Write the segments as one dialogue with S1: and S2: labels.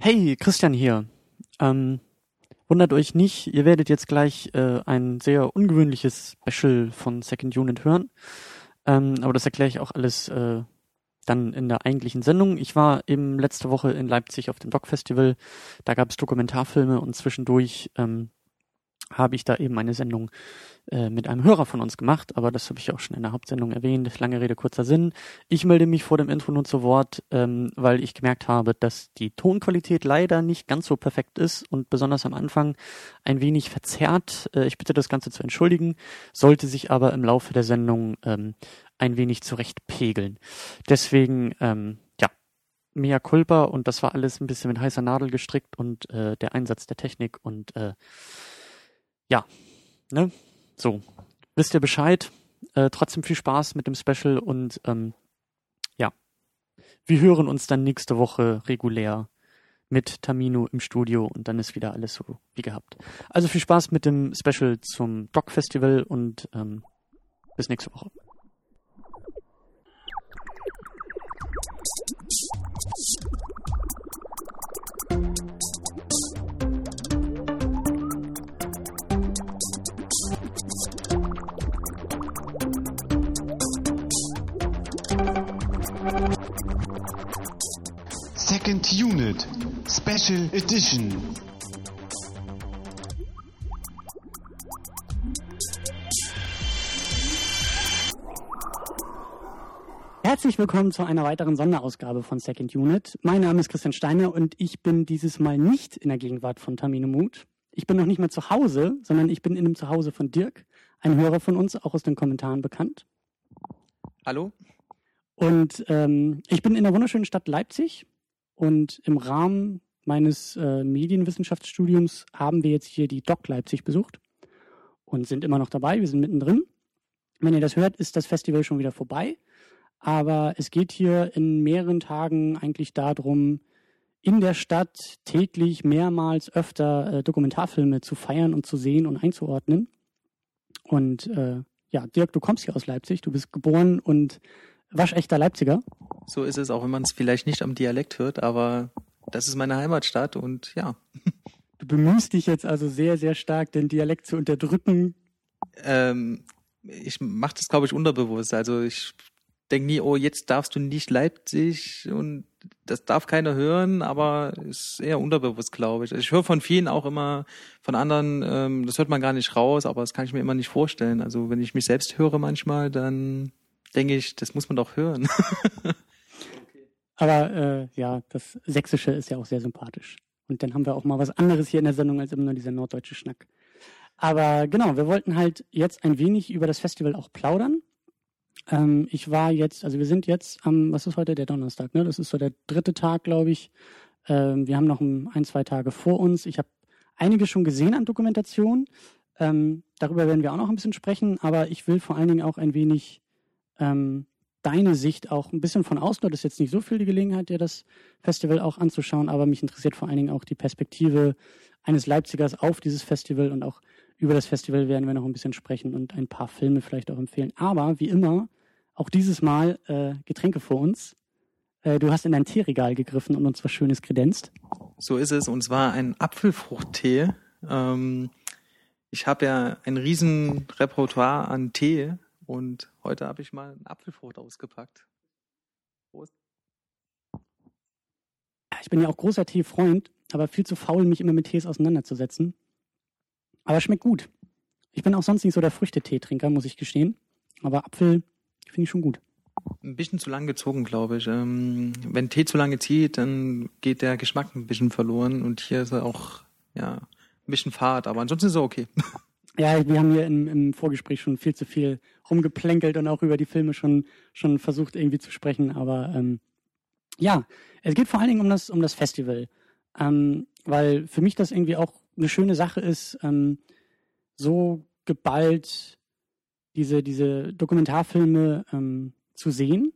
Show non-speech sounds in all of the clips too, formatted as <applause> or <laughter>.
S1: Hey, Christian hier. Ähm, wundert euch nicht, ihr werdet jetzt gleich äh, ein sehr ungewöhnliches Special von Second Unit hören. Ähm, aber das erkläre ich auch alles äh, dann in der eigentlichen Sendung. Ich war eben letzte Woche in Leipzig auf dem Doc Festival. Da gab es Dokumentarfilme und zwischendurch ähm, habe ich da eben eine Sendung äh, mit einem Hörer von uns gemacht, aber das habe ich auch schon in der Hauptsendung erwähnt. Lange Rede, kurzer Sinn. Ich melde mich vor dem Intro nur zu Wort, ähm, weil ich gemerkt habe, dass die Tonqualität leider nicht ganz so perfekt ist und besonders am Anfang ein wenig verzerrt. Äh, ich bitte das Ganze zu entschuldigen, sollte sich aber im Laufe der Sendung ähm, ein wenig zurechtpegeln. Deswegen, ähm, ja, mea culpa und das war alles ein bisschen mit heißer Nadel gestrickt und äh, der Einsatz der Technik und äh, ja, ne? So, wisst ihr Bescheid. Äh, trotzdem viel Spaß mit dem Special und ähm, ja, wir hören uns dann nächste Woche regulär mit Tamino im Studio und dann ist wieder alles so wie gehabt. Also viel Spaß mit dem Special zum Doc Festival und ähm, bis nächste Woche.
S2: Second Unit Special Edition.
S3: Herzlich willkommen zu einer weiteren Sonderausgabe von Second Unit. Mein Name ist Christian Steiner und ich bin dieses Mal nicht in der Gegenwart von Tamino Mut. Ich bin noch nicht mehr zu Hause, sondern ich bin in dem Zuhause von Dirk, ein Hörer von uns, auch aus den Kommentaren bekannt.
S4: Hallo?
S3: Und ähm, ich bin in der wunderschönen Stadt Leipzig und im Rahmen meines äh, Medienwissenschaftsstudiums haben wir jetzt hier die Doc Leipzig besucht und sind immer noch dabei. Wir sind mittendrin. Wenn ihr das hört, ist das Festival schon wieder vorbei. Aber es geht hier in mehreren Tagen eigentlich darum, in der Stadt täglich mehrmals öfter äh, Dokumentarfilme zu feiern und zu sehen und einzuordnen. Und äh, ja, Dirk, du kommst hier aus Leipzig, du bist geboren und waschechter Leipziger.
S4: So ist es, auch wenn man es vielleicht nicht am Dialekt hört, aber das ist meine Heimatstadt und ja. <laughs>
S3: Du bemühst dich jetzt also sehr, sehr stark, den Dialekt zu unterdrücken.
S4: Ähm, ich mache das, glaube ich, unterbewusst. Also ich denke nie, oh, jetzt darfst du nicht Leipzig und das darf keiner hören, aber ist eher unterbewusst, glaube ich. Ich höre von vielen auch immer, von anderen, ähm, das hört man gar nicht raus, aber das kann ich mir immer nicht vorstellen. Also wenn ich mich selbst höre manchmal, dann denke ich, das muss man doch hören. <laughs>
S3: Aber äh, ja, das Sächsische ist ja auch sehr sympathisch. Und dann haben wir auch mal was anderes hier in der Sendung als immer nur dieser norddeutsche Schnack. Aber genau, wir wollten halt jetzt ein wenig über das Festival auch plaudern. Ähm, ich war jetzt, also wir sind jetzt am, was ist heute, der Donnerstag, ne? Das ist so der dritte Tag, glaube ich. Ähm, wir haben noch ein, zwei Tage vor uns. Ich habe einige schon gesehen an Dokumentation. Ähm, darüber werden wir auch noch ein bisschen sprechen, aber ich will vor allen Dingen auch ein wenig ähm, deine Sicht auch ein bisschen von außen. Das ist jetzt nicht so viel die Gelegenheit, dir das Festival auch anzuschauen, aber mich interessiert vor allen Dingen auch die Perspektive eines Leipzigers auf dieses Festival und auch über das Festival werden wir noch ein bisschen sprechen und ein paar Filme vielleicht auch empfehlen. Aber wie immer, auch dieses Mal äh, Getränke vor uns. Äh, du hast in dein Teeregal gegriffen und uns was Schönes kredenzt.
S4: So ist es. Und zwar ein Apfelfruchttee. Ähm, ich habe ja ein riesen Repertoire an Tee und heute habe ich mal eine Apfelfrucht ausgepackt. Prost.
S3: Ich bin ja auch großer Teefreund, aber viel zu faul, mich immer mit Tees auseinanderzusetzen. Aber schmeckt gut. Ich bin auch sonst nicht so der Früchteteetrinker, muss ich gestehen. Aber Apfel finde ich schon gut.
S4: Ein bisschen zu lang gezogen, glaube ich. Ähm, wenn Tee zu lange zieht, dann geht der Geschmack ein bisschen verloren und hier ist er auch ja, ein bisschen fad, aber ansonsten ist er okay. <laughs>
S3: Ja, wir haben hier im, im, Vorgespräch schon viel zu viel rumgeplänkelt und auch über die Filme schon, schon versucht irgendwie zu sprechen. Aber ähm, ja, es geht vor allen Dingen um das, um das Festival. Ähm, weil für mich das irgendwie auch eine schöne Sache ist, ähm, so geballt diese, diese Dokumentarfilme ähm, zu sehen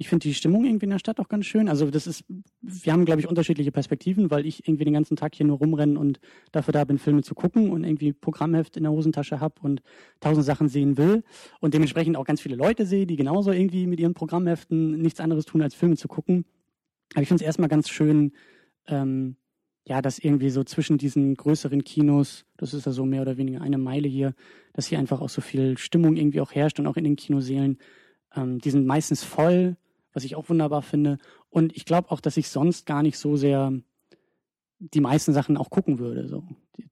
S3: ich finde die Stimmung irgendwie in der Stadt auch ganz schön. Also das ist, wir haben, glaube ich, unterschiedliche Perspektiven, weil ich irgendwie den ganzen Tag hier nur rumrennen und dafür da bin, Filme zu gucken und irgendwie Programmheft in der Hosentasche habe und tausend Sachen sehen will und dementsprechend auch ganz viele Leute sehe, die genauso irgendwie mit ihren Programmheften nichts anderes tun, als Filme zu gucken. Aber ich finde es erstmal ganz schön, ähm, ja, dass irgendwie so zwischen diesen größeren Kinos, das ist ja so mehr oder weniger eine Meile hier, dass hier einfach auch so viel Stimmung irgendwie auch herrscht und auch in den Kinoseelen. Ähm, die sind meistens voll, was ich auch wunderbar finde. Und ich glaube auch, dass ich sonst gar nicht so sehr die meisten Sachen auch gucken würde. So.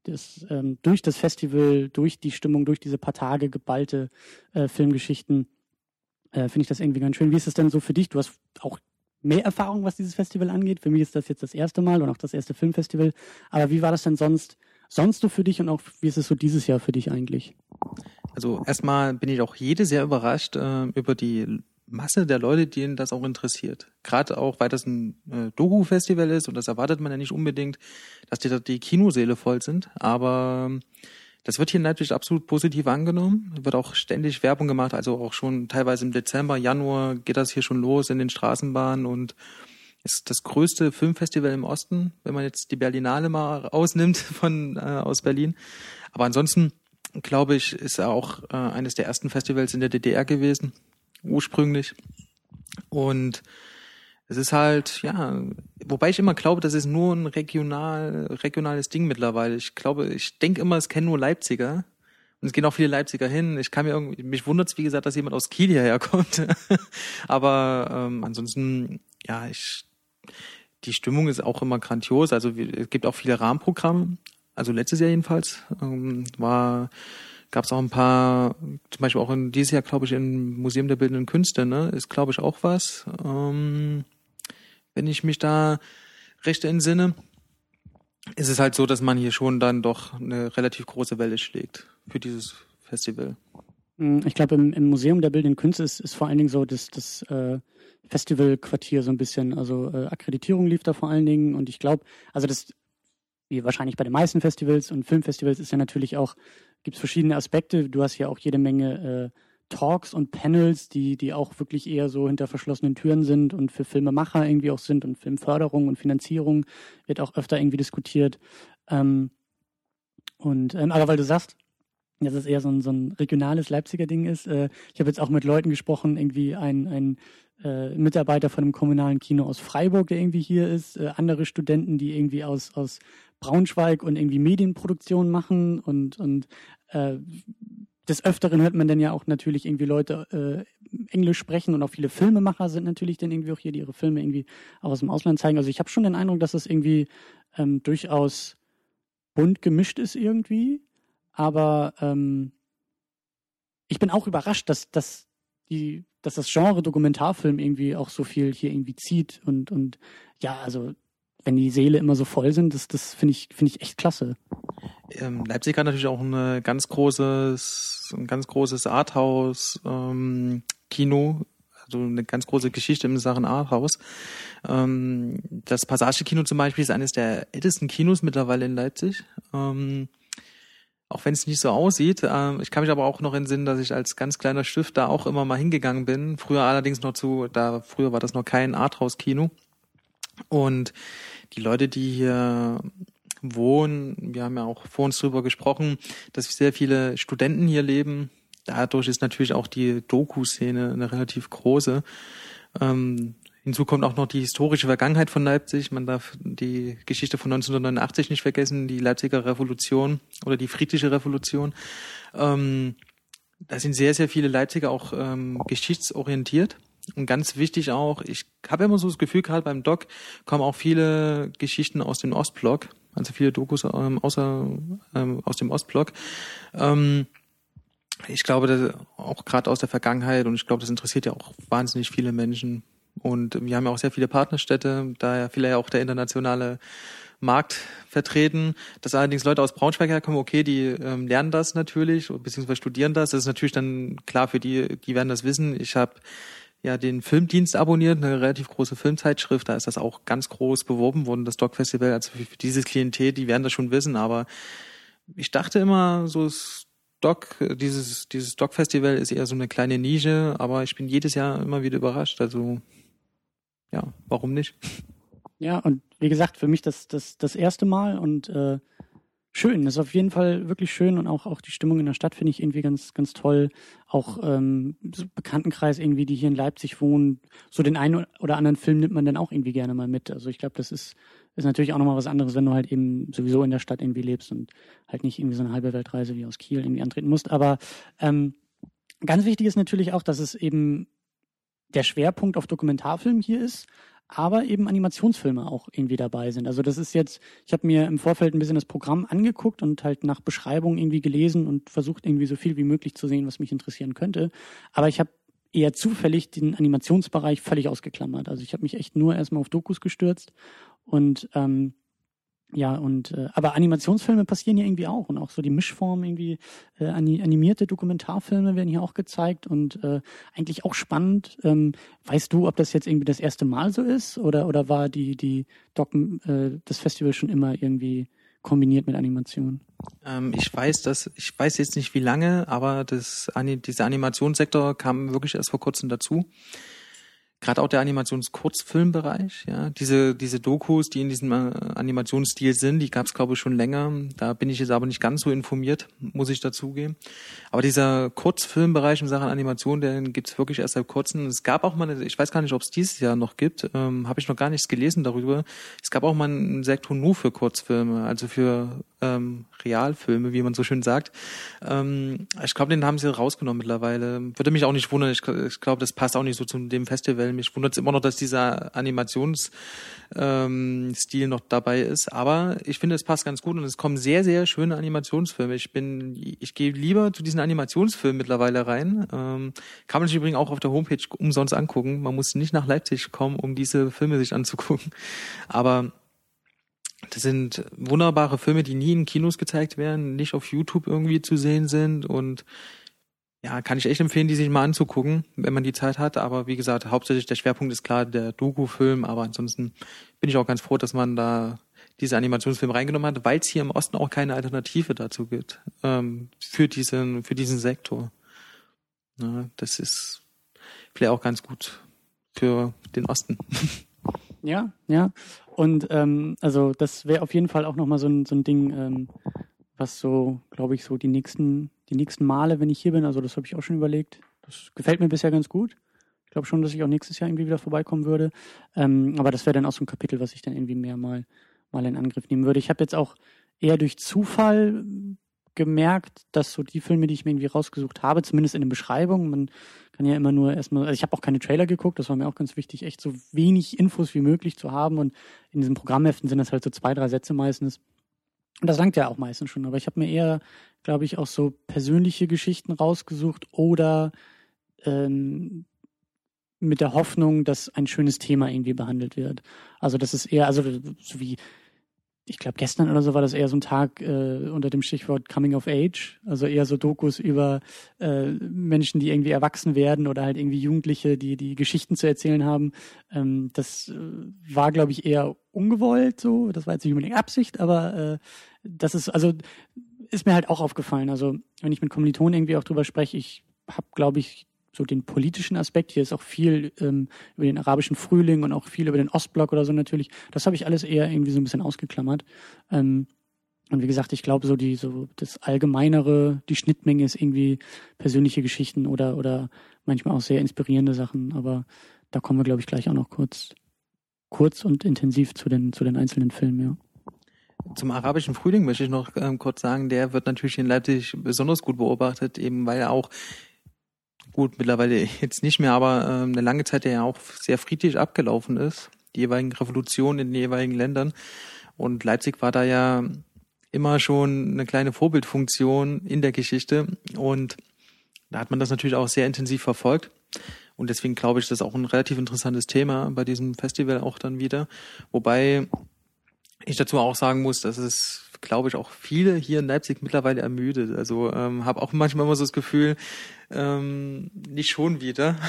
S3: Das, ähm, durch das Festival, durch die Stimmung, durch diese paar Tage geballte äh, Filmgeschichten, äh, finde ich das irgendwie ganz schön. Wie ist es denn so für dich? Du hast auch mehr Erfahrung, was dieses Festival angeht. Für mich ist das jetzt das erste Mal und auch das erste Filmfestival. Aber wie war das denn sonst, sonst so für dich und auch wie ist es so dieses Jahr für dich eigentlich?
S4: Also erstmal bin ich auch jede sehr überrascht äh, über die Masse der Leute, denen das auch interessiert. Gerade auch, weil das ein äh, Doku-Festival ist und das erwartet man ja nicht unbedingt, dass die, die Kinoseele voll sind. Aber das wird hier natürlich absolut positiv angenommen. Wird auch ständig Werbung gemacht, also auch schon teilweise im Dezember, Januar geht das hier schon los in den Straßenbahnen und ist das größte Filmfestival im Osten, wenn man jetzt die Berlinale mal ausnimmt <laughs> von äh, aus Berlin. Aber ansonsten glaube ich, ist auch äh, eines der ersten Festivals in der DDR gewesen, ursprünglich. Und es ist halt, ja, wobei ich immer glaube, das ist nur ein regional, regionales Ding mittlerweile. Ich glaube, ich denke immer, es kennen nur Leipziger. Und es gehen auch viele Leipziger hin. Ich kann mir irgendwie, mich wundert es, wie gesagt, dass jemand aus Kiel hierher kommt. <laughs> Aber ähm, ansonsten, ja, ich, die Stimmung ist auch immer grandios. Also es gibt auch viele Rahmenprogramme. Also letztes Jahr jedenfalls ähm, war gab es auch ein paar, zum Beispiel auch in dieses Jahr, glaube ich, im Museum der Bildenden Künste, ne, ist, glaube ich, auch was. Ähm, wenn ich mich da recht entsinne, ist es halt so, dass man hier schon dann doch eine relativ große Welle schlägt für dieses Festival.
S3: Hm, ich glaube, im, im, Museum der Bildenden Künste ist, ist vor allen Dingen so das, das äh, Festivalquartier so ein bisschen, also äh, Akkreditierung lief da vor allen Dingen und ich glaube, also das, wie wahrscheinlich bei den meisten Festivals und Filmfestivals ist ja natürlich auch, gibt es verschiedene Aspekte. Du hast ja auch jede Menge äh, Talks und Panels, die, die auch wirklich eher so hinter verschlossenen Türen sind und für Filmemacher irgendwie auch sind und Filmförderung und Finanzierung wird auch öfter irgendwie diskutiert. Ähm, und ähm, aber weil du sagst, dass es eher so ein, so ein regionales Leipziger Ding ist. Äh, ich habe jetzt auch mit Leuten gesprochen, irgendwie ein, ein äh, Mitarbeiter von einem kommunalen Kino aus Freiburg, der irgendwie hier ist, äh, andere Studenten, die irgendwie aus, aus Braunschweig und irgendwie Medienproduktion machen und, und äh, des Öfteren hört man dann ja auch natürlich irgendwie Leute äh, Englisch sprechen und auch viele Filmemacher sind natürlich dann irgendwie auch hier, die ihre Filme irgendwie auch aus dem Ausland zeigen. Also ich habe schon den Eindruck, dass das irgendwie ähm, durchaus bunt gemischt ist irgendwie. Aber ähm, ich bin auch überrascht, dass, dass, die, dass das Genre Dokumentarfilm irgendwie auch so viel hier irgendwie zieht und, und ja, also wenn die Seele immer so voll sind, das, das finde ich, finde ich echt klasse.
S4: Ähm, Leipzig hat natürlich auch ein ganz großes, ein ganz großes Arthouse ähm, Kino, also eine ganz große Geschichte in Sachen Arthouse. Ähm, das Passage-Kino zum Beispiel ist eines der ältesten Kinos mittlerweile in Leipzig. Ähm, auch wenn es nicht so aussieht. Ähm, ich kann mich aber auch noch entsinnen, dass ich als ganz kleiner Stift da auch immer mal hingegangen bin. Früher allerdings noch zu, da früher war das noch kein Arthouse-Kino. Und die Leute, die hier wohnen, wir haben ja auch vor uns drüber gesprochen, dass sehr viele Studenten hier leben. Dadurch ist natürlich auch die Doku-Szene eine relativ große. Ähm, hinzu kommt auch noch die historische Vergangenheit von Leipzig. Man darf die Geschichte von 1989 nicht vergessen, die Leipziger Revolution oder die friedliche Revolution. Ähm, da sind sehr, sehr viele Leipziger auch ähm, geschichtsorientiert und ganz wichtig auch, ich habe immer so das Gefühl gehabt, beim Doc kommen auch viele Geschichten aus dem Ostblock, also viele Dokus ähm, außer, ähm, aus dem Ostblock. Ähm, ich glaube, auch gerade aus der Vergangenheit und ich glaube, das interessiert ja auch wahnsinnig viele Menschen. Und wir haben ja auch sehr viele Partnerstädte, da ja vielleicht auch der internationale Markt vertreten. Dass allerdings Leute aus Braunschweig herkommen, okay, die ähm, lernen das natürlich, beziehungsweise studieren das. Das ist natürlich dann klar für die, die werden das wissen. Ich habe ja den Filmdienst abonniert, eine relativ große Filmzeitschrift. Da ist das auch ganz groß beworben worden, das Doc Festival. Also für dieses Klientel, die werden das schon wissen. Aber ich dachte immer, so ist Doc, dieses, dieses Doc Festival ist eher so eine kleine Nische, aber ich bin jedes Jahr immer wieder überrascht. Also ja, warum nicht?
S3: Ja, und wie gesagt, für mich das, das, das erste Mal und äh, schön. Das ist auf jeden Fall wirklich schön und auch, auch die Stimmung in der Stadt finde ich irgendwie ganz, ganz toll. Auch ähm, so Bekanntenkreis irgendwie, die hier in Leipzig wohnen. So den einen oder anderen Film nimmt man dann auch irgendwie gerne mal mit. Also ich glaube, das ist ist natürlich auch nochmal was anderes, wenn du halt eben sowieso in der Stadt irgendwie lebst und halt nicht irgendwie so eine halbe Weltreise wie aus Kiel irgendwie antreten musst. Aber ähm, ganz wichtig ist natürlich auch, dass es eben der Schwerpunkt auf Dokumentarfilm hier ist, aber eben Animationsfilme auch irgendwie dabei sind. Also das ist jetzt, ich habe mir im Vorfeld ein bisschen das Programm angeguckt und halt nach Beschreibung irgendwie gelesen und versucht irgendwie so viel wie möglich zu sehen, was mich interessieren könnte. Aber ich habe eher zufällig den Animationsbereich völlig ausgeklammert. Also ich habe mich echt nur erstmal auf Dokus gestürzt und ähm, ja, und äh, aber Animationsfilme passieren ja irgendwie auch und auch so die Mischform irgendwie äh, animierte Dokumentarfilme werden hier auch gezeigt und äh, eigentlich auch spannend. Ähm, weißt du, ob das jetzt irgendwie das erste Mal so ist oder oder war die die Doc äh, das Festival schon immer irgendwie kombiniert mit Animation?
S4: Ähm, ich weiß, dass ich weiß jetzt nicht wie lange, aber das dieser Animationssektor kam wirklich erst vor kurzem dazu gerade auch der Animationskurzfilmbereich, ja, diese diese Dokus, die in diesem äh, Animationsstil sind, die gab es glaube ich schon länger. Da bin ich jetzt aber nicht ganz so informiert, muss ich dazugeben. Aber dieser Kurzfilmbereich in Sachen Animation, den gibt's wirklich erst seit kurzem. Es gab auch mal, ich weiß gar nicht, ob es dieses Jahr noch gibt, ähm, habe ich noch gar nichts gelesen darüber. Es gab auch mal einen Sektor nur für Kurzfilme, also für ähm, Realfilme, wie man so schön sagt. Ähm, ich glaube, den haben sie rausgenommen mittlerweile. Würde mich auch nicht wundern. Ich, ich glaube, das passt auch nicht so zu dem Festival. Mich wundert es immer noch, dass dieser Animationsstil ähm, noch dabei ist. Aber ich finde, es passt ganz gut und es kommen sehr, sehr schöne Animationsfilme. Ich bin, ich gehe lieber zu diesen Animationsfilmen mittlerweile rein. Ähm, kann man sich übrigens auch auf der Homepage umsonst angucken. Man muss nicht nach Leipzig kommen, um diese Filme sich anzugucken. Aber das sind wunderbare Filme, die nie in Kinos gezeigt werden, nicht auf YouTube irgendwie zu sehen sind und ja, kann ich echt empfehlen, die sich mal anzugucken, wenn man die Zeit hat. Aber wie gesagt, hauptsächlich der Schwerpunkt ist klar der Doku-Film, aber ansonsten bin ich auch ganz froh, dass man da diese Animationsfilme reingenommen hat, weil es hier im Osten auch keine Alternative dazu gibt ähm, für diesen für diesen Sektor. Ja, das ist vielleicht auch ganz gut für den Osten.
S3: Ja, ja. Und ähm, also das wäre auf jeden Fall auch nochmal so ein, so ein Ding, ähm, was so, glaube ich, so die nächsten, die nächsten Male, wenn ich hier bin, also das habe ich auch schon überlegt. Das gefällt mir bisher ganz gut. Ich glaube schon, dass ich auch nächstes Jahr irgendwie wieder vorbeikommen würde. Ähm, aber das wäre dann auch so ein Kapitel, was ich dann irgendwie mehr mal, mal in Angriff nehmen würde. Ich habe jetzt auch eher durch Zufall gemerkt, dass so die Filme, die ich mir irgendwie rausgesucht habe, zumindest in den Beschreibungen, man kann ja immer nur erstmal, also ich habe auch keine Trailer geguckt, das war mir auch ganz wichtig, echt so wenig Infos wie möglich zu haben und in diesen Programmheften sind das halt so zwei, drei Sätze meistens. Und das langt ja auch meistens schon, aber ich habe mir eher, glaube ich, auch so persönliche Geschichten rausgesucht oder ähm, mit der Hoffnung, dass ein schönes Thema irgendwie behandelt wird. Also das ist eher, also so wie ich glaube, gestern oder so war das eher so ein Tag äh, unter dem Stichwort Coming of Age, also eher so Dokus über äh, Menschen, die irgendwie erwachsen werden oder halt irgendwie Jugendliche, die die Geschichten zu erzählen haben. Ähm, das äh, war, glaube ich, eher ungewollt so. Das war jetzt nicht unbedingt Absicht, aber äh, das ist, also ist mir halt auch aufgefallen. Also wenn ich mit Kommilitonen irgendwie auch drüber spreche, ich habe, glaube ich, so den politischen Aspekt. Hier ist auch viel ähm, über den arabischen Frühling und auch viel über den Ostblock oder so natürlich. Das habe ich alles eher irgendwie so ein bisschen ausgeklammert. Ähm, und wie gesagt, ich glaube, so die, so das Allgemeinere, die Schnittmenge ist irgendwie persönliche Geschichten oder, oder manchmal auch sehr inspirierende Sachen. Aber da kommen wir, glaube ich, gleich auch noch kurz, kurz und intensiv zu den, zu den einzelnen Filmen, ja.
S4: Zum arabischen Frühling möchte ich noch ähm, kurz sagen, der wird natürlich in Leipzig besonders gut beobachtet, eben weil er auch gut, mittlerweile jetzt nicht mehr, aber ähm, eine lange Zeit der ja auch sehr friedlich abgelaufen ist, die jeweiligen Revolutionen in den jeweiligen Ländern. Und Leipzig war da ja immer schon eine kleine Vorbildfunktion in der Geschichte und da hat man das natürlich auch sehr intensiv verfolgt. Und deswegen glaube ich, das ist auch ein relativ interessantes Thema bei diesem Festival auch dann wieder. Wobei ich dazu auch sagen muss, dass es glaube ich, auch viele hier in Leipzig mittlerweile ermüdet. Also ähm, habe auch manchmal immer so das Gefühl, ähm, nicht schon wieder. <laughs>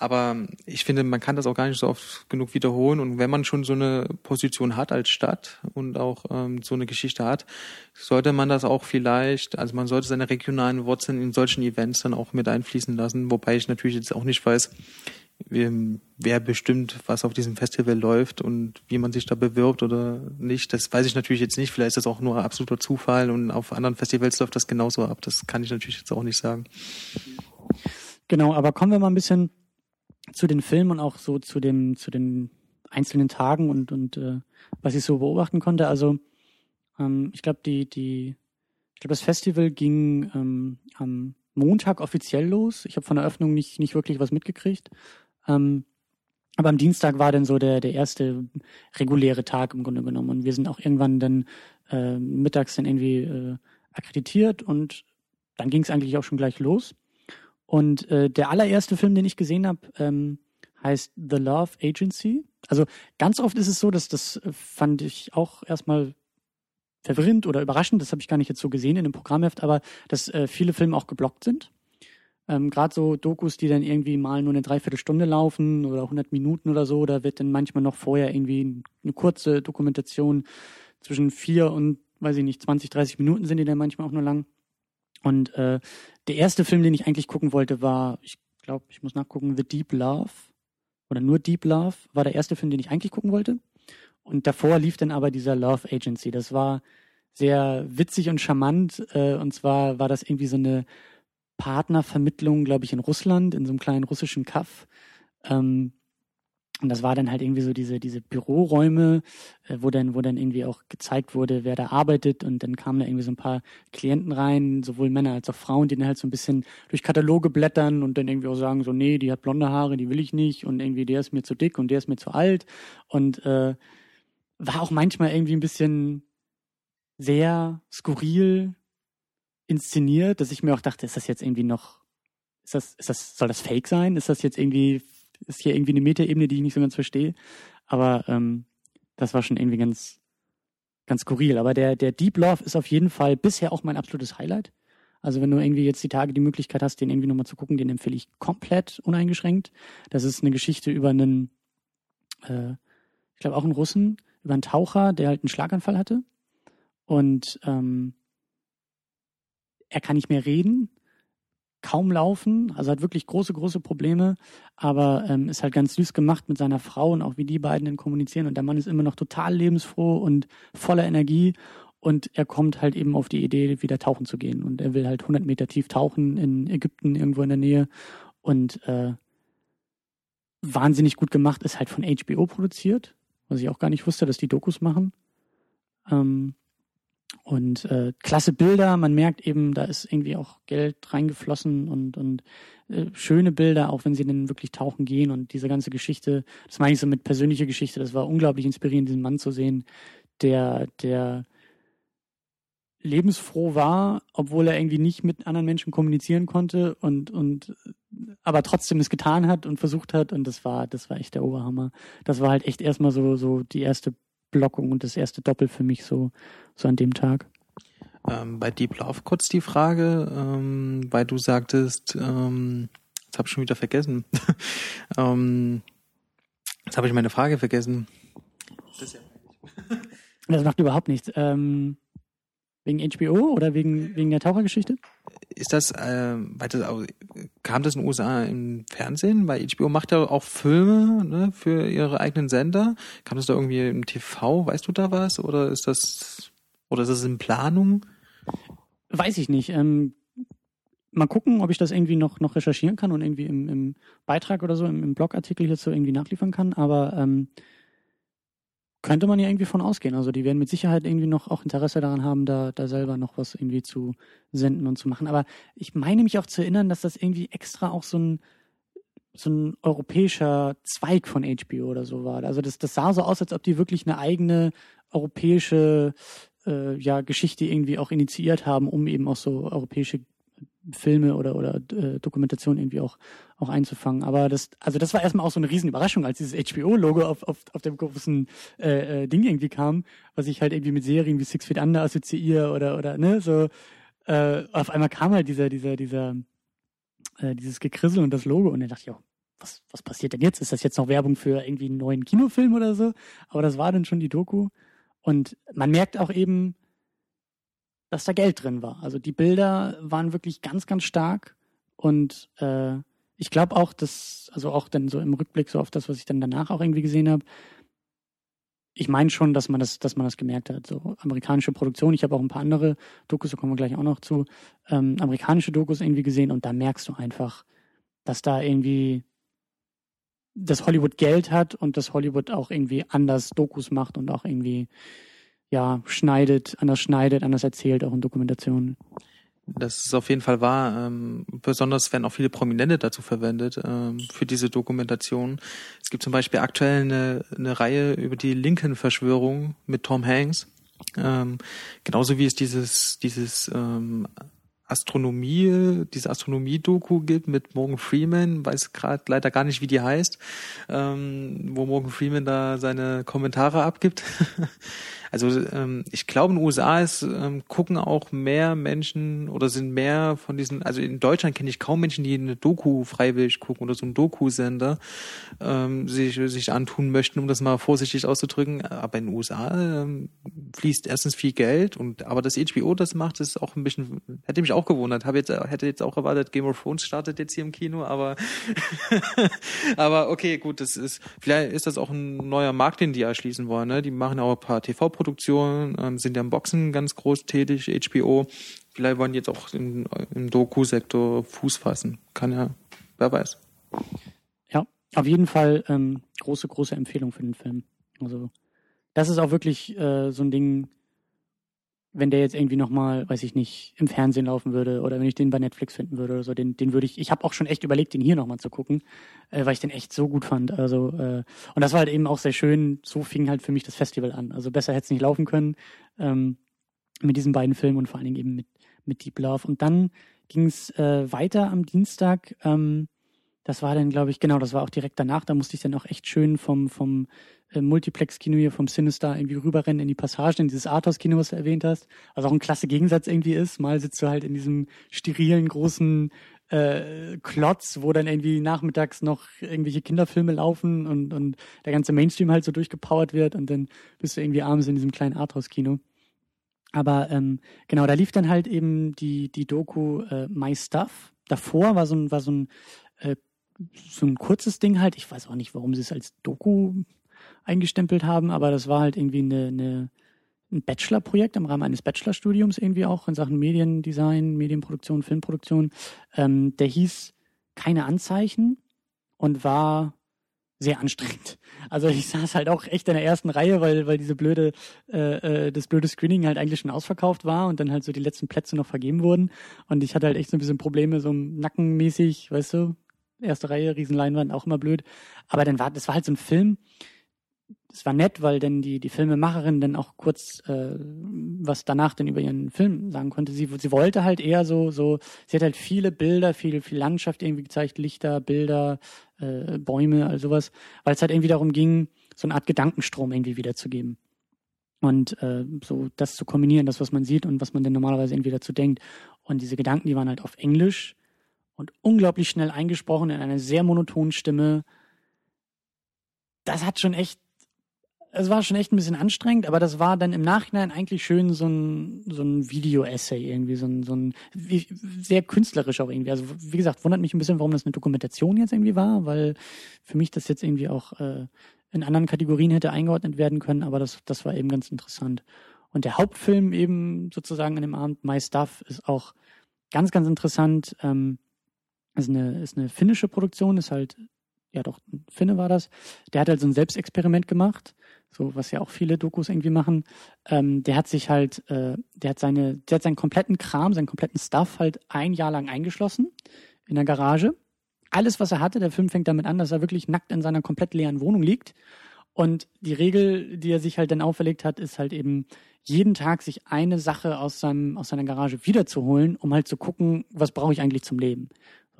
S4: Aber ich finde, man kann das auch gar nicht so oft genug wiederholen. Und wenn man schon so eine Position hat als Stadt und auch ähm, so eine Geschichte hat, sollte man das auch vielleicht, also man sollte seine regionalen Wurzeln in solchen Events dann auch mit einfließen lassen. Wobei ich natürlich jetzt auch nicht weiß, wer bestimmt, was auf diesem Festival läuft und wie man sich da bewirbt oder nicht. Das weiß ich natürlich jetzt nicht. Vielleicht ist das auch nur absoluter Zufall und auf anderen Festivals läuft das genauso ab. Das kann ich natürlich jetzt auch nicht sagen.
S3: Genau, aber kommen wir mal ein bisschen zu den Filmen und auch so zu dem, zu den einzelnen Tagen und, und äh, was ich so beobachten konnte. Also ähm, ich glaube, die, die, ich das Festival ging ähm, am Montag offiziell los. Ich habe von der Eröffnung nicht, nicht wirklich was mitgekriegt. Ähm, aber am Dienstag war dann so der, der erste reguläre Tag im Grunde genommen. Und wir sind auch irgendwann dann äh, mittags dann irgendwie äh, akkreditiert und dann ging es eigentlich auch schon gleich los. Und äh, der allererste Film, den ich gesehen habe, ähm, heißt The Love Agency. Also ganz oft ist es so, dass das äh, fand ich auch erstmal verwirrend oder überraschend, das habe ich gar nicht jetzt so gesehen in dem Programmheft, aber dass äh, viele Filme auch geblockt sind. Ähm, Gerade so Dokus, die dann irgendwie mal nur eine Dreiviertelstunde laufen oder 100 Minuten oder so, da wird dann manchmal noch vorher irgendwie eine kurze Dokumentation zwischen vier und, weiß ich nicht, 20, 30 Minuten sind die dann manchmal auch nur lang. Und äh, der erste Film, den ich eigentlich gucken wollte, war, ich glaube, ich muss nachgucken, The Deep Love oder nur Deep Love war der erste Film, den ich eigentlich gucken wollte. Und davor lief dann aber dieser Love Agency. Das war sehr witzig und charmant. Äh, und zwar war das irgendwie so eine Partnervermittlung, glaube ich, in Russland, in so einem kleinen russischen Kaff. Ähm, und das war dann halt irgendwie so diese, diese Büroräume, äh, wo dann, wo dann irgendwie auch gezeigt wurde, wer da arbeitet. Und dann kamen da irgendwie so ein paar Klienten rein, sowohl Männer als auch Frauen, die dann halt so ein bisschen durch Kataloge blättern und dann irgendwie auch sagen, so, nee, die hat blonde Haare, die will ich nicht. Und irgendwie, der ist mir zu dick und der ist mir zu alt. Und äh, war auch manchmal irgendwie ein bisschen sehr skurril inszeniert, dass ich mir auch dachte, ist das jetzt irgendwie noch, ist das, ist das, soll das Fake sein? Ist das jetzt irgendwie ist hier irgendwie eine Metaebene, die ich nicht so ganz verstehe. Aber ähm, das war schon irgendwie ganz, ganz skurril. Aber der, der Deep Love ist auf jeden Fall bisher auch mein absolutes Highlight. Also wenn du irgendwie jetzt die Tage die Möglichkeit hast, den irgendwie nochmal zu gucken, den empfehle ich komplett uneingeschränkt. Das ist eine Geschichte über einen, äh, ich glaube auch einen Russen, über einen Taucher, der halt einen Schlaganfall hatte. Und ähm, er kann nicht mehr reden kaum laufen, also hat wirklich große, große Probleme, aber ähm, ist halt ganz süß gemacht mit seiner Frau und auch wie die beiden dann kommunizieren. Und der Mann ist immer noch total lebensfroh und voller Energie. Und er kommt halt eben auf die Idee, wieder tauchen zu gehen. Und er will halt 100 Meter tief tauchen in Ägypten, irgendwo in der Nähe. Und äh, wahnsinnig gut gemacht, ist halt von HBO produziert, was ich auch gar nicht wusste, dass die Dokus machen. Ähm, und äh, klasse Bilder, man merkt eben, da ist irgendwie auch Geld reingeflossen und, und äh, schöne Bilder, auch wenn sie dann wirklich tauchen gehen. Und diese ganze Geschichte, das meine ich so mit persönlicher Geschichte, das war unglaublich inspirierend, diesen Mann zu sehen, der, der lebensfroh war, obwohl er irgendwie nicht mit anderen Menschen kommunizieren konnte und, und aber trotzdem es getan hat und versucht hat. Und das war, das war echt der Oberhammer. Das war halt echt erstmal so, so die erste Blockung und das erste Doppel für mich so, so an dem Tag.
S4: Ähm, bei Deep Love kurz die Frage, ähm, weil du sagtest, ähm, jetzt habe ich schon wieder vergessen. <laughs> ähm, jetzt habe ich meine Frage vergessen.
S3: Das, ja das macht überhaupt nichts. Ähm, Wegen HBO oder wegen, wegen der Tauchergeschichte?
S4: Ist das, äh, das kam das in den USA im Fernsehen? Weil HBO macht ja auch Filme ne, für ihre eigenen Sender. Kam das da irgendwie im TV? Weißt du da was? Oder ist das, oder ist das in Planung?
S3: Weiß ich nicht. Ähm, mal gucken, ob ich das irgendwie noch, noch recherchieren kann und irgendwie im, im Beitrag oder so, im, im Blogartikel so irgendwie nachliefern kann. Aber ähm, könnte man ja irgendwie von ausgehen. Also die werden mit Sicherheit irgendwie noch auch Interesse daran haben, da, da selber noch was irgendwie zu senden und zu machen. Aber ich meine mich auch zu erinnern, dass das irgendwie extra auch so ein, so ein europäischer Zweig von HBO oder so war. Also das, das sah so aus, als ob die wirklich eine eigene europäische äh, ja, Geschichte irgendwie auch initiiert haben, um eben auch so europäische Filme oder oder äh, Dokumentation irgendwie auch auch einzufangen. Aber das also das war erstmal auch so eine riesen Überraschung, als dieses HBO-Logo auf, auf auf dem großen äh, äh, Ding irgendwie kam, was ich halt irgendwie mit Serien wie Six Feet Under assoziiere oder oder ne so. Äh, auf einmal kam halt dieser dieser dieser äh, dieses Gekrissel und das Logo und dann dachte ich auch, was was passiert denn jetzt? Ist das jetzt noch Werbung für irgendwie einen neuen Kinofilm oder so? Aber das war dann schon die Doku und man merkt auch eben dass da Geld drin war. Also die Bilder waren wirklich ganz, ganz stark und äh, ich glaube auch, dass, also auch dann so im Rückblick so auf das, was ich dann danach auch irgendwie gesehen habe, ich meine schon, dass man das, dass man das gemerkt hat. So amerikanische Produktion. Ich habe auch ein paar andere Dokus, da kommen wir gleich auch noch zu, ähm, amerikanische Dokus irgendwie gesehen und da merkst du einfach, dass da irgendwie dass Hollywood Geld hat und dass Hollywood auch irgendwie anders Dokus macht und auch irgendwie ja schneidet, anders schneidet, anders erzählt, auch in Dokumentationen.
S4: Das ist auf jeden Fall wahr. Ähm, besonders werden auch viele Prominente dazu verwendet ähm, für diese Dokumentation. Es gibt zum Beispiel aktuell eine, eine Reihe über die Lincoln-Verschwörung mit Tom Hanks. Ähm, genauso wie es dieses dieses ähm, Astronomie, diese Astronomie-Doku gibt mit Morgan Freeman, weiß gerade leider gar nicht, wie die heißt, ähm, wo Morgan Freeman da seine Kommentare abgibt. <laughs> Also ähm, ich glaube, in den USA ist, ähm, gucken auch mehr Menschen oder sind mehr von diesen, also in Deutschland kenne ich kaum Menschen, die eine Doku freiwillig gucken oder so einen Doku-Sender ähm, sich, sich antun möchten, um das mal vorsichtig auszudrücken. Aber in den USA ähm, fließt erstens viel Geld und aber das HBO das macht, ist auch ein bisschen, hätte mich auch gewundert. Habe jetzt, hätte jetzt auch erwartet, Game of Thrones startet jetzt hier im Kino, aber <laughs> aber okay, gut, das ist, vielleicht ist das auch ein neuer Markt, den die erschließen wollen. Ne? Die machen auch ein paar TV Produktionen, ähm, sind ja im Boxen ganz groß tätig, HBO. Vielleicht wollen die jetzt auch im, im Doku-Sektor Fuß fassen. Kann ja, wer weiß.
S3: Ja, auf jeden Fall ähm, große, große Empfehlung für den Film. Also das ist auch wirklich äh, so ein Ding, wenn der jetzt irgendwie nochmal, weiß ich nicht, im Fernsehen laufen würde oder wenn ich den bei Netflix finden würde oder so, den, den würde ich, ich habe auch schon echt überlegt, den hier nochmal zu gucken, äh, weil ich den echt so gut fand. Also, äh, und das war halt eben auch sehr schön, so fing halt für mich das Festival an. Also besser hätte es nicht laufen können ähm, mit diesen beiden Filmen und vor allen Dingen eben mit, mit Deep Love. Und dann ging es äh, weiter am Dienstag. Ähm, das war dann, glaube ich, genau, das war auch direkt danach. Da musste ich dann auch echt schön vom, vom äh, Multiplex-Kino hier vom Sinister irgendwie rüberrennen in die Passagen, in dieses Arthouse-Kino, was du erwähnt hast. Was auch ein klasse Gegensatz irgendwie ist. Mal sitzt du halt in diesem sterilen, großen äh, Klotz, wo dann irgendwie nachmittags noch irgendwelche Kinderfilme laufen und, und der ganze Mainstream halt so durchgepowert wird und dann bist du irgendwie abends in diesem kleinen Arthouse-Kino. Aber ähm, genau, da lief dann halt eben die, die Doku äh, My Stuff. Davor war so ein, war so ein, äh, so ein kurzes Ding halt. Ich weiß auch nicht, warum sie es als Doku eingestempelt haben, aber das war halt irgendwie eine, eine, ein Bachelorprojekt im Rahmen eines Bachelorstudiums irgendwie auch in Sachen Mediendesign, Medienproduktion, Filmproduktion. Ähm, der hieß Keine Anzeichen und war sehr anstrengend. Also ich saß halt auch echt in der ersten Reihe, weil weil diese blöde äh, äh, das blöde Screening halt eigentlich schon ausverkauft war und dann halt so die letzten Plätze noch vergeben wurden und ich hatte halt echt so ein bisschen Probleme so nackenmäßig, weißt du, erste Reihe, Riesenleinwand, auch immer blöd. Aber dann war das war halt so ein Film, es war nett, weil dann die, die Filmemacherin dann auch kurz äh, was danach denn über ihren Film sagen konnte. Sie, sie wollte halt eher so, so, sie hat halt viele Bilder, viel, viel Landschaft irgendwie gezeigt, Lichter, Bilder, äh, Bäume, all sowas, weil es halt irgendwie darum ging, so eine Art Gedankenstrom irgendwie wiederzugeben. Und äh, so das zu kombinieren, das, was man sieht und was man denn normalerweise irgendwie dazu denkt. Und diese Gedanken, die waren halt auf Englisch und unglaublich schnell eingesprochen in einer sehr monotonen Stimme. Das hat schon echt es war schon echt ein bisschen anstrengend, aber das war dann im Nachhinein eigentlich schön so ein, so ein Video-Essay irgendwie, so ein, so ein, wie, sehr künstlerisch auch irgendwie. Also, wie gesagt, wundert mich ein bisschen, warum das eine Dokumentation jetzt irgendwie war, weil für mich das jetzt irgendwie auch äh, in anderen Kategorien hätte eingeordnet werden können, aber das, das war eben ganz interessant. Und der Hauptfilm eben sozusagen an dem Abend, My Stuff, ist auch ganz, ganz interessant. Ähm, ist eine, ist eine finnische Produktion, ist halt, ja doch, ein Finne war das. Der hat halt so ein Selbstexperiment gemacht so was ja auch viele Dokus irgendwie machen, ähm, der hat sich halt, äh, der hat seine, der hat seinen kompletten Kram, seinen kompletten Stuff halt ein Jahr lang eingeschlossen in der Garage. Alles, was er hatte, der Film fängt damit an, dass er wirklich nackt in seiner komplett leeren Wohnung liegt. Und die Regel, die er sich halt dann auferlegt hat, ist halt eben jeden Tag sich eine Sache aus seinem aus seiner Garage wiederzuholen, um halt zu gucken, was brauche ich eigentlich zum Leben.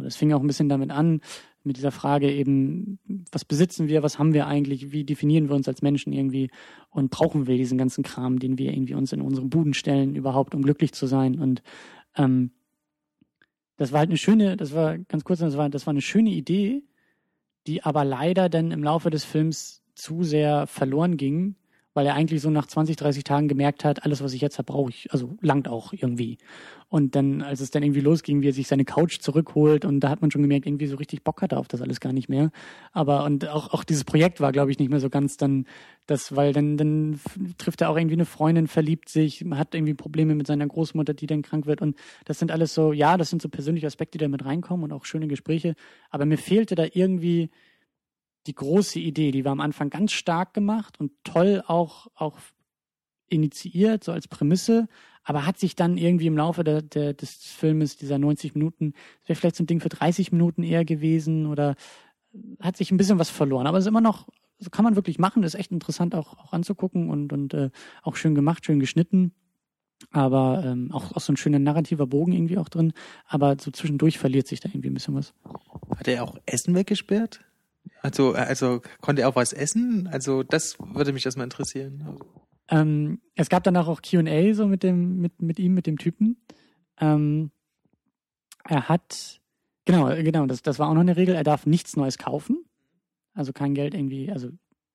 S3: So, das fing auch ein bisschen damit an, mit dieser Frage eben, was besitzen wir, was haben wir eigentlich, wie definieren wir uns als Menschen irgendwie und brauchen wir diesen ganzen Kram, den wir irgendwie uns in unseren Buden stellen, überhaupt, um glücklich zu sein. Und ähm, das war halt eine schöne, das war ganz kurz, das war, das war eine schöne Idee, die aber leider dann im Laufe des Films zu sehr verloren ging, weil er eigentlich so nach 20, 30 Tagen gemerkt hat, alles, was ich jetzt habe, brauche ich, also langt auch irgendwie. Und dann, als es dann irgendwie losging, wie er sich seine Couch zurückholt und da hat man schon gemerkt, irgendwie so richtig Bock hat er auf das alles gar nicht mehr. Aber und auch, auch dieses Projekt war, glaube ich, nicht mehr so ganz dann das, weil dann, dann trifft er auch irgendwie eine Freundin, verliebt sich, hat irgendwie Probleme mit seiner Großmutter, die dann krank wird. Und das sind alles so, ja, das sind so persönliche Aspekte, die da mit reinkommen und auch schöne Gespräche. Aber mir fehlte da irgendwie die große Idee, die war am Anfang ganz stark gemacht und toll auch, auch initiiert, so als Prämisse, aber hat sich dann irgendwie im Laufe der, der, des Filmes, dieser 90 Minuten, wäre vielleicht so ein Ding für 30 Minuten eher gewesen oder hat sich ein bisschen was verloren. Aber es ist immer noch, so kann man wirklich machen, ist echt interessant auch, auch anzugucken und, und äh, auch schön gemacht, schön geschnitten. Aber ähm, auch, auch so ein schöner narrativer Bogen irgendwie auch drin. Aber so zwischendurch verliert sich da irgendwie ein bisschen was.
S4: Hat er auch Essen weggesperrt? Also, also konnte er auch was essen? Also das würde mich erstmal interessieren.
S3: Ähm, es gab danach auch Q&A so mit dem, mit, mit ihm, mit dem Typen. Ähm, er hat, genau, genau, das, das war auch noch eine Regel, er darf nichts Neues kaufen. Also kein Geld irgendwie, also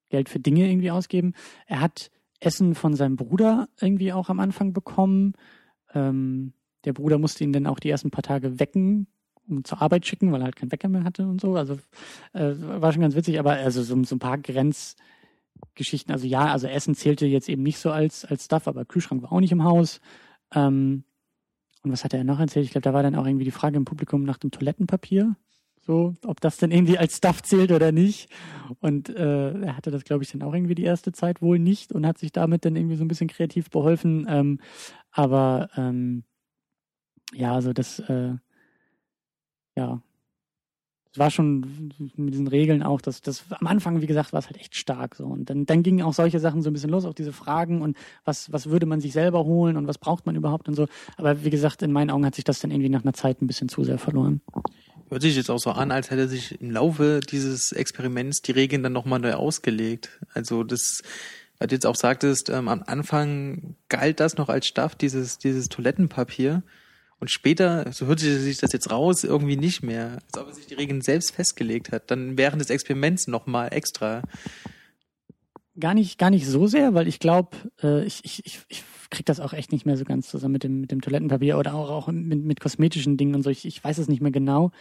S3: Geld für Dinge irgendwie ausgeben. Er hat Essen von seinem Bruder irgendwie auch am Anfang bekommen. Ähm, der Bruder musste ihn dann auch die ersten paar Tage wecken, um zur Arbeit schicken, weil er halt keinen Wecker mehr hatte und so. Also äh, war schon ganz witzig, aber also so, so ein paar Grenzgeschichten. Also ja, also Essen zählte jetzt eben nicht so als, als Stuff, aber Kühlschrank war auch nicht im Haus. Ähm, und was hat er noch erzählt? Ich glaube, da war dann auch irgendwie die Frage im Publikum nach dem Toilettenpapier. So, ob das denn irgendwie als Stuff zählt oder nicht. Und äh, er hatte das, glaube ich, dann auch irgendwie die erste Zeit wohl nicht und hat sich damit dann irgendwie so ein bisschen kreativ beholfen. Ähm, aber ähm, ja, also das, äh, ja, es war schon mit diesen Regeln auch, dass das am Anfang, wie gesagt, war es halt echt stark so. Und dann, dann gingen auch solche Sachen so ein bisschen los, auch diese Fragen und was, was würde man sich selber holen und was braucht man überhaupt und so. Aber wie gesagt, in meinen Augen hat sich das dann irgendwie nach einer Zeit ein bisschen zu sehr verloren.
S4: Hört sich jetzt auch so an, als hätte sich im Laufe dieses Experiments die Regeln dann nochmal neu ausgelegt. Also das, weil du jetzt auch sagtest, ähm, am Anfang galt das noch als Staff, dieses, dieses Toilettenpapier. Und später, so hört sich das jetzt raus, irgendwie nicht mehr. Als ob er sich die Regeln selbst festgelegt hat. Dann während des Experiments nochmal extra.
S3: Gar nicht, gar nicht so sehr, weil ich glaube, äh, ich, ich, ich, ich krieg das auch echt nicht mehr so ganz zusammen mit dem, mit dem Toilettenpapier oder auch, auch mit, mit kosmetischen Dingen und so. Ich, ich weiß es nicht mehr genau.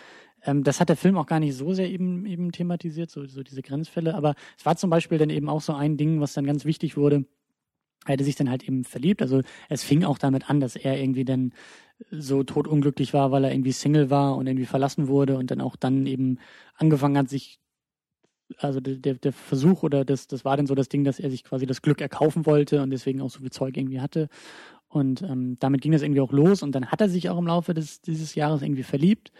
S3: Ähm, das hat der Film auch gar nicht so sehr eben, eben thematisiert, so, so diese Grenzfälle. Aber es war zum Beispiel dann eben auch so ein Ding, was dann ganz wichtig wurde. Er hätte sich dann halt eben verliebt. Also es fing auch damit an, dass er irgendwie dann so totunglücklich war, weil er irgendwie Single war und irgendwie verlassen wurde und dann auch dann eben angefangen hat, sich also der, der Versuch oder das, das war dann so das Ding, dass er sich quasi das Glück erkaufen wollte und deswegen auch so viel Zeug irgendwie hatte. Und ähm, damit ging das irgendwie auch los und dann hat er sich auch im Laufe des, dieses Jahres irgendwie verliebt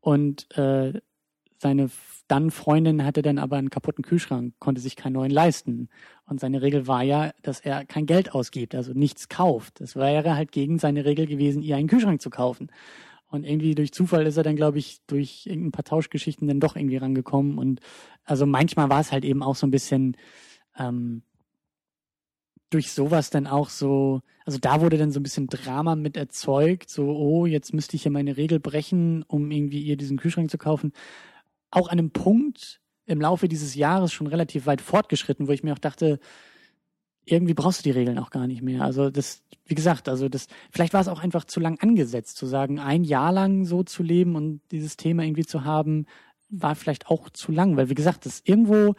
S3: und äh, seine dann Freundin hatte dann aber einen kaputten Kühlschrank, konnte sich keinen neuen leisten. Und seine Regel war ja, dass er kein Geld ausgibt, also nichts kauft. Das wäre halt gegen seine Regel gewesen, ihr einen Kühlschrank zu kaufen. Und irgendwie durch Zufall ist er dann, glaube ich, durch ein paar Tauschgeschichten dann doch irgendwie rangekommen. Und also manchmal war es halt eben auch so ein bisschen ähm, durch sowas dann auch so, also da wurde dann so ein bisschen Drama mit erzeugt, so, oh, jetzt müsste ich ja meine Regel brechen, um irgendwie ihr diesen Kühlschrank zu kaufen auch an einem Punkt im Laufe dieses Jahres schon relativ weit fortgeschritten, wo ich mir auch dachte, irgendwie brauchst du die Regeln auch gar nicht mehr. Also das, wie gesagt, also das, vielleicht war es auch einfach zu lang angesetzt, zu sagen, ein Jahr lang so zu leben und dieses Thema irgendwie zu haben, war vielleicht auch zu lang, weil wie gesagt, das irgendwo,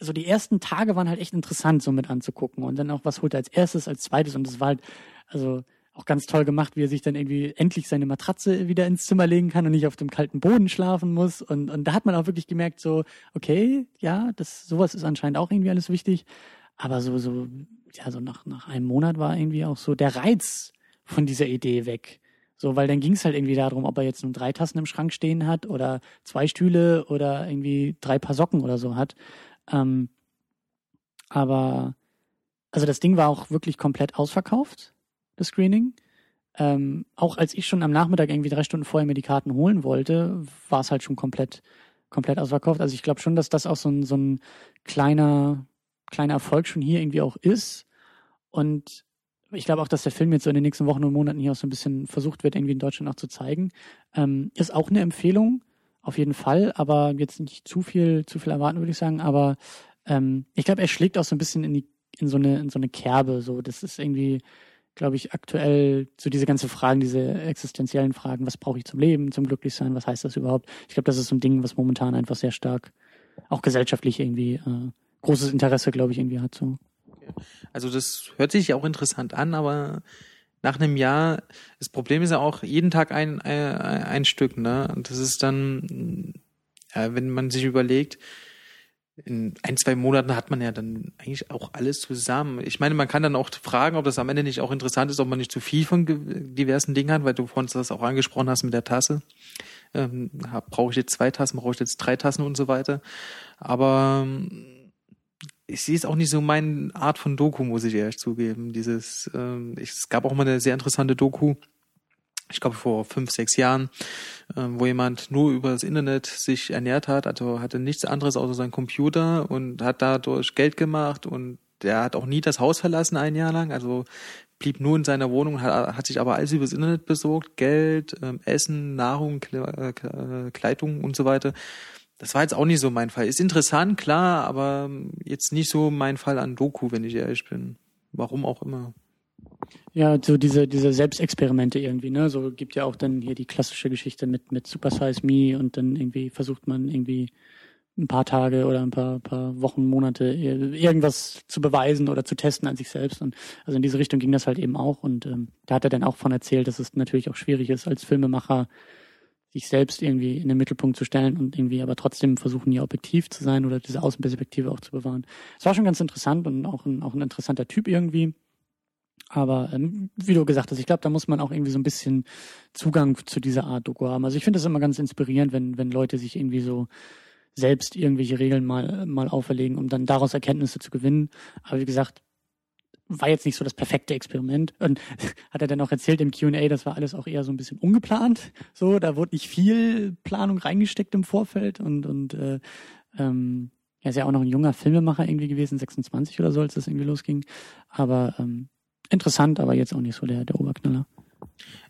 S3: also die ersten Tage waren halt echt interessant, so mit anzugucken. Und dann auch, was holt er als erstes, als zweites? Und das war halt, also auch ganz toll gemacht, wie er sich dann irgendwie endlich seine Matratze wieder ins Zimmer legen kann und nicht auf dem kalten Boden schlafen muss. Und, und da hat man auch wirklich gemerkt, so, okay, ja, das, sowas ist anscheinend auch irgendwie alles wichtig. Aber so, so, ja, so nach, nach einem Monat war irgendwie auch so der Reiz von dieser Idee weg. So, weil dann ging es halt irgendwie darum, ob er jetzt nun drei Tassen im Schrank stehen hat oder zwei Stühle oder irgendwie drei Paar Socken oder so hat. Ähm, aber also das Ding war auch wirklich komplett ausverkauft das Screening. Ähm, auch als ich schon am Nachmittag irgendwie drei Stunden vorher mir die Karten holen wollte, war es halt schon komplett, komplett ausverkauft. Also ich glaube schon, dass das auch so ein, so ein kleiner, kleiner Erfolg schon hier irgendwie auch ist. Und ich glaube auch, dass der Film jetzt so in den nächsten Wochen und Monaten hier auch so ein bisschen versucht wird, irgendwie in Deutschland auch zu zeigen. Ähm, ist auch eine Empfehlung, auf jeden Fall, aber jetzt nicht zu viel, zu viel erwarten, würde ich sagen. Aber ähm, ich glaube, er schlägt auch so ein bisschen in die, in so eine, in so eine Kerbe. So, das ist irgendwie, glaube ich, aktuell so diese ganzen Fragen, diese existenziellen Fragen, was brauche ich zum Leben, zum Glücklichsein, was heißt das überhaupt? Ich glaube, das ist so ein Ding, was momentan einfach sehr stark, auch gesellschaftlich irgendwie äh, großes Interesse, glaube ich, irgendwie hat. So.
S4: Also das hört sich auch interessant an, aber nach einem Jahr, das Problem ist ja auch jeden Tag ein, ein, ein Stück, ne? Und das ist dann, ja, wenn man sich überlegt, in ein, zwei Monaten hat man ja dann eigentlich auch alles zusammen. Ich meine, man kann dann auch fragen, ob das am Ende nicht auch interessant ist, ob man nicht zu viel von diversen Dingen hat, weil du vorhin das auch angesprochen hast mit der Tasse. Ähm, brauche ich jetzt zwei Tassen, brauche ich jetzt drei Tassen und so weiter. Aber ähm, ich sehe es auch nicht so meine Art von Doku, muss ich ehrlich zugeben. Dieses, ähm, ich, es gab auch mal eine sehr interessante Doku, ich glaube vor fünf, sechs Jahren, ähm, wo jemand nur über das Internet sich ernährt hat, also hatte nichts anderes außer sein Computer und hat dadurch Geld gemacht und der hat auch nie das Haus verlassen ein Jahr lang, also blieb nur in seiner Wohnung, hat, hat sich aber alles übers Internet besorgt, Geld, ähm, Essen, Nahrung, äh, äh, Kleidung und so weiter. Das war jetzt auch nicht so mein Fall. Ist interessant, klar, aber jetzt nicht so mein Fall an Doku, wenn ich ehrlich bin. Warum auch immer.
S3: Ja, so diese, diese Selbstexperimente irgendwie, ne? So gibt ja auch dann hier die klassische Geschichte mit, mit Super Size Me und dann irgendwie versucht man irgendwie ein paar Tage oder ein paar, paar Wochen, Monate irgendwas zu beweisen oder zu testen an sich selbst. Und also in diese Richtung ging das halt eben auch. Und ähm, da hat er dann auch von erzählt, dass es natürlich auch schwierig ist, als Filmemacher sich selbst irgendwie in den Mittelpunkt zu stellen und irgendwie aber trotzdem versuchen, hier objektiv zu sein oder diese Außenperspektive auch zu bewahren. Es war schon ganz interessant und auch ein, auch ein interessanter Typ irgendwie. Aber ähm, wie du gesagt hast, ich glaube, da muss man auch irgendwie so ein bisschen Zugang zu dieser Art Doku haben. Also ich finde das immer ganz inspirierend, wenn, wenn Leute sich irgendwie so selbst irgendwelche Regeln mal, mal auferlegen, um dann daraus Erkenntnisse zu gewinnen. Aber wie gesagt, war jetzt nicht so das perfekte Experiment. Und <laughs> hat er dann auch erzählt im Q&A, das war alles auch eher so ein bisschen ungeplant. So, da wurde nicht viel Planung reingesteckt im Vorfeld und, und äh, ähm, er ist ja auch noch ein junger Filmemacher irgendwie gewesen, 26 oder so, als das irgendwie losging. Aber ähm, interessant, aber jetzt auch nicht so der, der Oberknaller.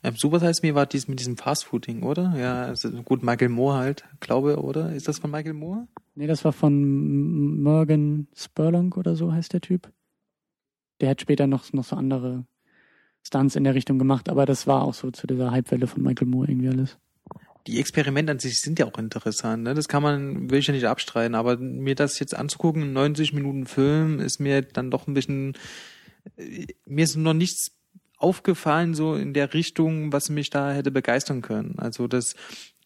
S4: Ähm, super heißt mir war dies mit diesem Fastfood-Ding, oder? Ja, also gut, Michael Moore halt, glaube, oder? Ist das von Michael Moore?
S3: Nee, das war von Morgan Spurlong oder so heißt der Typ. Der hat später noch, noch so andere Stunts in der Richtung gemacht, aber das war auch so zu dieser Hypewelle von Michael Moore irgendwie alles.
S4: Die Experimente an sich sind ja auch interessant, ne? Das kann man, will ich ja nicht abstreiten, aber mir das jetzt anzugucken, 90 Minuten Film, ist mir dann doch ein bisschen mir ist noch nichts aufgefallen, so in der Richtung, was mich da hätte begeistern können. Also das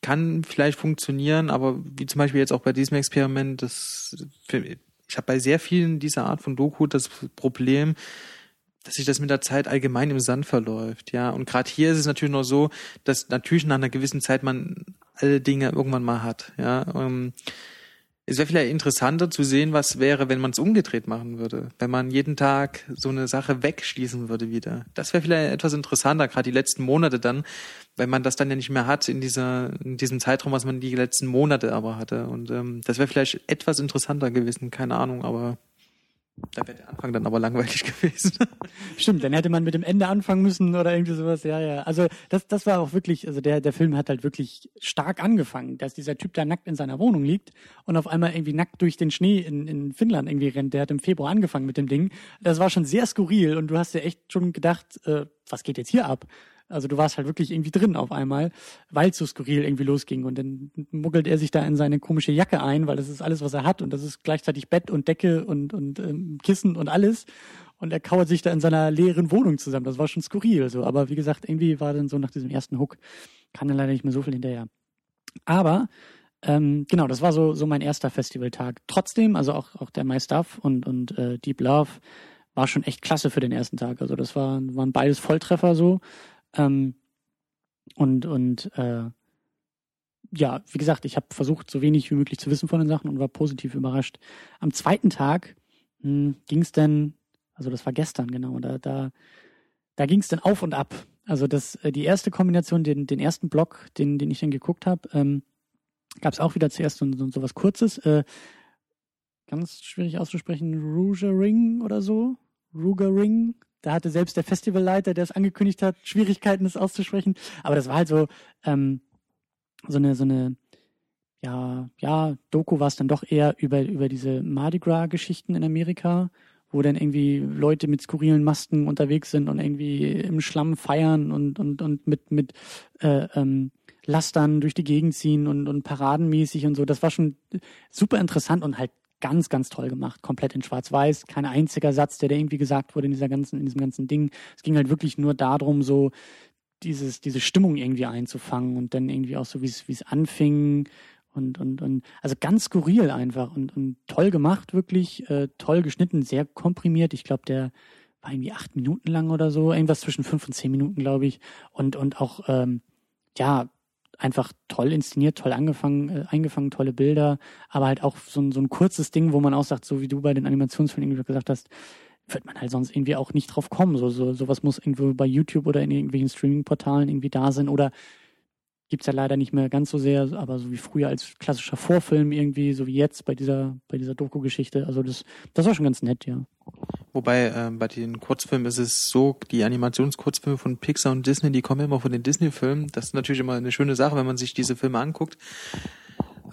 S4: kann vielleicht funktionieren, aber wie zum Beispiel jetzt auch bei diesem Experiment, das ich habe bei sehr vielen dieser Art von Doku das Problem, dass sich das mit der Zeit allgemein im Sand verläuft, ja. Und gerade hier ist es natürlich noch so, dass natürlich nach einer gewissen Zeit man alle Dinge irgendwann mal hat, ja. Ähm, es wäre vielleicht interessanter zu sehen, was wäre, wenn man es umgedreht machen würde. Wenn man jeden Tag so eine Sache wegschließen würde wieder. Das wäre vielleicht etwas interessanter, gerade die letzten Monate dann, weil man das dann ja nicht mehr hat in dieser, in diesem Zeitraum, was man die letzten Monate aber hatte. Und ähm, das wäre vielleicht etwas interessanter gewesen, keine Ahnung, aber da wäre der Anfang dann aber langweilig <laughs> gewesen.
S3: Stimmt, dann hätte man mit dem Ende anfangen müssen oder irgendwie sowas. Ja, ja. Also das, das war auch wirklich, also der, der Film hat halt wirklich stark angefangen, dass dieser Typ da nackt in seiner Wohnung liegt und auf einmal irgendwie nackt durch den Schnee in, in Finnland irgendwie rennt. Der hat im Februar angefangen mit dem Ding. Das war schon sehr skurril und du hast dir echt schon gedacht, äh, was geht jetzt hier ab? Also du warst halt wirklich irgendwie drin auf einmal, weil es so skurril irgendwie losging. Und dann muggelt er sich da in seine komische Jacke ein, weil das ist alles, was er hat. Und das ist gleichzeitig Bett und Decke und, und ähm, Kissen und alles. Und er kauert sich da in seiner leeren Wohnung zusammen. Das war schon skurril so. Aber wie gesagt, irgendwie war dann so nach diesem ersten Hook, kann er leider nicht mehr so viel hinterher. Aber ähm, genau, das war so, so mein erster Festivaltag. Trotzdem, also auch, auch der My Stuff und, und äh, Deep Love war schon echt klasse für den ersten Tag. Also das war, waren beides Volltreffer so. Ähm, und und äh, ja, wie gesagt, ich habe versucht, so wenig wie möglich zu wissen von den Sachen und war positiv überrascht. Am zweiten Tag hm, ging es dann, also das war gestern genau, da da da ging es dann auf und ab. Also das äh, die erste Kombination, den den ersten Block, den den ich dann geguckt habe, ähm, gab es auch wieder zuerst so, so, so was Kurzes, äh, ganz schwierig auszusprechen, Rouge Ring oder so, Ruger Ring, da hatte selbst der Festivalleiter, der es angekündigt hat, Schwierigkeiten, das auszusprechen. Aber das war halt so, ähm, so eine, so eine, ja, ja, Doku war es dann doch eher über, über diese Mardi Gras-Geschichten in Amerika, wo dann irgendwie Leute mit skurrilen Masken unterwegs sind und irgendwie im Schlamm feiern und, und, und mit, mit äh, ähm, Lastern durch die Gegend ziehen und, und paradenmäßig und so. Das war schon super interessant und halt ganz, ganz toll gemacht. Komplett in Schwarz-Weiß. Kein einziger Satz, der da irgendwie gesagt wurde in dieser ganzen, in diesem ganzen Ding. Es ging halt wirklich nur darum, so dieses, diese Stimmung irgendwie einzufangen und dann irgendwie auch so, wie es, wie es anfing Und, und, und also ganz skurril einfach und, und toll gemacht, wirklich, äh, toll geschnitten, sehr komprimiert. Ich glaube, der war irgendwie acht Minuten lang oder so, irgendwas zwischen fünf und zehn Minuten, glaube ich. Und, und auch, ähm, ja, einfach toll inszeniert, toll angefangen, äh, eingefangen, tolle Bilder, aber halt auch so ein, so ein kurzes Ding, wo man auch sagt, so wie du bei den Animationsfilmen gesagt hast, wird man halt sonst irgendwie auch nicht drauf kommen. So, so, sowas muss irgendwo bei YouTube oder in irgendwelchen Streaming-Portalen irgendwie da sein oder gibt's ja leider nicht mehr ganz so sehr, aber so wie früher als klassischer Vorfilm irgendwie, so wie jetzt bei dieser, bei dieser Doku-Geschichte. Also das, das war schon ganz nett, ja.
S4: Wobei äh, bei den Kurzfilmen ist es so, die Animationskurzfilme von Pixar und Disney, die kommen immer von den Disney-Filmen. Das ist natürlich immer eine schöne Sache, wenn man sich diese Filme anguckt.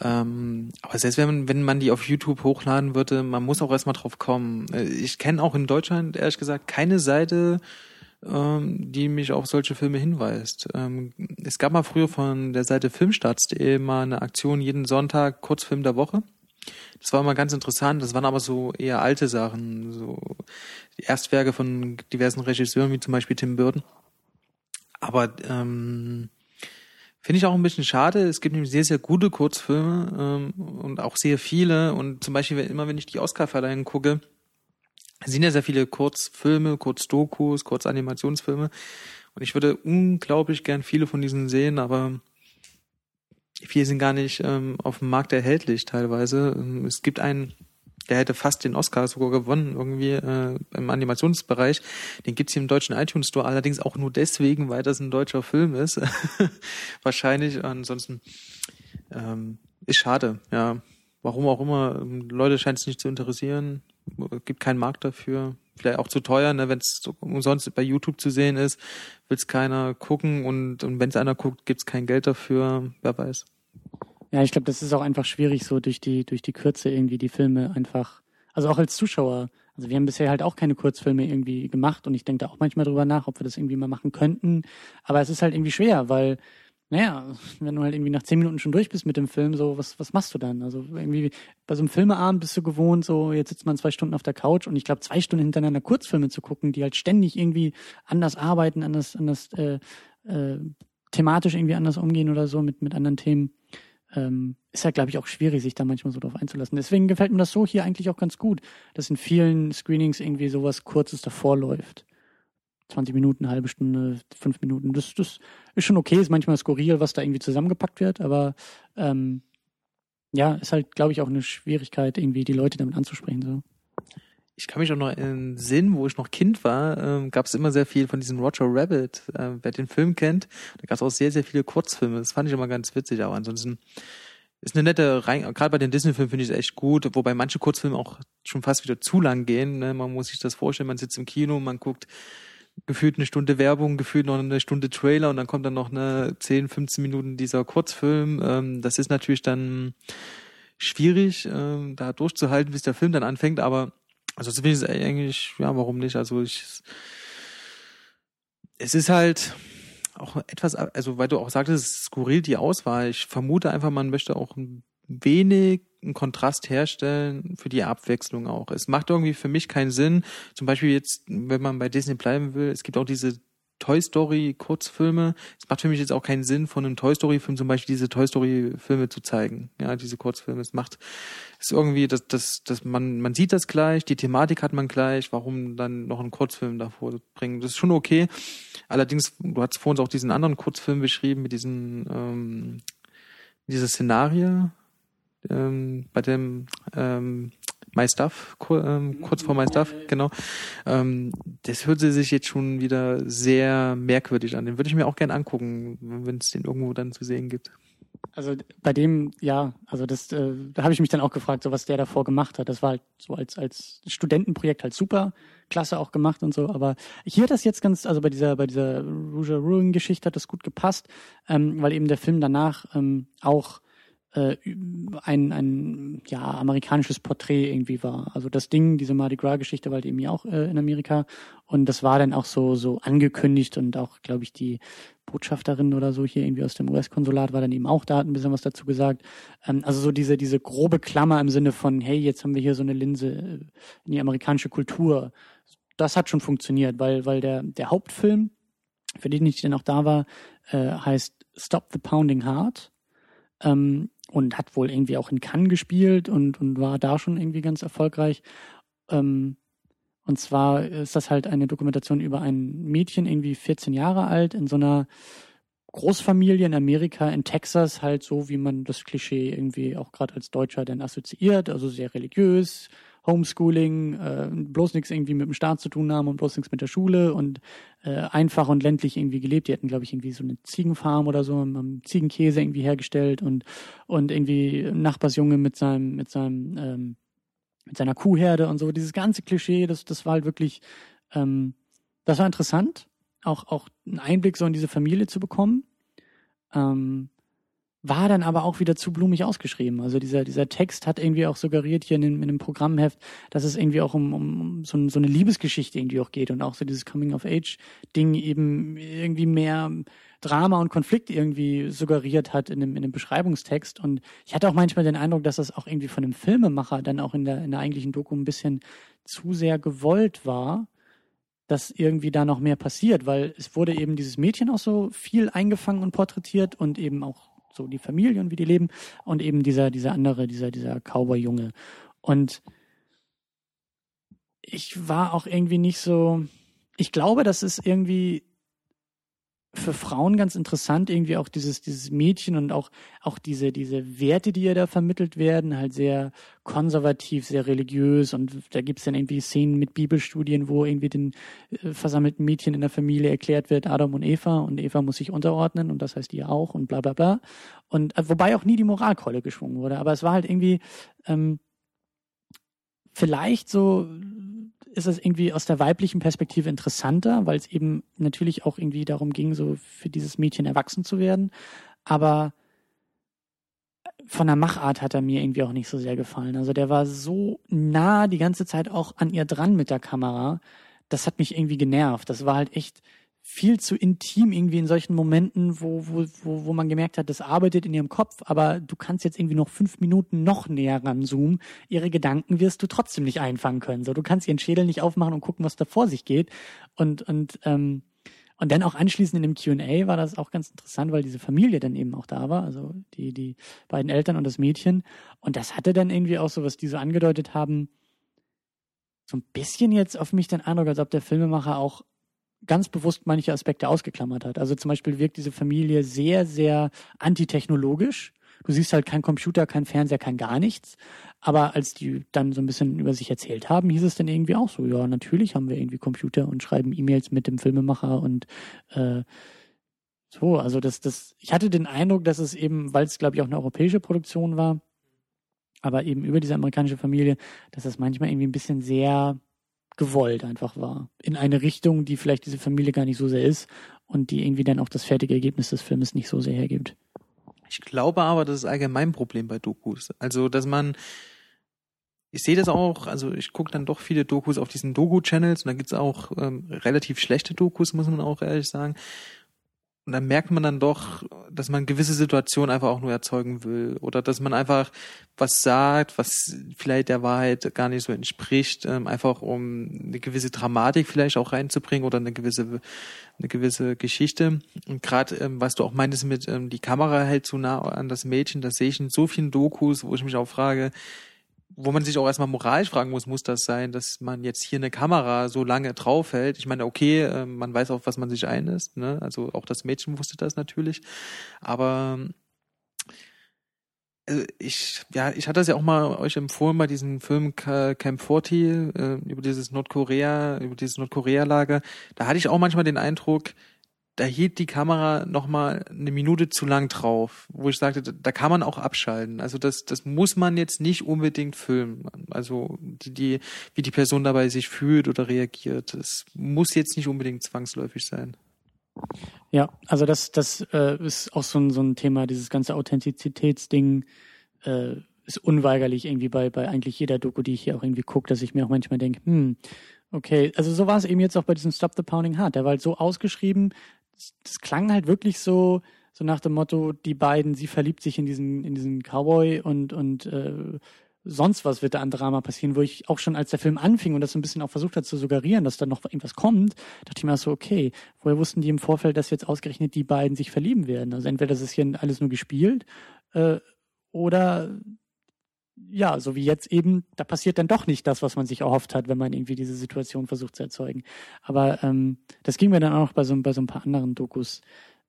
S4: Ähm, aber selbst wenn man, wenn man die auf YouTube hochladen würde, man muss auch erstmal drauf kommen. Äh, ich kenne auch in Deutschland, ehrlich gesagt, keine Seite, ähm, die mich auf solche Filme hinweist. Ähm, es gab mal früher von der Seite Filmstarts.de mal eine Aktion jeden Sonntag Kurzfilm der Woche. Das war immer ganz interessant. Das waren aber so eher alte Sachen, so die Erstwerke von diversen Regisseuren, wie zum Beispiel Tim Burton. Aber ähm, finde ich auch ein bisschen schade. Es gibt nämlich sehr, sehr gute Kurzfilme ähm, und auch sehr viele. Und zum Beispiel immer, wenn ich die Oscar-Verleihung gucke, sind ja sehr viele Kurzfilme, Kurzdokus, Kurzanimationsfilme. Und ich würde unglaublich gern viele von diesen sehen, aber viele sind gar nicht ähm, auf dem Markt erhältlich teilweise. Ähm, es gibt einen, der hätte fast den Oscar sogar gewonnen, irgendwie äh, im Animationsbereich. Den gibt's hier im deutschen iTunes Store, allerdings auch nur deswegen, weil das ein deutscher Film ist. <laughs> Wahrscheinlich. Ansonsten ähm, ist schade, ja. Warum auch immer, ähm, Leute scheint es nicht zu interessieren, gibt keinen Markt dafür vielleicht auch zu teuer, ne? wenn es so umsonst bei YouTube zu sehen ist, will es keiner gucken und, und wenn es einer guckt, gibt es kein Geld dafür, wer weiß.
S3: Ja, ich glaube, das ist auch einfach schwierig, so durch die, durch die Kürze irgendwie die Filme einfach, also auch als Zuschauer. Also wir haben bisher halt auch keine Kurzfilme irgendwie gemacht und ich denke da auch manchmal drüber nach, ob wir das irgendwie mal machen könnten. Aber es ist halt irgendwie schwer, weil naja, wenn du halt irgendwie nach zehn Minuten schon durch bist mit dem Film, so, was, was machst du dann? Also irgendwie bei so einem Filmeabend bist du gewohnt, so, jetzt sitzt man zwei Stunden auf der Couch und ich glaube, zwei Stunden hintereinander Kurzfilme zu gucken, die halt ständig irgendwie anders arbeiten, anders, anders äh, äh, thematisch irgendwie anders umgehen oder so mit, mit anderen Themen, ähm, ist halt, glaube ich, auch schwierig, sich da manchmal so drauf einzulassen. Deswegen gefällt mir das so hier eigentlich auch ganz gut, dass in vielen Screenings irgendwie sowas Kurzes davor läuft. 20 Minuten, halbe Stunde, fünf Minuten. Das, das ist schon okay, ist manchmal skurril, was da irgendwie zusammengepackt wird, aber ähm, ja, ist halt, glaube ich, auch eine Schwierigkeit, irgendwie die Leute damit anzusprechen. So.
S4: Ich kann mich auch noch in Sinn, wo ich noch Kind war, ähm, gab es immer sehr viel von diesem Roger Rabbit, äh, wer den Film kennt. Da gab es auch sehr, sehr viele Kurzfilme. Das fand ich immer ganz witzig, aber ansonsten ist eine nette gerade bei den Disney-Filmen finde ich es echt gut, wobei manche Kurzfilme auch schon fast wieder zu lang gehen. Ne? Man muss sich das vorstellen, man sitzt im Kino, man guckt gefühlt eine Stunde Werbung, gefühlt noch eine Stunde Trailer und dann kommt dann noch eine 10, 15 Minuten dieser Kurzfilm. Ähm, das ist natürlich dann schwierig, ähm, da durchzuhalten, bis der Film dann anfängt, aber also es eigentlich, ja, warum nicht? Also ich es ist halt auch etwas, also weil du auch sagtest, skurril die Auswahl. Ich vermute einfach, man möchte auch ein wenig einen Kontrast herstellen für die Abwechslung auch. Es macht irgendwie für mich keinen Sinn, zum Beispiel jetzt, wenn man bei Disney bleiben will, es gibt auch diese Toy Story Kurzfilme. Es macht für mich jetzt auch keinen Sinn, von einem Toy Story Film zum Beispiel diese Toy Story Filme zu zeigen. Ja, diese Kurzfilme. Es macht, es ist irgendwie, dass, dass, dass man, man sieht das gleich, die Thematik hat man gleich, warum dann noch einen Kurzfilm davor bringen? Das ist schon okay. Allerdings, du hast vor uns auch diesen anderen Kurzfilm beschrieben mit diesen, ähm, diese Szenarie, ähm, bei dem ähm, My Stuff, ähm, kurz vor My Stuff, genau. Ähm, das hörte sich jetzt schon wieder sehr merkwürdig an. Den würde ich mir auch gern angucken, wenn es den irgendwo dann zu sehen gibt.
S3: Also bei dem, ja, also das, äh, da habe ich mich dann auch gefragt, so was der davor gemacht hat. Das war halt so als als Studentenprojekt halt super, klasse auch gemacht und so. Aber hier hat das jetzt ganz, also bei dieser bei dieser Rouge Ruin Geschichte hat das gut gepasst, ähm, weil eben der Film danach ähm, auch äh, ein, ein ja, amerikanisches Porträt irgendwie war. Also das Ding, diese Mardi Gras-Geschichte war halt eben ja auch äh, in Amerika und das war dann auch so, so angekündigt und auch, glaube ich, die Botschafterin oder so hier irgendwie aus dem US-Konsulat war dann eben auch da, hat ein bisschen was dazu gesagt. Ähm, also so diese, diese grobe Klammer im Sinne von, hey, jetzt haben wir hier so eine Linse äh, in die amerikanische Kultur. Das hat schon funktioniert, weil, weil der, der Hauptfilm, für den ich dann auch da war, äh, heißt Stop the Pounding Heart. Ähm, und hat wohl irgendwie auch in Cannes gespielt und, und war da schon irgendwie ganz erfolgreich. Ähm, und zwar ist das halt eine Dokumentation über ein Mädchen, irgendwie 14 Jahre alt, in so einer Großfamilie in Amerika, in Texas, halt so, wie man das Klischee irgendwie auch gerade als Deutscher dann assoziiert, also sehr religiös, Homeschooling, äh, bloß nichts irgendwie mit dem Staat zu tun haben und bloß nichts mit der Schule und äh, einfach und ländlich irgendwie gelebt. Die hatten, glaube ich, irgendwie so eine Ziegenfarm oder so, haben Ziegenkäse irgendwie hergestellt und und irgendwie Nachbarsjunge mit seinem mit seinem ähm, mit seiner Kuhherde und so. Dieses ganze Klischee, das das war halt wirklich, ähm, das war interessant, auch auch einen Einblick so in diese Familie zu bekommen. Ähm, war dann aber auch wieder zu blumig ausgeschrieben. Also dieser, dieser Text hat irgendwie auch suggeriert hier in, dem, in dem Programmheft, dass es irgendwie auch um, um so, so eine Liebesgeschichte irgendwie auch geht und auch so dieses Coming-of-Age-Ding eben irgendwie mehr Drama und Konflikt irgendwie suggeriert hat in dem, in dem Beschreibungstext. Und ich hatte auch manchmal den Eindruck, dass das auch irgendwie von dem Filmemacher dann auch in der, in der eigentlichen Doku ein bisschen zu sehr gewollt war dass irgendwie da noch mehr passiert, weil es wurde eben dieses Mädchen auch so viel eingefangen und porträtiert und eben auch so die Familie und wie die leben und eben dieser, dieser andere, dieser, dieser Cowboy-Junge. Und ich war auch irgendwie nicht so, ich glaube, das ist irgendwie für Frauen ganz interessant, irgendwie auch dieses, dieses Mädchen und auch, auch diese, diese Werte, die ihr da vermittelt werden, halt sehr konservativ, sehr religiös und da gibt's dann irgendwie Szenen mit Bibelstudien, wo irgendwie den äh, versammelten Mädchen in der Familie erklärt wird, Adam und Eva und Eva muss sich unterordnen und das heißt ihr auch und bla bla bla. Und äh, wobei auch nie die Moralkeule geschwungen wurde, aber es war halt irgendwie ähm, vielleicht so ist es irgendwie aus der weiblichen Perspektive interessanter, weil es eben natürlich auch irgendwie darum ging, so für dieses Mädchen erwachsen zu werden. Aber von der Machart hat er mir irgendwie auch nicht so sehr gefallen. Also der war so nah die ganze Zeit auch an ihr dran mit der Kamera. Das hat mich irgendwie genervt. Das war halt echt, viel zu intim irgendwie in solchen Momenten, wo, wo, wo, wo man gemerkt hat, das arbeitet in ihrem Kopf, aber du kannst jetzt irgendwie noch fünf Minuten noch näher ranzoomen. Ihre Gedanken wirst du trotzdem nicht einfangen können. So, du kannst ihren Schädel nicht aufmachen und gucken, was da vor sich geht. Und, und, ähm, und dann auch anschließend in dem Q&A war das auch ganz interessant, weil diese Familie dann eben auch da war, also die, die beiden Eltern und das Mädchen. Und das hatte dann irgendwie auch so, was die so angedeutet haben, so ein bisschen jetzt auf mich den Eindruck, als ob der Filmemacher auch ganz bewusst manche Aspekte ausgeklammert hat. Also zum Beispiel wirkt diese Familie sehr, sehr antitechnologisch. Du siehst halt kein Computer, kein Fernseher, kein gar nichts. Aber als die dann so ein bisschen über sich erzählt haben, hieß es dann irgendwie auch so, ja, natürlich haben wir irgendwie Computer und schreiben E-Mails mit dem Filmemacher und äh, so, also das, das, ich hatte den Eindruck, dass es eben, weil es, glaube ich, auch eine europäische Produktion war, aber eben über diese amerikanische Familie, dass es manchmal irgendwie ein bisschen sehr gewollt einfach war. In eine Richtung, die vielleicht diese Familie gar nicht so sehr ist und die irgendwie dann auch das fertige Ergebnis des Filmes nicht so sehr hergibt.
S4: Ich glaube aber, das ist allgemein ein Problem bei Dokus. Also, dass man, ich sehe das auch, also ich gucke dann doch viele Dokus auf diesen Doku-Channels und da gibt's auch ähm, relativ schlechte Dokus, muss man auch ehrlich sagen. Und dann merkt man dann doch, dass man gewisse Situationen einfach auch nur erzeugen will. Oder dass man einfach was sagt, was vielleicht der Wahrheit gar nicht so entspricht, ähm, einfach um eine gewisse Dramatik vielleicht auch reinzubringen oder eine gewisse, eine gewisse Geschichte. Und gerade, ähm, was du auch meintest mit, ähm, die Kamera hält zu nah an das Mädchen, das sehe ich in so vielen Dokus, wo ich mich auch frage, wo man sich auch erstmal moralisch fragen muss, muss das sein, dass man jetzt hier eine Kamera so lange draufhält? Ich meine, okay, ähm, man weiß auch, was man sich einlässt, ne? Also auch das Mädchen wusste das natürlich. Aber also ich, ja, ich hatte das ja auch mal euch empfohlen bei diesem Film Camp 40 äh, über dieses Nordkorea, über dieses Nordkorea-Lager. Da hatte ich auch manchmal den Eindruck, da hielt die Kamera noch mal eine Minute zu lang drauf, wo ich sagte, da kann man auch abschalten. Also das, das muss man jetzt nicht unbedingt filmen. Also die, die, wie die Person dabei sich fühlt oder reagiert, das muss jetzt nicht unbedingt zwangsläufig sein.
S3: Ja, also das, das äh, ist auch so ein, so ein Thema, dieses ganze Authentizitätsding äh, ist unweigerlich irgendwie bei, bei eigentlich jeder Doku, die ich hier auch irgendwie gucke, dass ich mir auch manchmal denke, hm, okay, also so war es eben jetzt auch bei diesem Stop the Pounding Heart. Der war halt so ausgeschrieben, das klang halt wirklich so, so nach dem Motto, die beiden, sie verliebt sich in diesen, in diesen Cowboy und, und äh, sonst was wird da an Drama passieren, wo ich auch schon, als der Film anfing und das so ein bisschen auch versucht hat zu suggerieren, dass da noch irgendwas kommt, dachte ich mir so, okay, woher wussten die im Vorfeld, dass jetzt ausgerechnet die beiden sich verlieben werden? Also entweder das ist hier alles nur gespielt, äh, oder ja, so wie jetzt eben, da passiert dann doch nicht das, was man sich erhofft hat, wenn man irgendwie diese Situation versucht zu erzeugen. Aber ähm, das ging mir dann auch bei so, bei so ein paar anderen Dokus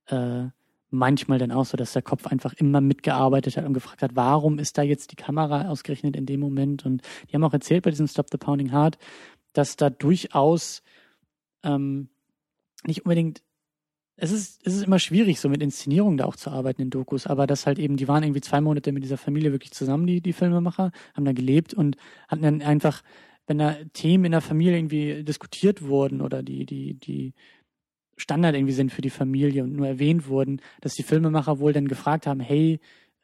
S3: äh, manchmal dann auch so, dass der Kopf einfach immer mitgearbeitet hat und gefragt hat, warum ist da jetzt die Kamera ausgerechnet in dem Moment? Und die haben auch erzählt bei diesem Stop the Pounding Heart, dass da durchaus ähm, nicht unbedingt es ist, es ist immer schwierig, so mit Inszenierung da auch zu arbeiten in Dokus, aber das halt eben, die waren irgendwie zwei Monate mit dieser Familie wirklich zusammen, die, die Filmemacher, haben da gelebt und hatten dann einfach, wenn da Themen in der Familie irgendwie diskutiert wurden oder die, die, die Standard irgendwie sind für die Familie und nur erwähnt wurden, dass die Filmemacher wohl dann gefragt haben, hey,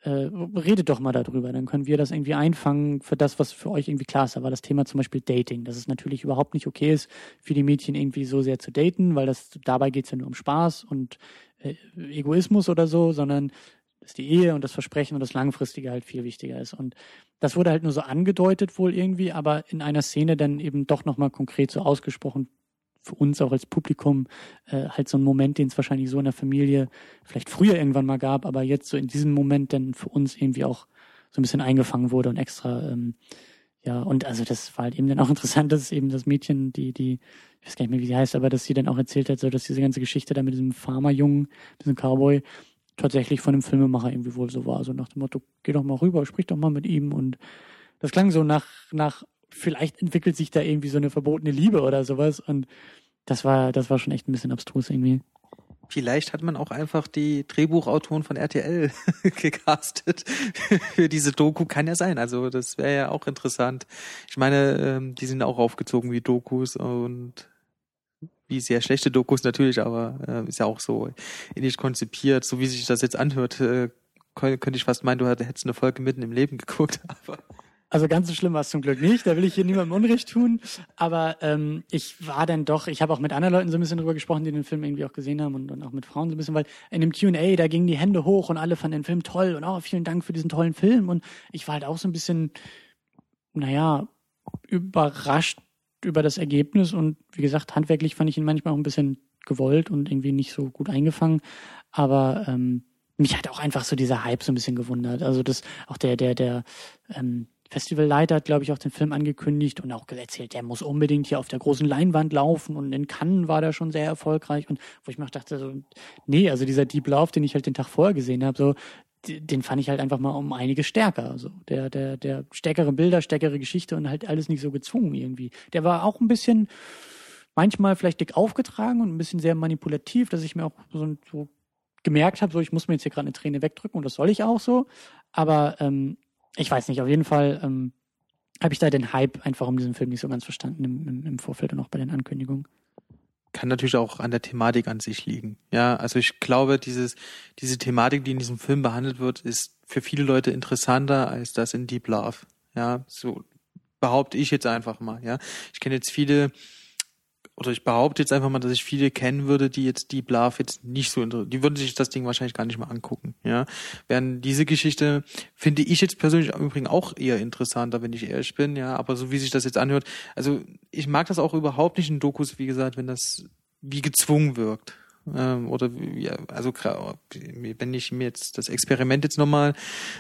S3: äh, redet doch mal darüber, dann können wir das irgendwie einfangen für das, was für euch irgendwie klar ist. Da war das Thema zum Beispiel Dating, dass es natürlich überhaupt nicht okay ist, für die Mädchen irgendwie so sehr zu daten, weil das dabei geht es ja nur um Spaß und äh, Egoismus oder so, sondern dass die Ehe und das Versprechen und das Langfristige halt viel wichtiger ist. Und das wurde halt nur so angedeutet wohl irgendwie, aber in einer Szene dann eben doch nochmal konkret so ausgesprochen für uns auch als Publikum äh, halt so ein Moment, den es wahrscheinlich so in der Familie vielleicht früher irgendwann mal gab, aber jetzt so in diesem Moment dann für uns irgendwie auch so ein bisschen eingefangen wurde und extra ähm, ja, und also das war halt eben dann auch <laughs> interessant, dass eben das Mädchen, die, die, ich weiß gar nicht mehr, wie sie heißt, aber dass sie dann auch erzählt hat, so dass diese ganze Geschichte da mit diesem Farmerjungen, diesem Cowboy, tatsächlich von dem Filmemacher irgendwie wohl so war. So nach dem Motto, geh doch mal rüber, sprich doch mal mit ihm. Und das klang so nach, nach vielleicht entwickelt sich da irgendwie so eine verbotene Liebe oder sowas. Und das war, das war schon echt ein bisschen abstrus irgendwie.
S4: Vielleicht hat man auch einfach die Drehbuchautoren von RTL <laughs> gecastet für diese Doku. Kann ja sein. Also das wäre ja auch interessant. Ich meine, ähm, die sind auch aufgezogen wie Dokus und wie sehr schlechte Dokus natürlich, aber äh, ist ja auch so ähnlich konzipiert. So wie sich das jetzt anhört, äh, könnte ich fast meinen, du hättest eine Folge mitten im Leben <laughs> geguckt. Aber
S3: also ganz so schlimm war es zum Glück nicht. Da will ich hier niemandem Unrecht tun. Aber ähm, ich war dann doch, ich habe auch mit anderen Leuten so ein bisschen drüber gesprochen, die den Film irgendwie auch gesehen haben und, und auch mit Frauen so ein bisschen, weil in dem Q&A, da gingen die Hände hoch und alle fanden den Film toll und oh, vielen Dank für diesen tollen Film. Und ich war halt auch so ein bisschen, naja, überrascht über das Ergebnis und wie gesagt, handwerklich fand ich ihn manchmal auch ein bisschen gewollt und irgendwie nicht so gut eingefangen. Aber ähm, mich hat auch einfach so dieser Hype so ein bisschen gewundert. Also das auch der der der ähm, Festivalleiter hat, glaube ich, auch den Film angekündigt und auch erzählt, der muss unbedingt hier auf der großen Leinwand laufen und in Cannes war der schon sehr erfolgreich und wo ich mir auch dachte, so, nee, also dieser Deep Love, den ich halt den Tag vorher gesehen habe, so, den fand ich halt einfach mal um einiges stärker. Also der, der, der stärkere Bilder, stärkere Geschichte und halt alles nicht so gezwungen irgendwie. Der war auch ein bisschen manchmal vielleicht dick aufgetragen und ein bisschen sehr manipulativ, dass ich mir auch so, so gemerkt habe, so ich muss mir jetzt hier gerade eine Träne wegdrücken und das soll ich auch so. Aber ähm, ich weiß nicht, auf jeden Fall ähm, habe ich da den Hype einfach um diesen Film nicht so ganz verstanden im, im, im Vorfeld und auch bei den Ankündigungen
S4: kann natürlich auch an der Thematik an sich liegen. Ja, also ich glaube, dieses, diese Thematik, die in diesem Film behandelt wird, ist für viele Leute interessanter als das in Deep Love. Ja, so behaupte ich jetzt einfach mal. Ja, ich kenne jetzt viele oder ich behaupte jetzt einfach mal, dass ich viele kennen würde, die jetzt Deep Love jetzt nicht so, die würden sich das Ding wahrscheinlich gar nicht mal angucken, ja. Während diese Geschichte finde ich jetzt persönlich im Übrigen auch eher interessanter, wenn ich ehrlich bin, ja. Aber so wie sich das jetzt anhört, also ich mag das auch überhaupt nicht in Dokus, wie gesagt, wenn das wie gezwungen wirkt. Ähm, oder ja, also wenn ich mir jetzt das Experiment jetzt nochmal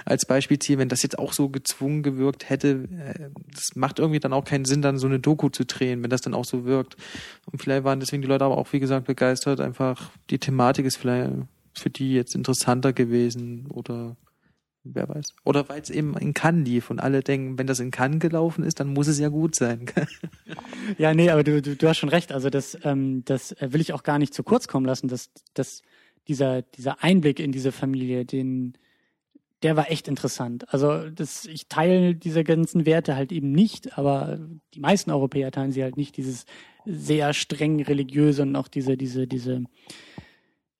S4: als Beispiel ziehe, wenn das jetzt auch so gezwungen gewirkt hätte, äh, das macht irgendwie dann auch keinen Sinn, dann so eine Doku zu drehen, wenn das dann auch so wirkt. Und vielleicht waren deswegen die Leute aber auch, wie gesagt, begeistert. Einfach die Thematik ist vielleicht für die jetzt interessanter gewesen oder wer weiß. Oder weil es eben in Cannes lief und alle denken, wenn das in Cannes gelaufen ist, dann muss es ja gut sein. <laughs>
S3: ja, nee, aber du, du, du hast schon recht. Also das, ähm, das will ich auch gar nicht zu kurz kommen lassen, dass, dass dieser, dieser Einblick in diese Familie, den, der war echt interessant. Also das, ich teile diese ganzen Werte halt eben nicht, aber die meisten Europäer teilen sie halt nicht, dieses sehr streng religiöse und auch diese, diese, diese,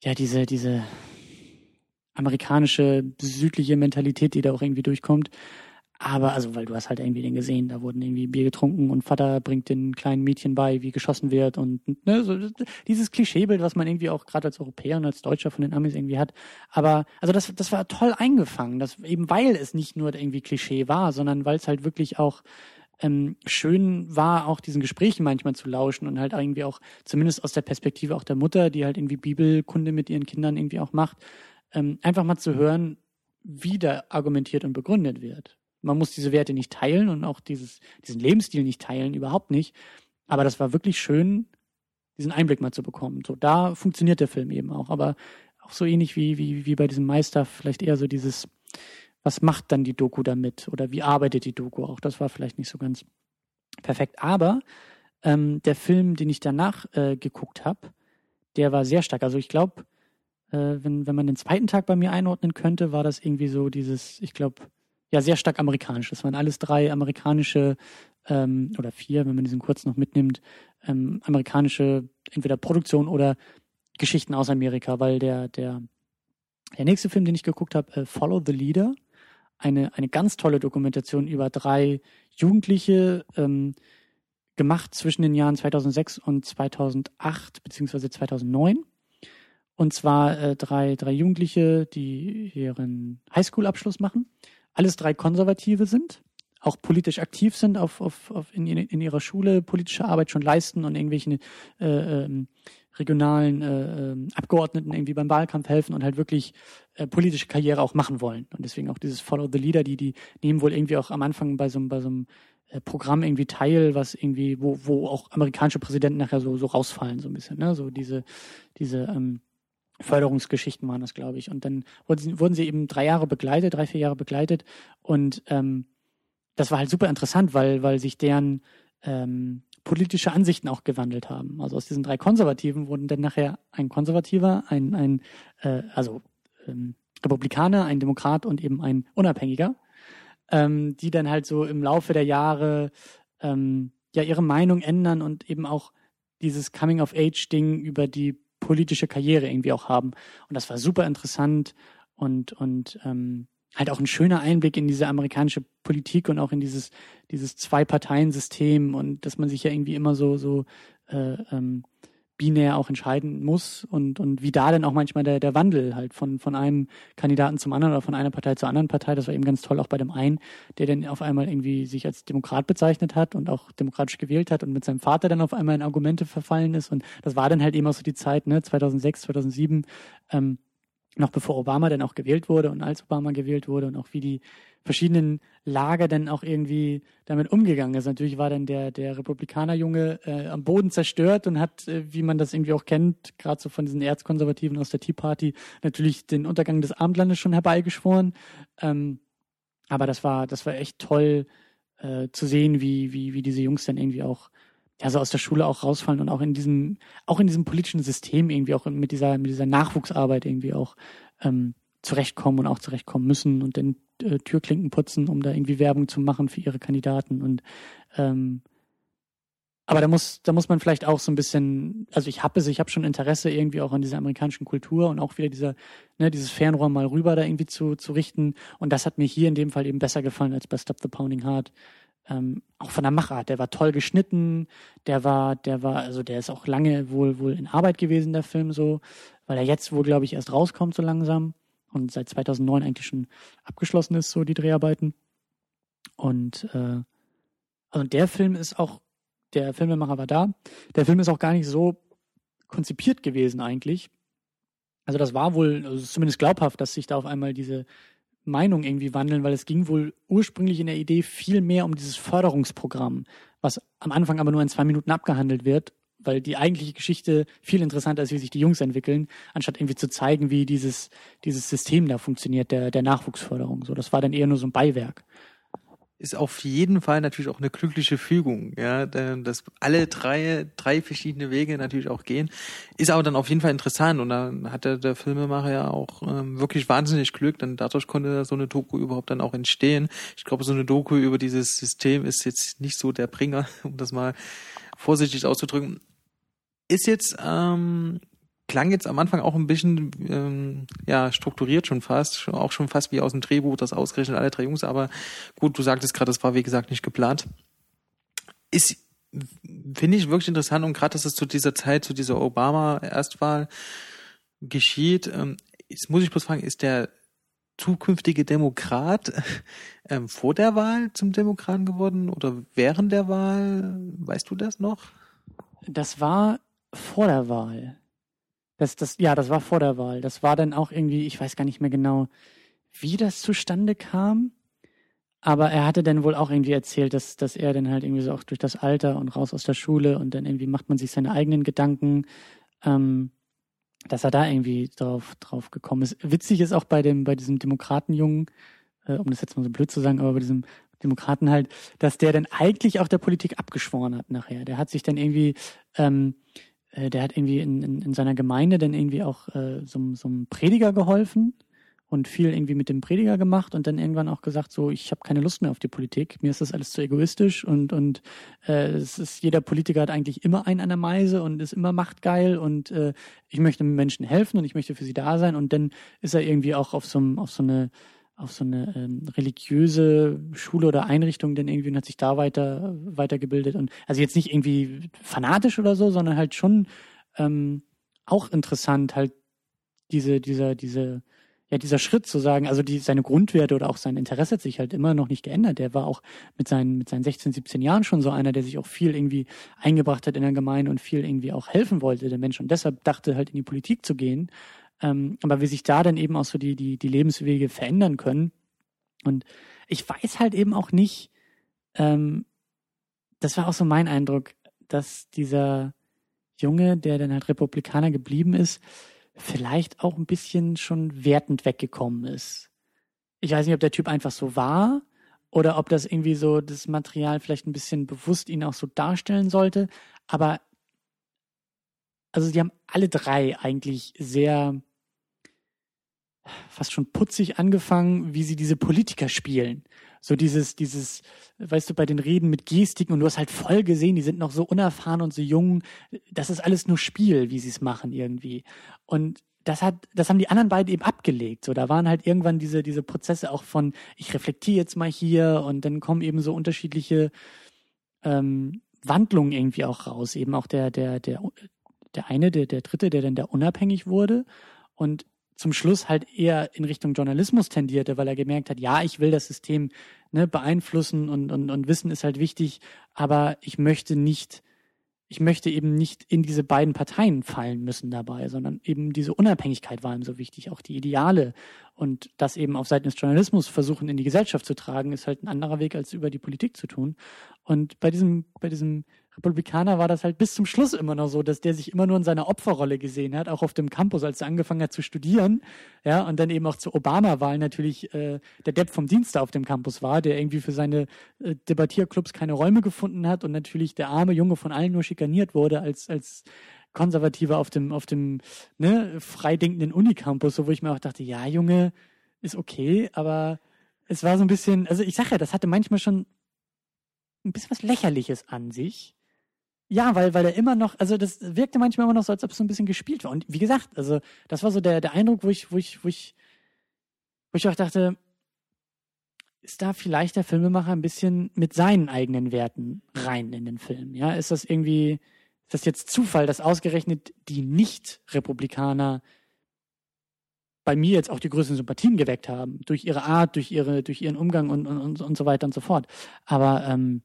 S3: ja, diese, diese amerikanische, südliche Mentalität, die da auch irgendwie durchkommt. Aber, also, weil du hast halt irgendwie den gesehen, da wurden irgendwie Bier getrunken und Vater bringt den kleinen Mädchen bei, wie geschossen wird und ne, so dieses Klischeebild, was man irgendwie auch gerade als Europäer und als Deutscher von den Amis irgendwie hat. Aber, also das, das war toll eingefangen, das eben weil es nicht nur irgendwie Klischee war, sondern weil es halt wirklich auch ähm, schön war, auch diesen Gesprächen manchmal zu lauschen und halt irgendwie auch, zumindest aus der Perspektive auch der Mutter, die halt irgendwie Bibelkunde mit ihren Kindern irgendwie auch macht, ähm, einfach mal zu hören, wieder argumentiert und begründet wird. Man muss diese Werte nicht teilen und auch dieses, diesen Lebensstil nicht teilen, überhaupt nicht. Aber das war wirklich schön, diesen Einblick mal zu bekommen. So, da funktioniert der Film eben auch. Aber auch so ähnlich wie, wie, wie bei diesem Meister, vielleicht eher so dieses, was macht dann die Doku damit? Oder wie arbeitet die Doku auch? Das war vielleicht nicht so ganz perfekt. Aber ähm, der Film, den ich danach äh, geguckt habe, der war sehr stark. Also ich glaube, äh, wenn, wenn man den zweiten Tag bei mir einordnen könnte, war das irgendwie so dieses, ich glaube, ja, sehr stark amerikanisch. Das waren alles drei amerikanische ähm, oder vier, wenn man diesen kurz noch mitnimmt, ähm, amerikanische entweder Produktion oder Geschichten aus Amerika, weil der, der, der nächste Film, den ich geguckt habe, äh, Follow the Leader, eine, eine ganz tolle Dokumentation über drei Jugendliche, ähm, gemacht zwischen den Jahren 2006 und 2008 beziehungsweise 2009. Und zwar äh, drei, drei Jugendliche, die ihren Highschool-Abschluss machen. Alles drei Konservative sind, auch politisch aktiv sind, auf, auf, auf in, in ihrer Schule politische Arbeit schon leisten und irgendwelchen äh, ähm, regionalen äh, ähm, Abgeordneten irgendwie beim Wahlkampf helfen und halt wirklich äh, politische Karriere auch machen wollen. Und deswegen auch dieses Follow the Leader, die, die nehmen wohl irgendwie auch am Anfang bei so, bei so einem äh, Programm irgendwie teil, was irgendwie, wo, wo auch amerikanische Präsidenten nachher so, so rausfallen, so ein bisschen, ne? So diese, diese ähm, Förderungsgeschichten waren das, glaube ich. Und dann wurden sie, wurden sie eben drei Jahre begleitet, drei, vier Jahre begleitet. Und ähm, das war halt super interessant, weil, weil sich deren ähm, politische Ansichten auch gewandelt haben. Also aus diesen drei Konservativen wurden dann nachher ein Konservativer, ein, ein äh, also ähm, Republikaner, ein Demokrat und eben ein Unabhängiger ähm, die dann halt so im Laufe der Jahre ähm, ja ihre Meinung ändern und eben auch dieses Coming-of-Age-Ding über die politische Karriere irgendwie auch haben. Und das war super interessant und, und ähm, halt auch ein schöner Einblick in diese amerikanische Politik und auch in dieses, dieses Zwei-Parteien-System und dass man sich ja irgendwie immer so, so äh, ähm, binär auch entscheiden muss und, und wie da dann auch manchmal der, der Wandel halt von, von einem Kandidaten zum anderen oder von einer Partei zur anderen Partei, das war eben ganz toll auch bei dem einen, der dann auf einmal irgendwie sich als Demokrat bezeichnet hat und auch demokratisch gewählt hat und mit seinem Vater dann auf einmal in Argumente verfallen ist. Und das war dann halt eben auch so die Zeit, ne, 2006, 2007, ähm, noch bevor Obama dann auch gewählt wurde und als Obama gewählt wurde und auch wie die verschiedenen Lager dann auch irgendwie damit umgegangen ist. Natürlich war dann der, der Republikanerjunge äh, am Boden zerstört und hat, äh, wie man das irgendwie auch kennt, gerade so von diesen Erzkonservativen aus der Tea Party, natürlich den Untergang des Abendlandes schon herbeigeschworen. Ähm, aber das war, das war echt toll äh, zu sehen, wie, wie, wie diese Jungs dann irgendwie auch ja, so aus der Schule auch rausfallen und auch in diesem, auch in diesem politischen System irgendwie auch mit dieser, mit dieser Nachwuchsarbeit irgendwie auch ähm, zurechtkommen und auch zurechtkommen müssen und dann äh, Türklinken putzen, um da irgendwie Werbung zu machen für ihre Kandidaten und ähm, aber da muss, da muss man vielleicht auch so ein bisschen, also ich habe es, ich habe schon Interesse irgendwie auch an dieser amerikanischen Kultur und auch wieder dieser, ne, dieses Fernrohr mal rüber da irgendwie zu, zu richten. Und das hat mir hier in dem Fall eben besser gefallen als bei Stop the Pounding Heart ähm, auch von der Machart, der war toll geschnitten, der war, der war, also der ist auch lange wohl wohl in Arbeit gewesen, der Film so, weil er jetzt wohl, glaube ich, erst rauskommt so langsam und seit 2009 eigentlich schon abgeschlossen ist, so die Dreharbeiten. Und äh, also der Film ist auch, der Filmemacher war da, der Film ist auch gar nicht so konzipiert gewesen eigentlich. Also das war wohl, also zumindest glaubhaft, dass sich da auf einmal diese Meinung irgendwie wandeln, weil es ging wohl ursprünglich in der Idee viel mehr um dieses Förderungsprogramm, was am Anfang aber nur in zwei Minuten abgehandelt wird, weil die eigentliche Geschichte viel interessanter ist, wie sich die Jungs entwickeln, anstatt irgendwie zu zeigen, wie dieses, dieses System da funktioniert, der, der Nachwuchsförderung. So, das war dann eher nur so ein Beiwerk
S4: ist auf jeden Fall natürlich auch eine glückliche Fügung, ja, dass alle drei, drei verschiedene Wege natürlich auch gehen, ist aber dann auf jeden Fall interessant und dann hat der, Filmemacher ja auch ähm, wirklich wahnsinnig Glück, denn dadurch konnte so eine Doku überhaupt dann auch entstehen. Ich glaube, so eine Doku über dieses System ist jetzt nicht so der Bringer, <laughs> um das mal vorsichtig auszudrücken. Ist jetzt ähm, klang jetzt am Anfang auch ein bisschen ähm, ja strukturiert schon fast, auch schon fast wie aus dem Drehbuch, das ausgerechnet alle drei Jungs, aber gut, du sagtest gerade, das war wie gesagt nicht geplant. Ist finde ich wirklich interessant und gerade, dass es zu dieser Zeit, zu dieser Obama-Erstwahl geschieht. Ähm, jetzt muss ich bloß fragen, ist der zukünftige Demokrat <laughs> ähm, vor der Wahl zum Demokraten geworden oder während der Wahl? Weißt du das noch?
S3: Das war vor der Wahl. Das, das, ja, das war vor der Wahl. Das war dann auch irgendwie, ich weiß gar nicht mehr genau, wie das zustande kam. Aber er hatte dann wohl auch irgendwie erzählt, dass, dass er dann halt irgendwie so auch durch das Alter und raus aus der Schule und dann irgendwie macht man sich seine eigenen Gedanken, ähm, dass er da irgendwie drauf, drauf gekommen ist. Witzig ist auch bei dem, bei diesem Demokratenjungen, äh, um das jetzt mal so blöd zu sagen, aber bei diesem Demokraten halt, dass der dann eigentlich auch der Politik abgeschworen hat nachher. Der hat sich dann irgendwie, ähm, äh, der hat irgendwie in, in, in seiner Gemeinde dann irgendwie auch äh, so, so einem Prediger geholfen und viel irgendwie mit dem Prediger gemacht und dann irgendwann auch gesagt, so, ich habe keine Lust mehr auf die Politik, mir ist das alles zu egoistisch und, und äh, es ist, jeder Politiker hat eigentlich immer einen an der Meise und ist immer machtgeil und äh, ich möchte Menschen helfen und ich möchte für sie da sein und dann ist er irgendwie auch auf so, auf so eine auf so eine ähm, religiöse Schule oder Einrichtung denn irgendwie und hat sich da weiter weitergebildet und also jetzt nicht irgendwie fanatisch oder so, sondern halt schon ähm, auch interessant halt diese dieser diese ja dieser Schritt zu sagen, also die seine Grundwerte oder auch sein Interesse hat sich halt immer noch nicht geändert. Der war auch mit seinen mit seinen 16, 17 Jahren schon so einer, der sich auch viel irgendwie eingebracht hat in der Gemeinde und viel irgendwie auch helfen wollte der Mensch und deshalb dachte halt in die Politik zu gehen ähm, aber wie sich da dann eben auch so die, die, die Lebenswege verändern können. Und ich weiß halt eben auch nicht, ähm, das war auch so mein Eindruck, dass dieser Junge, der dann halt Republikaner geblieben ist, vielleicht auch ein bisschen schon wertend weggekommen ist. Ich weiß nicht, ob der Typ einfach so war oder ob das irgendwie so das Material vielleicht ein bisschen bewusst ihn auch so darstellen sollte. Aber also die haben alle drei eigentlich sehr fast schon putzig angefangen, wie sie diese Politiker spielen. So dieses, dieses, weißt du, bei den Reden mit Gestiken und du hast halt voll gesehen, die sind noch so unerfahren und so jung. Das ist alles nur Spiel, wie sie es machen irgendwie. Und das hat, das haben die anderen beiden eben abgelegt. So, da waren halt irgendwann diese, diese Prozesse auch von, ich reflektiere jetzt mal hier und dann kommen eben so unterschiedliche ähm, Wandlungen irgendwie auch raus. Eben auch der, der, der, der eine, der, der dritte, der dann da unabhängig wurde. Und zum Schluss halt eher in Richtung Journalismus tendierte, weil er gemerkt hat, ja, ich will das System ne, beeinflussen und, und, und Wissen ist halt wichtig, aber ich möchte nicht, ich möchte eben nicht in diese beiden Parteien fallen müssen dabei, sondern eben diese Unabhängigkeit war ihm so wichtig, auch die Ideale und das eben auf Seiten des Journalismus versuchen in die Gesellschaft zu tragen, ist halt ein anderer Weg als über die Politik zu tun. Und bei diesem, bei diesem Republikaner war das halt bis zum Schluss immer noch so, dass der sich immer nur in seiner Opferrolle gesehen hat, auch auf dem Campus, als er angefangen hat zu studieren, ja, und dann eben auch zur Obama-Wahl natürlich äh, der Depp vom Dienste auf dem Campus war, der irgendwie für seine äh, Debattierclubs keine Räume gefunden hat und natürlich der arme Junge von allen nur schikaniert wurde als als Konservativer auf dem auf dem ne, freidenkenden Unicampus, so wo ich mir auch dachte, ja Junge, ist okay, aber es war so ein bisschen, also ich sag ja, das hatte manchmal schon ein bisschen was Lächerliches an sich. Ja, weil, weil er immer noch, also das wirkte manchmal immer noch so, als ob es so ein bisschen gespielt war. Und wie gesagt, also das war so der, der Eindruck, wo ich, wo ich, wo ich, wo ich auch dachte, ist da vielleicht der Filmemacher ein bisschen mit seinen eigenen Werten rein in den Film? Ja, ist das irgendwie, ist das jetzt Zufall, dass ausgerechnet die Nicht-Republikaner bei mir jetzt auch die größten Sympathien geweckt haben, durch ihre Art, durch ihre, durch ihren Umgang und, und, und so weiter und so fort. Aber ähm,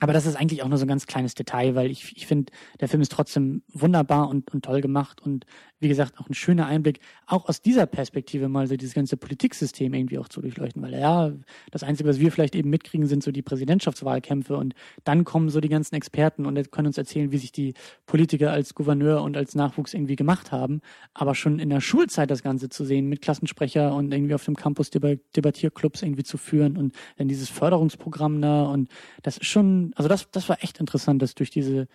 S3: aber das ist eigentlich auch nur so ein ganz kleines Detail, weil ich, ich finde, der Film ist trotzdem wunderbar und, und toll gemacht und wie gesagt, auch ein schöner Einblick, auch aus dieser Perspektive mal so dieses ganze Politiksystem irgendwie auch zu durchleuchten, weil ja, das Einzige, was wir vielleicht eben mitkriegen, sind so die Präsidentschaftswahlkämpfe und dann kommen so die ganzen Experten und können uns erzählen, wie sich die Politiker als Gouverneur und als Nachwuchs irgendwie gemacht haben. Aber schon in der Schulzeit das Ganze zu sehen, mit Klassensprecher und irgendwie auf dem Campus Debattierclubs irgendwie zu führen und dann dieses Förderungsprogramm da und das ist schon, also das, das war echt interessant, das durch diese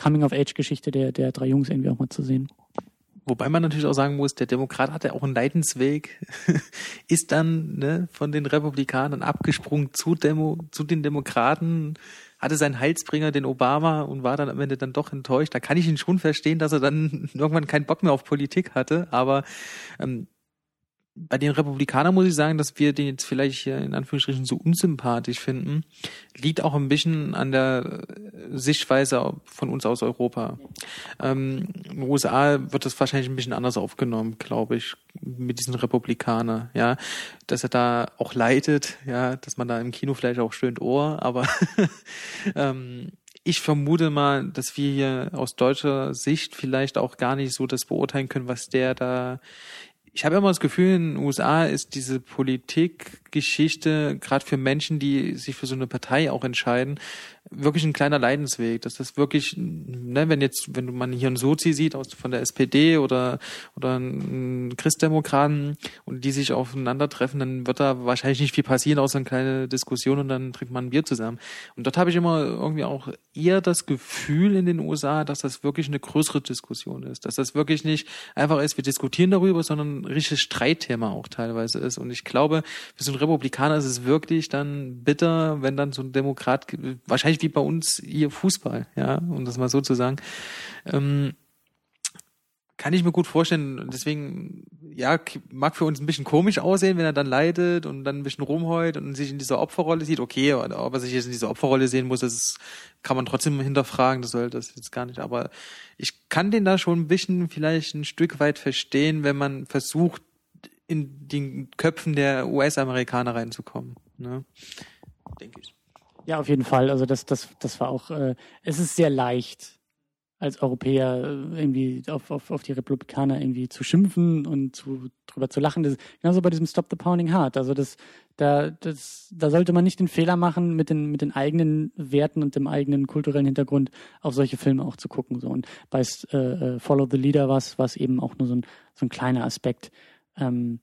S3: Coming-of-Age-Geschichte der, der drei Jungs irgendwie auch mal zu sehen.
S4: Wobei man natürlich auch sagen muss, der Demokrat hatte auch einen Leidensweg, <laughs> ist dann ne, von den Republikanern abgesprungen zu, Demo, zu den Demokraten, hatte seinen Heilsbringer, den Obama, und war dann am Ende dann doch enttäuscht. Da kann ich ihn schon verstehen, dass er dann <laughs> irgendwann keinen Bock mehr auf Politik hatte, aber ähm, bei den Republikanern muss ich sagen, dass wir den jetzt vielleicht hier in Anführungsstrichen so unsympathisch finden, liegt auch ein bisschen an der Sichtweise von uns aus Europa. Ähm, in den USA wird das wahrscheinlich ein bisschen anders aufgenommen, glaube ich, mit diesen Republikanern, ja, dass er da auch leidet, ja, dass man da im Kino vielleicht auch stöhnt Ohr, aber <laughs> ähm, ich vermute mal, dass wir hier aus deutscher Sicht vielleicht auch gar nicht so das beurteilen können, was der da ich habe immer das Gefühl, in den USA ist diese Politikgeschichte, gerade für Menschen, die sich für so eine Partei auch entscheiden, wirklich ein kleiner Leidensweg. Dass das wirklich, ne, wenn jetzt, wenn man hier einen Sozi sieht aus von der SPD oder oder einen Christdemokraten und die sich aufeinandertreffen, dann wird da wahrscheinlich nicht viel passieren, außer eine kleine Diskussion und dann trinkt man ein Bier zusammen. Und dort habe ich immer irgendwie auch eher das Gefühl in den USA, dass das wirklich eine größere Diskussion ist. Dass das wirklich nicht einfach ist, wir diskutieren darüber, sondern richtiges Streitthema auch teilweise ist. Und ich glaube, für so einen Republikaner ist es wirklich dann bitter, wenn dann so ein Demokrat, wahrscheinlich wie bei uns hier Fußball, ja, um das mal so zu sagen. Ähm, kann ich mir gut vorstellen. Deswegen, ja, mag für uns ein bisschen komisch aussehen, wenn er dann leidet und dann ein bisschen rumheult und sich in dieser Opferrolle sieht. Okay, ob er sich jetzt in dieser Opferrolle sehen muss, das kann man trotzdem hinterfragen. Das soll das jetzt gar nicht. Aber ich kann den da schon ein bisschen vielleicht ein Stück weit verstehen, wenn man versucht, in den Köpfen der US-Amerikaner reinzukommen. Ne? Denke ich.
S3: Ja, auf jeden Fall. Also das, das, das war auch, äh, es ist sehr leicht, als Europäer äh, irgendwie auf, auf, auf die Republikaner irgendwie zu schimpfen und zu, drüber zu lachen. Das, genauso bei diesem Stop the Pounding Heart. Also das, da, das, da sollte man nicht den Fehler machen, mit den, mit den eigenen Werten und dem eigenen kulturellen Hintergrund auf solche Filme auch zu gucken. So. Und bei äh, äh Follow the Leader war es eben auch nur so ein, so ein kleiner Aspekt, ähm,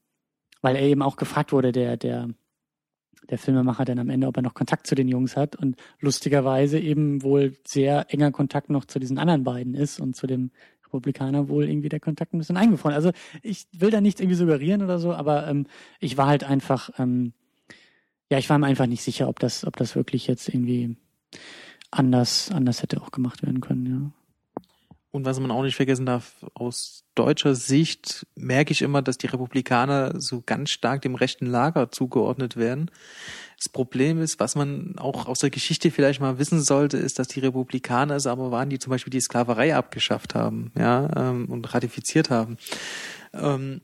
S3: weil er eben auch gefragt wurde, der, der, der Filmemacher dann am Ende, ob er noch Kontakt zu den Jungs hat und lustigerweise eben wohl sehr enger Kontakt noch zu diesen anderen beiden ist und zu dem Republikaner wohl irgendwie der Kontakt ein bisschen eingefroren. Also ich will da nichts irgendwie suggerieren oder so, aber ähm, ich war halt einfach, ähm, ja, ich war mir einfach nicht sicher, ob das, ob das wirklich jetzt irgendwie anders, anders hätte auch gemacht werden können, ja.
S4: Und was man auch nicht vergessen darf, aus deutscher Sicht merke ich immer, dass die Republikaner so ganz stark dem rechten Lager zugeordnet werden. Das Problem ist, was man auch aus der Geschichte vielleicht mal wissen sollte, ist, dass die Republikaner es aber waren, die zum Beispiel die Sklaverei abgeschafft haben, ja, ähm, und ratifiziert haben. Ähm,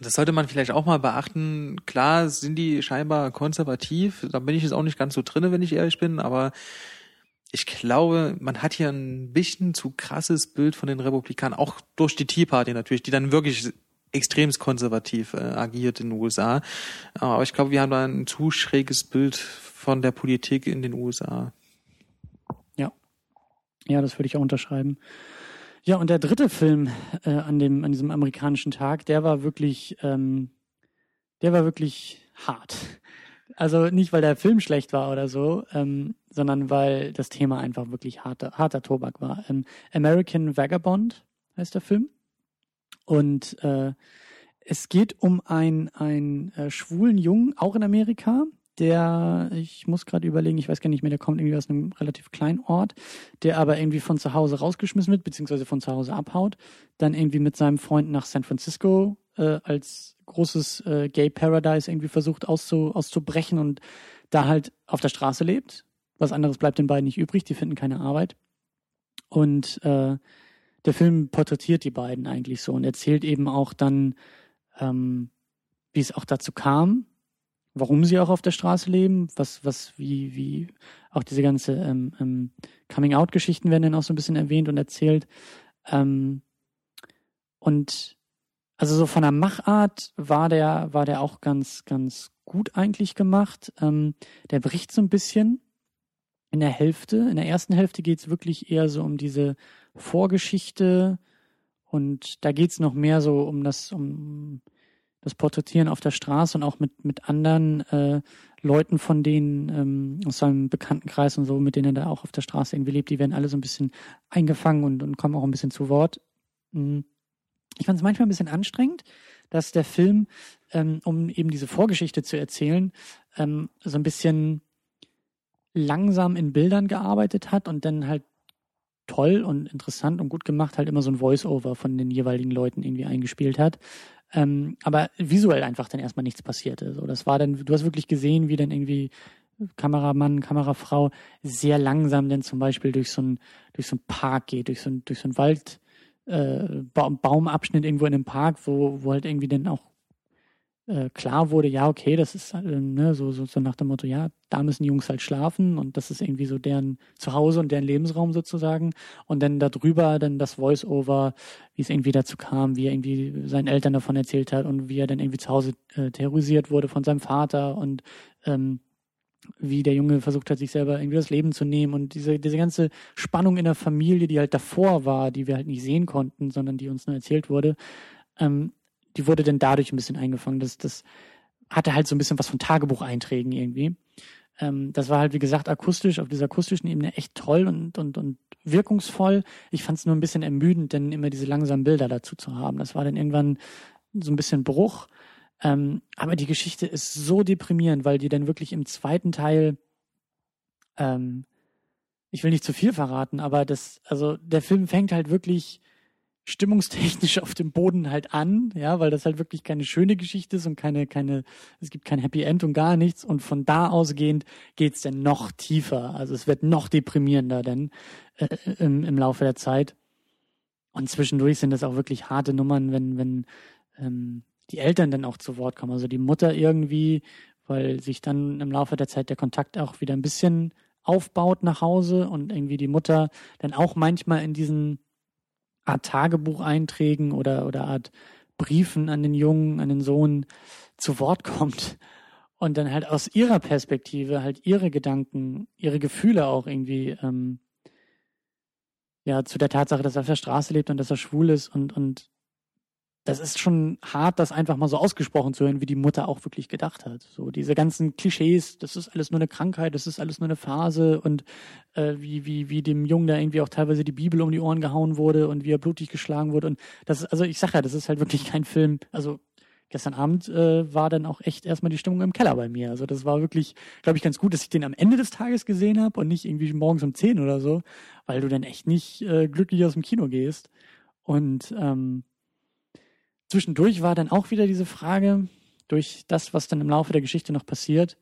S4: das sollte man vielleicht auch mal beachten. Klar sind die scheinbar konservativ, da bin ich jetzt auch nicht ganz so drinne, wenn ich ehrlich bin, aber ich glaube, man hat hier ein bisschen zu krasses Bild von den Republikanern, auch durch die Tea Party natürlich, die dann wirklich extrem konservativ äh, agiert in den USA. Aber ich glaube, wir haben da ein zu schräges Bild von der Politik in den USA.
S3: Ja. Ja, das würde ich auch unterschreiben. Ja, und der dritte Film äh, an dem an diesem amerikanischen Tag, der war wirklich, ähm, der war wirklich hart. Also nicht, weil der Film schlecht war oder so, ähm, sondern weil das Thema einfach wirklich harter, harter Tobak war. Ähm, American Vagabond heißt der Film. Und äh, es geht um einen, einen äh, schwulen Jungen, auch in Amerika, der, ich muss gerade überlegen, ich weiß gar nicht mehr, der kommt irgendwie aus einem relativ kleinen Ort, der aber irgendwie von zu Hause rausgeschmissen wird, beziehungsweise von zu Hause abhaut, dann irgendwie mit seinem Freund nach San Francisco äh, als großes äh, Gay Paradise irgendwie versucht auszu, auszubrechen und da halt auf der Straße lebt. Was anderes bleibt den beiden nicht übrig, die finden keine Arbeit. Und äh, der Film porträtiert die beiden eigentlich so und erzählt eben auch dann, ähm, wie es auch dazu kam, warum sie auch auf der Straße leben, was, was, wie, wie auch diese ganze ähm, ähm, Coming-out-Geschichten werden dann auch so ein bisschen erwähnt und erzählt. Ähm, und also so von der Machart war der, war der auch ganz, ganz gut eigentlich gemacht. Ähm, der bricht so ein bisschen in der Hälfte. In der ersten Hälfte geht es wirklich eher so um diese Vorgeschichte und da geht es noch mehr so um das, um das Porträtieren auf der Straße und auch mit, mit anderen äh, Leuten von denen ähm, aus seinem Bekanntenkreis und so, mit denen er da auch auf der Straße irgendwie lebt, die werden alle so ein bisschen eingefangen und, und kommen auch ein bisschen zu Wort. Mhm. Ich fand es manchmal ein bisschen anstrengend, dass der Film, ähm, um eben diese Vorgeschichte zu erzählen, ähm, so ein bisschen langsam in Bildern gearbeitet hat und dann halt toll und interessant und gut gemacht halt immer so ein Voice-Over von den jeweiligen Leuten irgendwie eingespielt hat. Ähm, aber visuell einfach dann erstmal nichts passierte. So, das war dann, du hast wirklich gesehen, wie dann irgendwie Kameramann, Kamerafrau sehr langsam dann zum Beispiel durch so ein durch so ein Park geht, durch so ein durch so ein Wald äh, Baumabschnitt irgendwo in einem Park, wo, wo halt irgendwie dann auch äh, klar wurde, ja, okay, das ist äh, ne, so, so, so nach dem Motto, ja, da müssen die Jungs halt schlafen und das ist irgendwie so deren Zuhause und deren Lebensraum sozusagen. Und dann darüber dann das Voice-Over, wie es irgendwie dazu kam, wie er irgendwie seinen Eltern davon erzählt hat und wie er dann irgendwie zu Hause äh, terrorisiert wurde von seinem Vater und ähm, wie der Junge versucht hat, sich selber irgendwie das Leben zu nehmen und diese, diese ganze Spannung in der Familie, die halt davor war, die wir halt nicht sehen konnten, sondern die uns nur erzählt wurde, ähm, die wurde dann dadurch ein bisschen eingefangen. Das, das hatte halt so ein bisschen was von Tagebucheinträgen irgendwie. Ähm, das war halt, wie gesagt, akustisch, auf dieser akustischen Ebene echt toll und, und, und wirkungsvoll. Ich fand es nur ein bisschen ermüdend, denn immer diese langsamen Bilder dazu zu haben. Das war dann irgendwann so ein bisschen Bruch. Ähm, aber die Geschichte ist so deprimierend, weil die dann wirklich im zweiten Teil, ähm, ich will nicht zu viel verraten, aber das, also der Film fängt halt wirklich stimmungstechnisch <laughs> auf dem Boden halt an, ja, weil das halt wirklich keine schöne Geschichte ist und keine, keine, es gibt kein Happy End und gar nichts. Und von da ausgehend geht's dann noch tiefer. Also es wird noch deprimierender denn äh, im, im Laufe der Zeit. Und zwischendurch sind das auch wirklich harte Nummern, wenn, wenn ähm, die Eltern dann auch zu Wort kommen. Also die Mutter irgendwie, weil sich dann im Laufe der Zeit der Kontakt auch wieder ein bisschen aufbaut nach Hause und irgendwie die Mutter dann auch manchmal in diesen Art Tagebucheinträgen oder, oder Art Briefen an den Jungen, an den Sohn zu Wort kommt <laughs> und dann halt aus ihrer Perspektive halt ihre Gedanken, ihre Gefühle auch irgendwie ähm, ja zu der Tatsache, dass er auf der Straße lebt und dass er schwul ist und und das ist schon hart, das einfach mal so ausgesprochen zu hören, wie die Mutter auch wirklich gedacht hat. So diese ganzen Klischees, das ist alles nur eine Krankheit, das ist alles nur eine Phase und äh, wie, wie, wie dem Jungen da irgendwie auch teilweise die Bibel um die Ohren gehauen wurde und wie er blutig geschlagen wurde. Und das ist, also ich sag ja, das ist halt wirklich kein Film. Also gestern Abend äh, war dann auch echt erstmal die Stimmung im Keller bei mir. Also das war wirklich, glaube ich, ganz gut, dass ich den am Ende des Tages gesehen habe und nicht irgendwie morgens um zehn oder so, weil du dann echt nicht äh, glücklich aus dem Kino gehst. Und ähm, Zwischendurch war dann auch wieder diese Frage, durch das, was dann im Laufe der Geschichte noch passiert,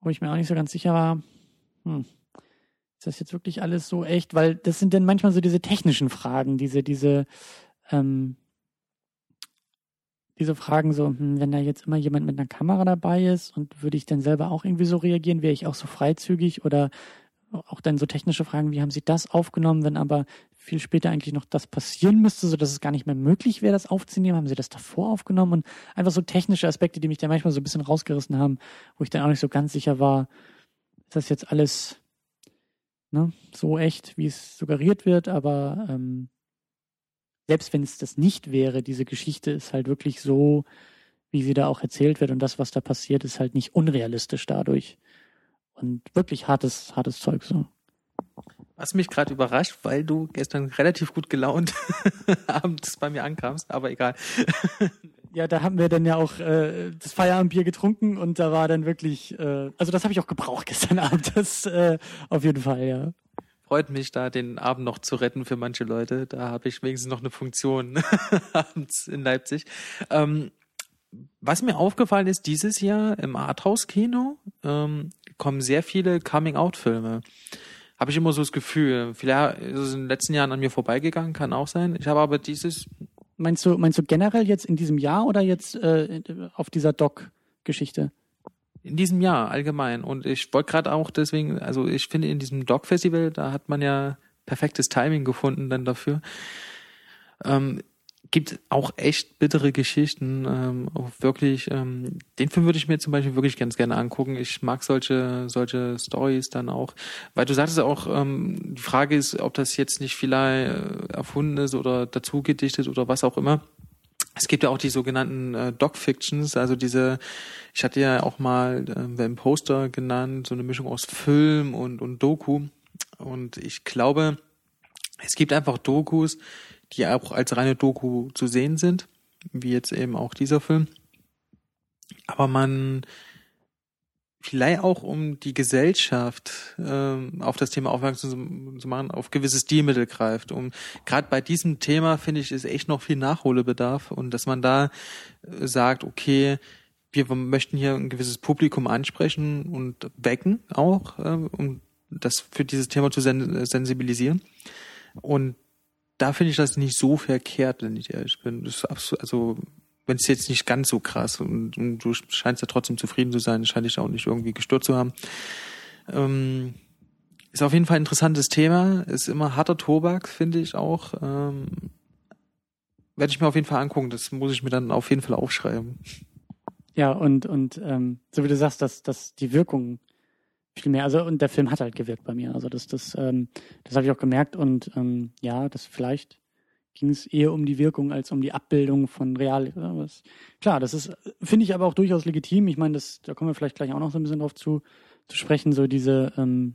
S3: wo ich mir auch nicht so ganz sicher war, hm, ist das jetzt wirklich alles so echt? Weil das sind dann manchmal so diese technischen Fragen, diese, diese, ähm, diese Fragen so, hm, wenn da jetzt immer jemand mit einer Kamera dabei ist und würde ich dann selber auch irgendwie so reagieren, wäre ich auch so freizügig oder auch dann so technische Fragen, wie haben Sie das aufgenommen, wenn aber viel später eigentlich noch das passieren müsste, so dass es gar nicht mehr möglich wäre, das aufzunehmen? Haben Sie das davor aufgenommen? Und einfach so technische Aspekte, die mich da manchmal so ein bisschen rausgerissen haben, wo ich dann auch nicht so ganz sicher war, ist das jetzt alles ne, so echt, wie es suggeriert wird, aber ähm, selbst wenn es das nicht wäre, diese Geschichte ist halt wirklich so, wie sie da auch erzählt wird und das, was da passiert, ist halt nicht unrealistisch dadurch. Und wirklich hartes, hartes Zeug so.
S4: Was mich gerade überrascht, weil du gestern relativ gut gelaunt <laughs> abends bei mir ankamst, aber egal. <laughs>
S3: ja, da haben wir dann ja auch äh, das Feierabendbier getrunken und da war dann wirklich, äh, also das habe ich auch gebraucht <laughs> gestern Abend, das äh, auf jeden Fall, ja.
S4: Freut mich da, den Abend noch zu retten für manche Leute. Da habe ich wenigstens noch eine Funktion abends in Leipzig. Ähm, was mir aufgefallen ist, dieses Jahr im Arthouse-Kino ähm, kommen sehr viele Coming-out-Filme. Habe ich immer so das Gefühl. Vielleicht ist es in den letzten Jahren an mir vorbeigegangen, kann auch sein. Ich habe aber dieses.
S3: Meinst du, meinst du generell jetzt in diesem Jahr oder jetzt äh, auf dieser Doc-Geschichte?
S4: In diesem Jahr allgemein. Und ich wollte gerade auch deswegen, also ich finde in diesem Doc-Festival, da hat man ja perfektes Timing gefunden dann dafür. Ähm, gibt auch echt bittere Geschichten. Ähm, wirklich, ähm, den Film würde ich mir zum Beispiel wirklich ganz gerne angucken. Ich mag solche solche Stories dann auch, weil du sagtest auch, ähm, die Frage ist, ob das jetzt nicht vielleicht äh, erfunden ist oder dazu gedichtet oder was auch immer. Es gibt ja auch die sogenannten äh, Doc-Fictions, also diese, ich hatte ja auch mal äh, im Poster genannt, so eine Mischung aus Film und, und Doku. Und ich glaube, es gibt einfach Dokus, die auch als reine Doku zu sehen sind, wie jetzt eben auch dieser Film. Aber man vielleicht auch um die Gesellschaft ähm, auf das Thema aufmerksam zu machen, auf gewisse Stilmittel greift. Um gerade bei diesem Thema finde ich ist echt noch viel Nachholbedarf und dass man da äh, sagt, okay, wir möchten hier ein gewisses Publikum ansprechen und wecken auch, äh, um das für dieses Thema zu sen sensibilisieren. Und da finde ich das nicht so verkehrt, wenn ich ehrlich bin. Das ist absolut, also wenn es jetzt nicht ganz so krass und, und, du scheinst ja trotzdem zufrieden zu sein, scheint dich auch nicht irgendwie gestört zu haben. Ähm, ist auf jeden Fall ein interessantes Thema, ist immer harter Tobak, finde ich auch. Ähm, Werde ich mir auf jeden Fall angucken, das muss ich mir dann auf jeden Fall aufschreiben.
S3: Ja, und, und ähm, so wie du sagst, dass, dass die Wirkung viel mehr, also und der Film hat halt gewirkt bei mir. Also das, das, ähm, das habe ich auch gemerkt und ähm, ja, das vielleicht ging es eher um die Wirkung als um die Abbildung von real. Was, klar, das ist, finde ich aber auch durchaus legitim. Ich meine, das, da kommen wir vielleicht gleich auch noch so ein bisschen drauf zu, zu sprechen, so diese, ähm,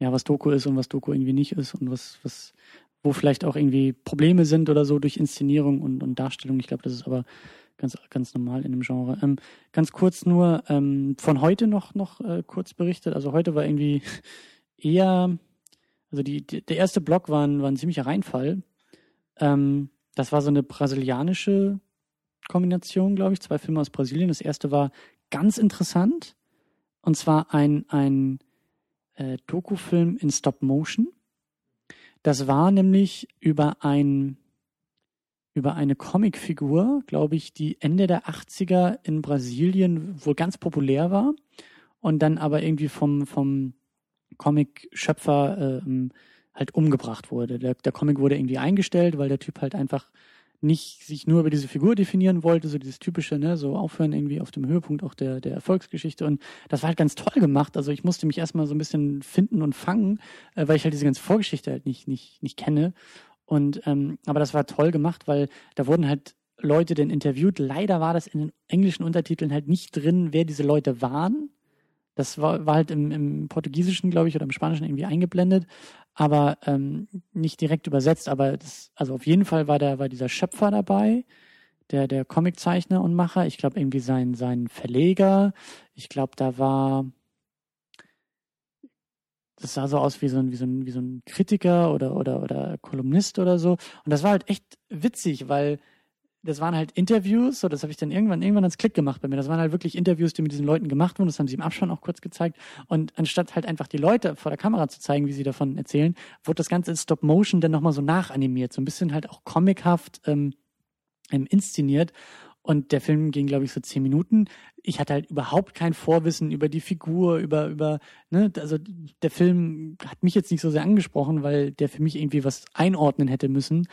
S3: ja, was Doku ist und was Doku irgendwie nicht ist und was, was, wo vielleicht auch irgendwie Probleme sind oder so durch Inszenierung und, und Darstellung. Ich glaube, das ist aber ganz, ganz normal in dem Genre. Ähm, ganz kurz nur ähm, von heute noch, noch äh, kurz berichtet. Also heute war irgendwie eher also die, die, der erste Block war ein, war ein ziemlicher Reinfall. Ähm, das war so eine brasilianische Kombination, glaube ich, zwei Filme aus Brasilien. Das erste war ganz interessant. Und zwar ein, ein äh, Dokufilm in Stop Motion. Das war nämlich über ein über eine Comicfigur, glaube ich, die Ende der 80er in Brasilien wohl ganz populär war und dann aber irgendwie vom, vom Comic-Schöpfer ähm, halt umgebracht wurde. Der, der Comic wurde irgendwie eingestellt, weil der Typ halt einfach nicht sich nur über diese Figur definieren wollte, so dieses typische, ne, so aufhören irgendwie auf dem Höhepunkt auch der, der Erfolgsgeschichte. Und das war halt ganz toll gemacht. Also ich musste mich erstmal so ein bisschen finden und fangen, äh, weil ich halt diese ganze Vorgeschichte halt nicht, nicht, nicht kenne. Und ähm, aber das war toll gemacht, weil da wurden halt Leute denn interviewt. Leider war das in den englischen Untertiteln halt nicht drin, wer diese Leute waren. Das war, war halt im, im Portugiesischen, glaube ich, oder im Spanischen irgendwie eingeblendet, aber ähm, nicht direkt übersetzt. Aber das, also auf jeden Fall war da war dieser Schöpfer dabei, der der Comiczeichner und Macher. Ich glaube irgendwie sein sein Verleger. Ich glaube, da war das sah so aus wie so ein, wie so ein, wie so ein Kritiker oder, oder, oder Kolumnist oder so. Und das war halt echt witzig, weil das waren halt Interviews, so das habe ich dann irgendwann irgendwann als Klick gemacht bei mir. Das waren halt wirklich Interviews, die mit diesen Leuten gemacht wurden. Das haben sie im Abspann auch kurz gezeigt. Und anstatt halt einfach die Leute vor der Kamera zu zeigen, wie sie davon erzählen, wurde das Ganze in Stop Motion dann nochmal so nachanimiert, so ein bisschen halt auch comichaft ähm, ähm, inszeniert. Und der Film ging, glaube ich, so zehn Minuten. Ich hatte halt überhaupt kein Vorwissen über die Figur, über, über, ne, also der Film hat mich jetzt nicht so sehr angesprochen, weil der für mich irgendwie was einordnen hätte müssen.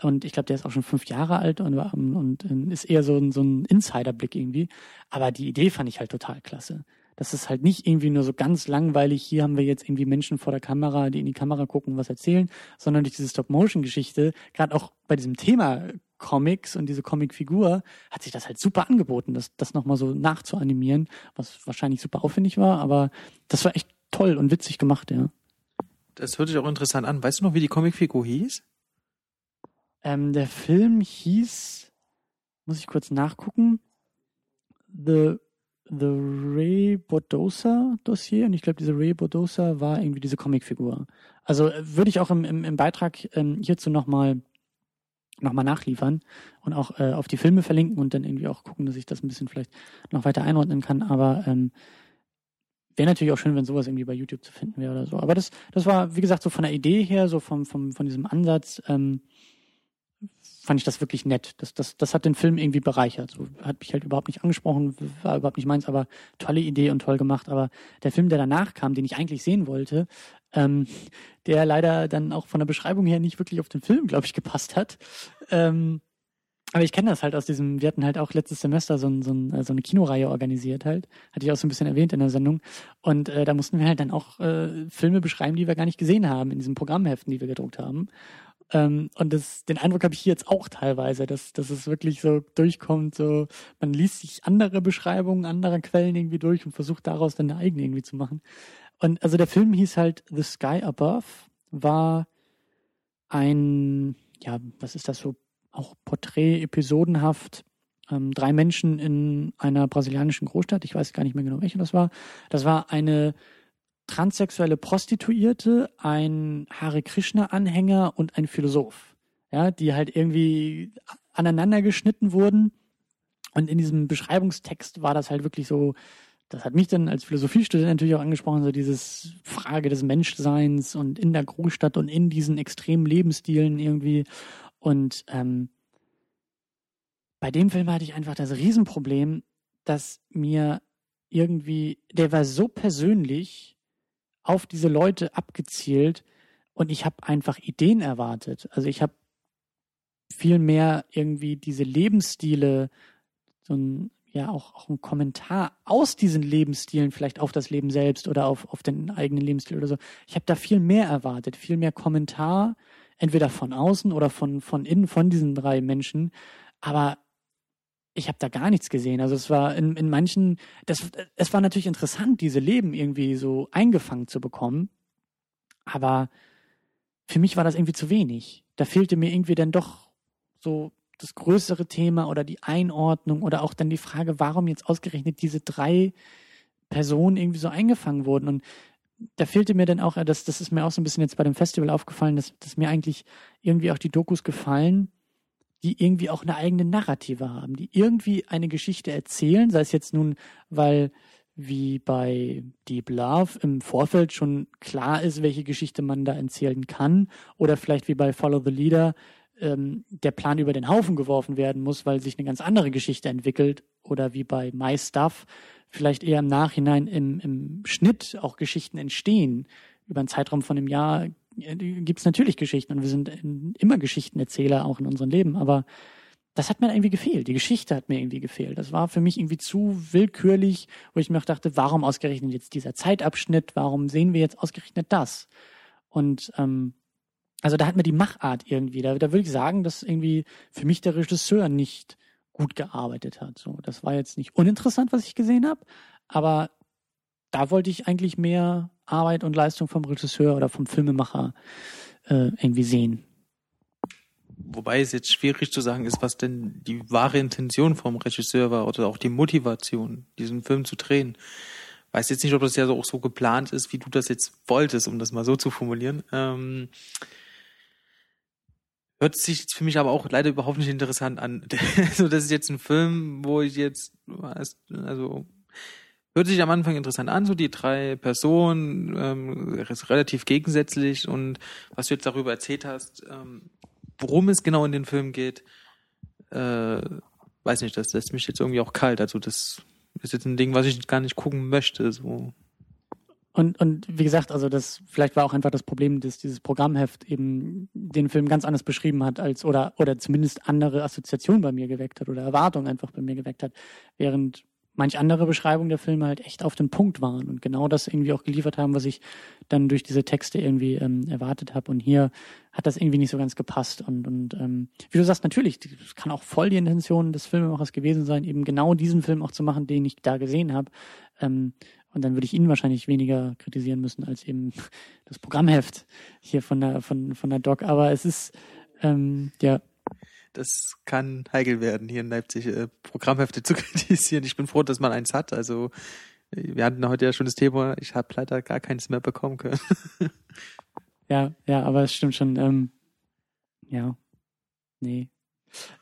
S3: Und ich glaube, der ist auch schon fünf Jahre alt und, und, ist eher so ein, so ein Insiderblick irgendwie. Aber die Idee fand ich halt total klasse. Das ist halt nicht irgendwie nur so ganz langweilig, hier haben wir jetzt irgendwie Menschen vor der Kamera, die in die Kamera gucken und was erzählen, sondern durch diese Stop-Motion-Geschichte, gerade auch bei diesem Thema Comics und diese Comic-Figur, hat sich das halt super angeboten, das, das nochmal so nachzuanimieren, was wahrscheinlich super aufwendig war, aber das war echt toll und witzig gemacht, ja.
S4: Das hört sich auch interessant an. Weißt du noch, wie die Comicfigur hieß?
S3: Ähm, der Film hieß, muss ich kurz nachgucken, The, The Ray Bordosa Dossier. Und ich glaube, diese Ray Bordosa war irgendwie diese Comicfigur. Also äh, würde ich auch im, im, im Beitrag ähm, hierzu nochmal noch mal nachliefern und auch äh, auf die Filme verlinken und dann irgendwie auch gucken, dass ich das ein bisschen vielleicht noch weiter einordnen kann. Aber ähm, wäre natürlich auch schön, wenn sowas irgendwie bei YouTube zu finden wäre oder so. Aber das, das war, wie gesagt, so von der Idee her, so vom, vom, von diesem Ansatz, ähm, fand ich das wirklich nett. Das, das, das hat den Film irgendwie bereichert. So, hat mich halt überhaupt nicht angesprochen, war überhaupt nicht meins, aber tolle Idee und toll gemacht. Aber der Film, der danach kam, den ich eigentlich sehen wollte, ähm, der leider dann auch von der Beschreibung her nicht wirklich auf den Film, glaube ich, gepasst hat. Ähm, aber ich kenne das halt aus diesem, wir hatten halt auch letztes Semester so, ein, so, ein, so eine Kinoreihe organisiert halt. Hatte ich auch so ein bisschen erwähnt in der Sendung. Und äh, da mussten wir halt dann auch äh, Filme beschreiben, die wir gar nicht gesehen haben in diesen Programmheften, die wir gedruckt haben. Ähm, und das, den Eindruck habe ich hier jetzt auch teilweise, dass, dass es wirklich so durchkommt, so man liest sich andere Beschreibungen anderer Quellen irgendwie durch und versucht daraus dann eine eigene irgendwie zu machen. Und also der Film hieß halt The Sky Above, war ein, ja, was ist das so, auch Porträt, episodenhaft, ähm, drei Menschen in einer brasilianischen Großstadt, ich weiß gar nicht mehr genau, welche das war. Das war eine transsexuelle Prostituierte, ein Hare Krishna-Anhänger und ein Philosoph. Ja, die halt irgendwie aneinander geschnitten wurden. Und in diesem Beschreibungstext war das halt wirklich so, das hat mich dann als Philosophiestudent natürlich auch angesprochen, so dieses Frage des Menschseins und in der Großstadt und in diesen extremen Lebensstilen irgendwie. Und ähm, bei dem Film hatte ich einfach das Riesenproblem, dass mir irgendwie, der war so persönlich auf diese Leute abgezielt und ich habe einfach Ideen erwartet. Also ich habe viel mehr irgendwie diese Lebensstile, so ein, ja, auch, auch ein Kommentar aus diesen Lebensstilen vielleicht auf das Leben selbst oder auf, auf den eigenen Lebensstil oder so. Ich habe da viel mehr erwartet, viel mehr Kommentar, entweder von außen oder von, von innen, von diesen drei Menschen. Aber ich habe da gar nichts gesehen. Also es war in, in manchen, das, es war natürlich interessant, diese Leben irgendwie so eingefangen zu bekommen. Aber für mich war das irgendwie zu wenig. Da fehlte mir irgendwie dann doch so das größere Thema oder die Einordnung oder auch dann die Frage, warum jetzt ausgerechnet diese drei Personen irgendwie so eingefangen wurden. Und da fehlte mir dann auch, das, das ist mir auch so ein bisschen jetzt bei dem Festival aufgefallen, dass, dass mir eigentlich irgendwie auch die Dokus gefallen, die irgendwie auch eine eigene Narrative haben, die irgendwie eine Geschichte erzählen, sei es jetzt nun, weil wie bei Deep Love im Vorfeld schon klar ist, welche Geschichte man da erzählen kann, oder vielleicht wie bei Follow the Leader ähm, der Plan über den Haufen geworfen werden muss, weil sich eine ganz andere Geschichte entwickelt, oder wie bei My Stuff vielleicht eher im Nachhinein im, im Schnitt auch Geschichten entstehen. Über einen Zeitraum von einem Jahr gibt es natürlich Geschichten und wir sind immer Geschichtenerzähler auch in unserem Leben, aber das hat mir irgendwie gefehlt. Die Geschichte hat mir irgendwie gefehlt. Das war für mich irgendwie zu willkürlich, wo ich mir auch dachte, warum ausgerechnet jetzt dieser Zeitabschnitt? Warum sehen wir jetzt ausgerechnet das? Und ähm, also da hat mir die Machart irgendwie, da, da würde ich sagen, dass irgendwie für mich der Regisseur nicht gut gearbeitet hat. So, das war jetzt nicht uninteressant, was ich gesehen habe, aber da wollte ich eigentlich mehr Arbeit und Leistung vom Regisseur oder vom Filmemacher äh, irgendwie sehen.
S4: Wobei es jetzt schwierig zu sagen ist, was denn die wahre Intention vom Regisseur war oder auch die Motivation, diesen Film zu drehen. Weiß jetzt nicht, ob das ja auch so geplant ist, wie du das jetzt wolltest, um das mal so zu formulieren. Ähm, hört sich für mich aber auch leider überhaupt nicht interessant an. <laughs> also das ist jetzt ein Film, wo ich jetzt, also hört sich am Anfang interessant an, so die drei Personen, ähm, relativ gegensätzlich und was du jetzt darüber erzählt hast, ähm, worum es genau in den Film geht, äh, weiß nicht, das lässt mich jetzt irgendwie auch kalt. Also das ist jetzt ein Ding, was ich gar nicht gucken möchte. So.
S3: Und, und wie gesagt, also das vielleicht war auch einfach das Problem, dass dieses Programmheft eben den Film ganz anders beschrieben hat als oder oder zumindest andere Assoziationen bei mir geweckt hat oder Erwartungen einfach bei mir geweckt hat, während manch andere Beschreibungen der Filme halt echt auf den Punkt waren und genau das irgendwie auch geliefert haben, was ich dann durch diese Texte irgendwie ähm, erwartet habe. Und hier hat das irgendwie nicht so ganz gepasst. Und, und ähm, wie du sagst, natürlich, das kann auch voll die Intention des Filmemachers gewesen sein, eben genau diesen Film auch zu machen, den ich da gesehen habe. Ähm, und dann würde ich ihn wahrscheinlich weniger kritisieren müssen als eben <laughs> das Programmheft hier von der von von der Doc. Aber es ist ähm, ja
S4: das kann heikel werden, hier in Leipzig äh, Programmhefte <laughs> zu kritisieren. Ich bin froh, dass man eins hat. Also wir hatten heute ja schon das Thema, ich habe leider gar keins mehr bekommen können. <laughs>
S3: ja, ja, aber es stimmt schon. Ähm, ja, nee.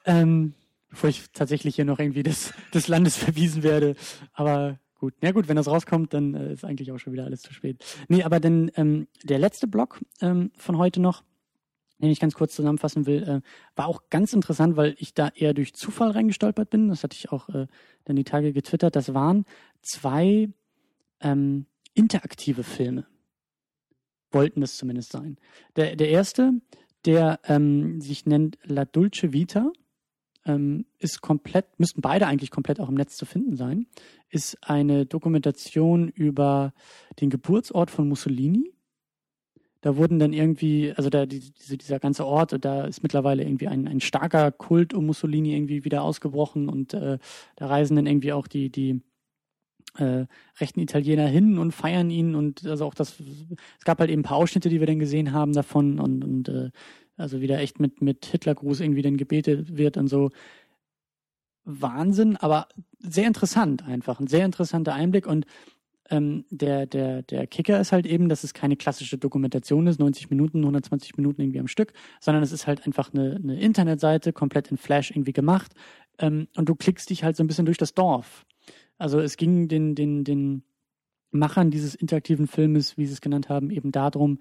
S3: Ähm, bevor ich tatsächlich hier noch irgendwie des, des Landes <laughs> verwiesen werde. Aber gut, ja gut, wenn das rauskommt, dann äh, ist eigentlich auch schon wieder alles zu spät. Nee, aber dann ähm, der letzte Block ähm, von heute noch, den ich ganz kurz zusammenfassen will, äh, war auch ganz interessant, weil ich da eher durch Zufall reingestolpert bin. Das hatte ich auch äh, dann die Tage getwittert. Das waren zwei ähm, interaktive Filme. Wollten es zumindest sein. Der, der erste, der ähm, sich nennt La Dulce Vita, ähm, ist komplett, müssten beide eigentlich komplett auch im Netz zu finden sein, ist eine Dokumentation über den Geburtsort von Mussolini da wurden dann irgendwie, also da die, diese, dieser ganze Ort, da ist mittlerweile irgendwie ein, ein starker Kult um Mussolini irgendwie wieder ausgebrochen und äh, da reisen dann irgendwie auch die, die äh, rechten Italiener hin und feiern ihn und also auch das, es gab halt eben ein paar Ausschnitte, die wir dann gesehen haben davon und, und äh, also wieder echt mit, mit Hitlergruß irgendwie dann gebetet wird und so. Wahnsinn, aber sehr interessant einfach, ein sehr interessanter Einblick und ähm, der, der, der Kicker ist halt eben, dass es keine klassische Dokumentation ist, 90 Minuten, 120 Minuten irgendwie am Stück, sondern es ist halt einfach eine, eine Internetseite, komplett in Flash irgendwie gemacht. Ähm, und du klickst dich halt so ein bisschen durch das Dorf. Also es ging den, den, den Machern dieses interaktiven Filmes, wie sie es genannt haben, eben darum,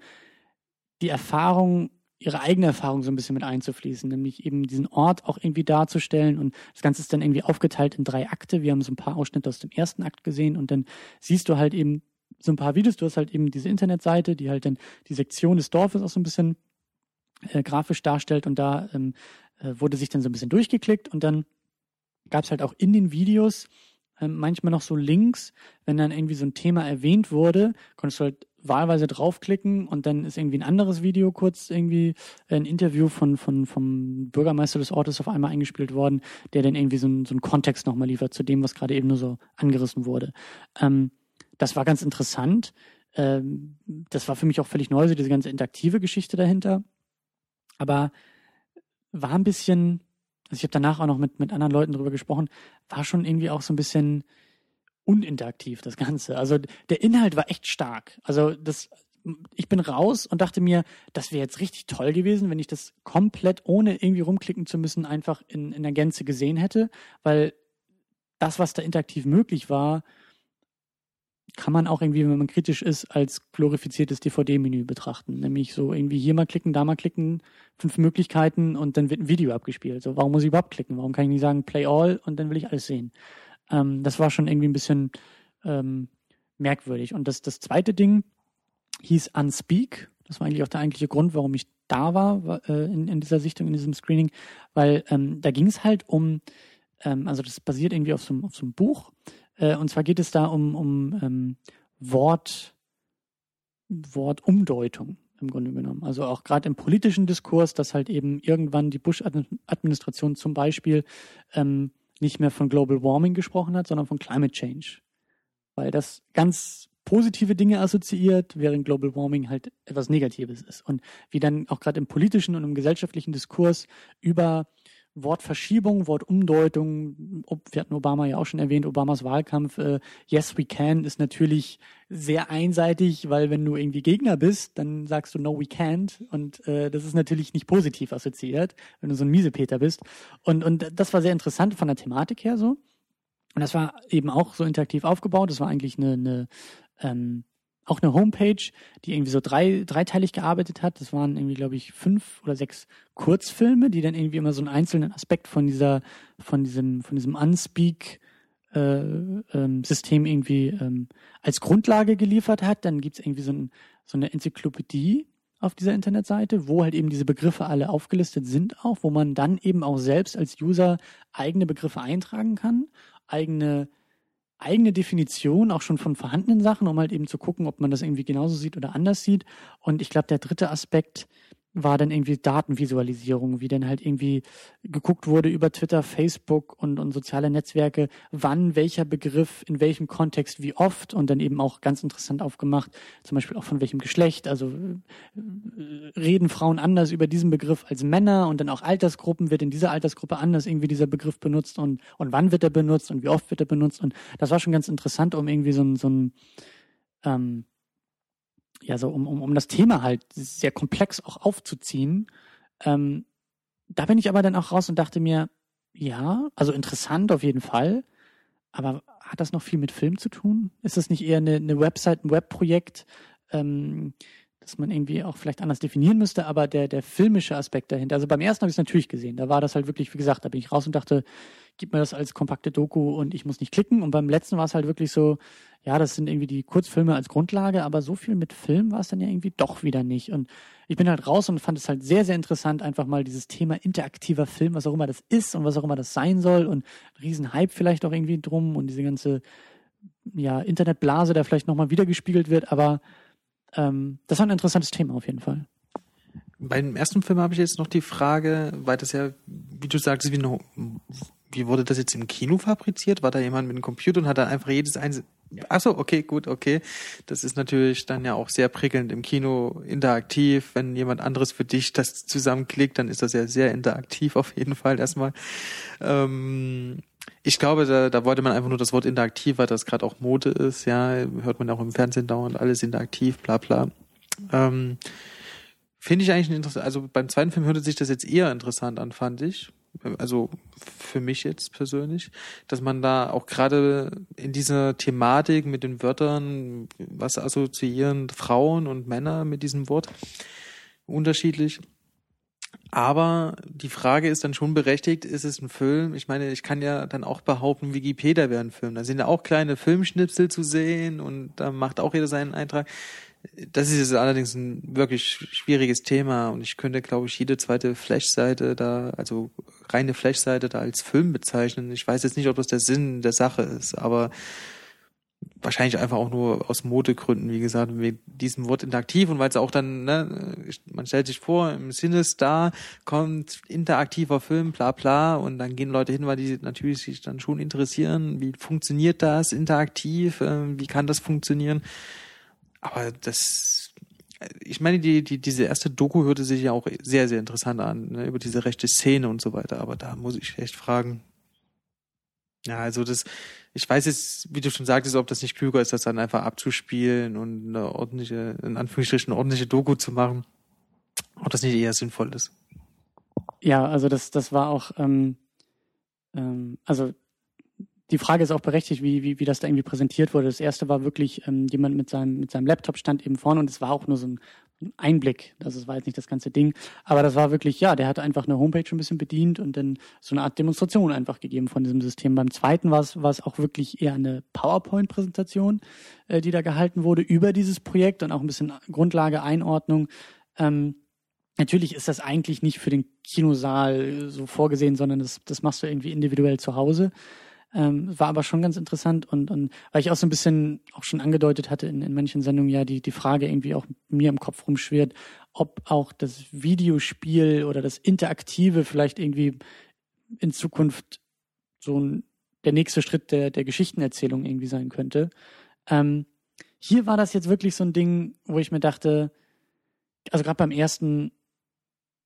S3: die Erfahrung ihre eigene Erfahrung so ein bisschen mit einzufließen, nämlich eben diesen Ort auch irgendwie darzustellen und das Ganze ist dann irgendwie aufgeteilt in drei Akte. Wir haben so ein paar Ausschnitte aus dem ersten Akt gesehen und dann siehst du halt eben so ein paar Videos. Du hast halt eben diese Internetseite, die halt dann die Sektion des Dorfes auch so ein bisschen äh, grafisch darstellt und da ähm, äh, wurde sich dann so ein bisschen durchgeklickt und dann gab es halt auch in den Videos äh, manchmal noch so Links, wenn dann irgendwie so ein Thema erwähnt wurde, konntest du halt wahlweise draufklicken und dann ist irgendwie ein anderes Video kurz irgendwie ein Interview von, von vom Bürgermeister des Ortes auf einmal eingespielt worden, der dann irgendwie so, so einen Kontext nochmal liefert zu dem, was gerade eben nur so angerissen wurde. Ähm, das war ganz interessant. Ähm, das war für mich auch völlig neu, so diese ganze interaktive Geschichte dahinter. Aber war ein bisschen, also ich habe danach auch noch mit, mit anderen Leuten drüber gesprochen, war schon irgendwie auch so ein bisschen uninteraktiv, das Ganze. Also der Inhalt war echt stark. Also das, ich bin raus und dachte mir, das wäre jetzt richtig toll gewesen, wenn ich das komplett ohne irgendwie rumklicken zu müssen einfach in, in der Gänze gesehen hätte, weil das, was da interaktiv möglich war, kann man auch irgendwie, wenn man kritisch ist, als glorifiziertes DVD-Menü betrachten. Nämlich so irgendwie hier mal klicken, da mal klicken, fünf Möglichkeiten und dann wird ein Video abgespielt. So, warum muss ich überhaupt klicken? Warum kann ich nicht sagen Play All und dann will ich alles sehen? Ähm, das war schon irgendwie ein bisschen ähm, merkwürdig. Und das, das zweite Ding hieß Unspeak. Das war eigentlich auch der eigentliche Grund, warum ich da war, äh, in, in dieser Sichtung, in diesem Screening, weil ähm, da ging es halt um, ähm, also das basiert irgendwie auf so, auf so einem Buch äh, und zwar geht es da um, um ähm, Wort, Wortumdeutung im Grunde genommen. Also auch gerade im politischen Diskurs, dass halt eben irgendwann die Bush-Administration zum Beispiel ähm, nicht mehr von Global Warming gesprochen hat, sondern von Climate Change. Weil das ganz positive Dinge assoziiert, während Global Warming halt etwas Negatives ist. Und wie dann auch gerade im politischen und im gesellschaftlichen Diskurs über Wortverschiebung, Wortumdeutung, wir hatten Obama ja auch schon erwähnt, Obamas Wahlkampf, äh, Yes We Can ist natürlich sehr einseitig, weil wenn du irgendwie Gegner bist, dann sagst du No We Can't und äh, das ist natürlich nicht positiv assoziiert, wenn du so ein Miesepeter bist. Und, und das war sehr interessant von der Thematik her so. Und das war eben auch so interaktiv aufgebaut. Das war eigentlich eine, eine ähm, auch eine Homepage, die irgendwie so drei, dreiteilig gearbeitet hat. Das waren irgendwie, glaube ich, fünf oder sechs Kurzfilme, die dann irgendwie immer so einen einzelnen Aspekt von dieser, von diesem, von diesem Unspeak äh, ähm, System irgendwie ähm, als Grundlage geliefert hat. Dann gibt's irgendwie so, ein, so eine Enzyklopädie auf dieser Internetseite, wo halt eben diese Begriffe alle aufgelistet sind auch, wo man dann eben auch selbst als User eigene Begriffe eintragen kann, eigene eigene Definition auch schon von vorhandenen Sachen, um halt eben zu gucken, ob man das irgendwie genauso sieht oder anders sieht. Und ich glaube, der dritte Aspekt war dann irgendwie Datenvisualisierung, wie dann halt irgendwie geguckt wurde über Twitter, Facebook und, und soziale Netzwerke, wann welcher Begriff in welchem Kontext wie oft und dann eben auch ganz interessant aufgemacht, zum Beispiel auch von welchem Geschlecht, also äh, reden Frauen anders über diesen Begriff als Männer und dann auch Altersgruppen, wird in dieser Altersgruppe anders irgendwie dieser Begriff benutzt und, und wann wird er benutzt und wie oft wird er benutzt? Und das war schon ganz interessant, um irgendwie so ein, so ein ähm, ja, so um, um, um das Thema halt sehr komplex auch aufzuziehen. Ähm, da bin ich aber dann auch raus und dachte mir, ja, also interessant auf jeden Fall, aber hat das noch viel mit Film zu tun? Ist das nicht eher eine, eine Website, ein Webprojekt, ähm, das man irgendwie auch vielleicht anders definieren müsste, aber der, der filmische Aspekt dahinter. Also beim ersten habe ich es natürlich gesehen. Da war das halt wirklich, wie gesagt, da bin ich raus und dachte, gib mir das als kompakte Doku und ich muss nicht klicken. Und beim letzten war es halt wirklich so, ja, das sind irgendwie die Kurzfilme als Grundlage, aber so viel mit Film war es dann ja irgendwie doch wieder nicht. Und ich bin halt raus und fand es halt sehr, sehr interessant, einfach mal dieses Thema interaktiver Film, was auch immer das ist und was auch immer das sein soll und Riesenhype vielleicht auch irgendwie drum und diese ganze, ja, Internetblase, der vielleicht nochmal wiedergespiegelt wird, aber ähm, das war ein interessantes Thema auf jeden Fall.
S4: Beim ersten Film habe ich jetzt noch die Frage, weil das ja, wie du sagst, wie, eine, wie wurde das jetzt im Kino fabriziert? War da jemand mit einem Computer und hat dann einfach jedes einzelne Ach so, okay, gut, okay. Das ist natürlich dann ja auch sehr prickelnd im Kino, interaktiv. Wenn jemand anderes für dich das zusammenklickt, dann ist das ja sehr interaktiv auf jeden Fall erstmal. Ähm, ich glaube, da, da wollte man einfach nur das Wort interaktiv, weil das gerade auch Mode ist. Ja, hört man auch im Fernsehen dauernd alles interaktiv, bla bla. Ähm, Finde ich eigentlich interessant. Also beim zweiten Film hörte sich das jetzt eher interessant an, fand ich. Also für mich jetzt persönlich, dass man da auch gerade in dieser Thematik mit den Wörtern, was assoziieren Frauen und Männer mit diesem Wort unterschiedlich, Aber die Frage ist dann schon berechtigt, ist es ein Film? Ich meine, ich kann ja dann auch behaupten, Wikipedia wäre ein Film. Da sind ja auch kleine Filmschnipsel zu sehen und da macht auch jeder seinen Eintrag. Das ist jetzt allerdings ein wirklich schwieriges Thema und ich könnte, glaube ich, jede zweite Flash-Seite da, also reine Flash-Seite da als Film bezeichnen. Ich weiß jetzt nicht, ob das der Sinn der Sache ist, aber wahrscheinlich einfach auch nur aus Modegründen, wie gesagt, mit diesem Wort interaktiv und weil es auch dann, ne, man stellt sich vor, im Sinne Star kommt interaktiver Film, bla bla, und dann gehen Leute hin, weil die natürlich sich dann schon interessieren, wie funktioniert das interaktiv, äh, wie kann das funktionieren. Aber das, ich meine, die, die, diese erste Doku hörte sich ja auch sehr, sehr interessant an, ne, über diese rechte Szene und so weiter, aber da muss ich echt fragen, ja, also das, ich weiß jetzt, wie du schon sagtest, ob das nicht klüger ist, das dann einfach abzuspielen und eine ordentliche, in Anführungsstrichen, eine ordentliche Doku zu machen. Ob das nicht eher sinnvoll ist.
S3: Ja, also das, das war auch, ähm, ähm, also die Frage ist auch berechtigt, wie, wie, wie das da irgendwie präsentiert wurde. Das erste war wirklich, ähm, jemand mit seinem, mit seinem Laptop stand eben vorne und es war auch nur so ein, Einblick. Das war jetzt nicht das ganze Ding. Aber das war wirklich, ja, der hat einfach eine Homepage ein bisschen bedient und dann so eine Art Demonstration einfach gegeben von diesem System. Beim zweiten war es, war es auch wirklich eher eine PowerPoint-Präsentation, äh, die da gehalten wurde über dieses Projekt und auch ein bisschen Grundlage, Einordnung. Ähm, natürlich ist das eigentlich nicht für den Kinosaal so vorgesehen, sondern das, das machst du irgendwie individuell zu Hause. Ähm, war aber schon ganz interessant und, und weil ich auch so ein bisschen auch schon angedeutet hatte in, in manchen Sendungen ja die, die Frage irgendwie auch mir im Kopf rumschwirrt, ob auch das Videospiel oder das Interaktive vielleicht irgendwie in Zukunft so ein, der nächste Schritt der, der Geschichtenerzählung irgendwie sein könnte. Ähm, hier war das jetzt wirklich so ein Ding, wo ich mir dachte, also gerade beim ersten,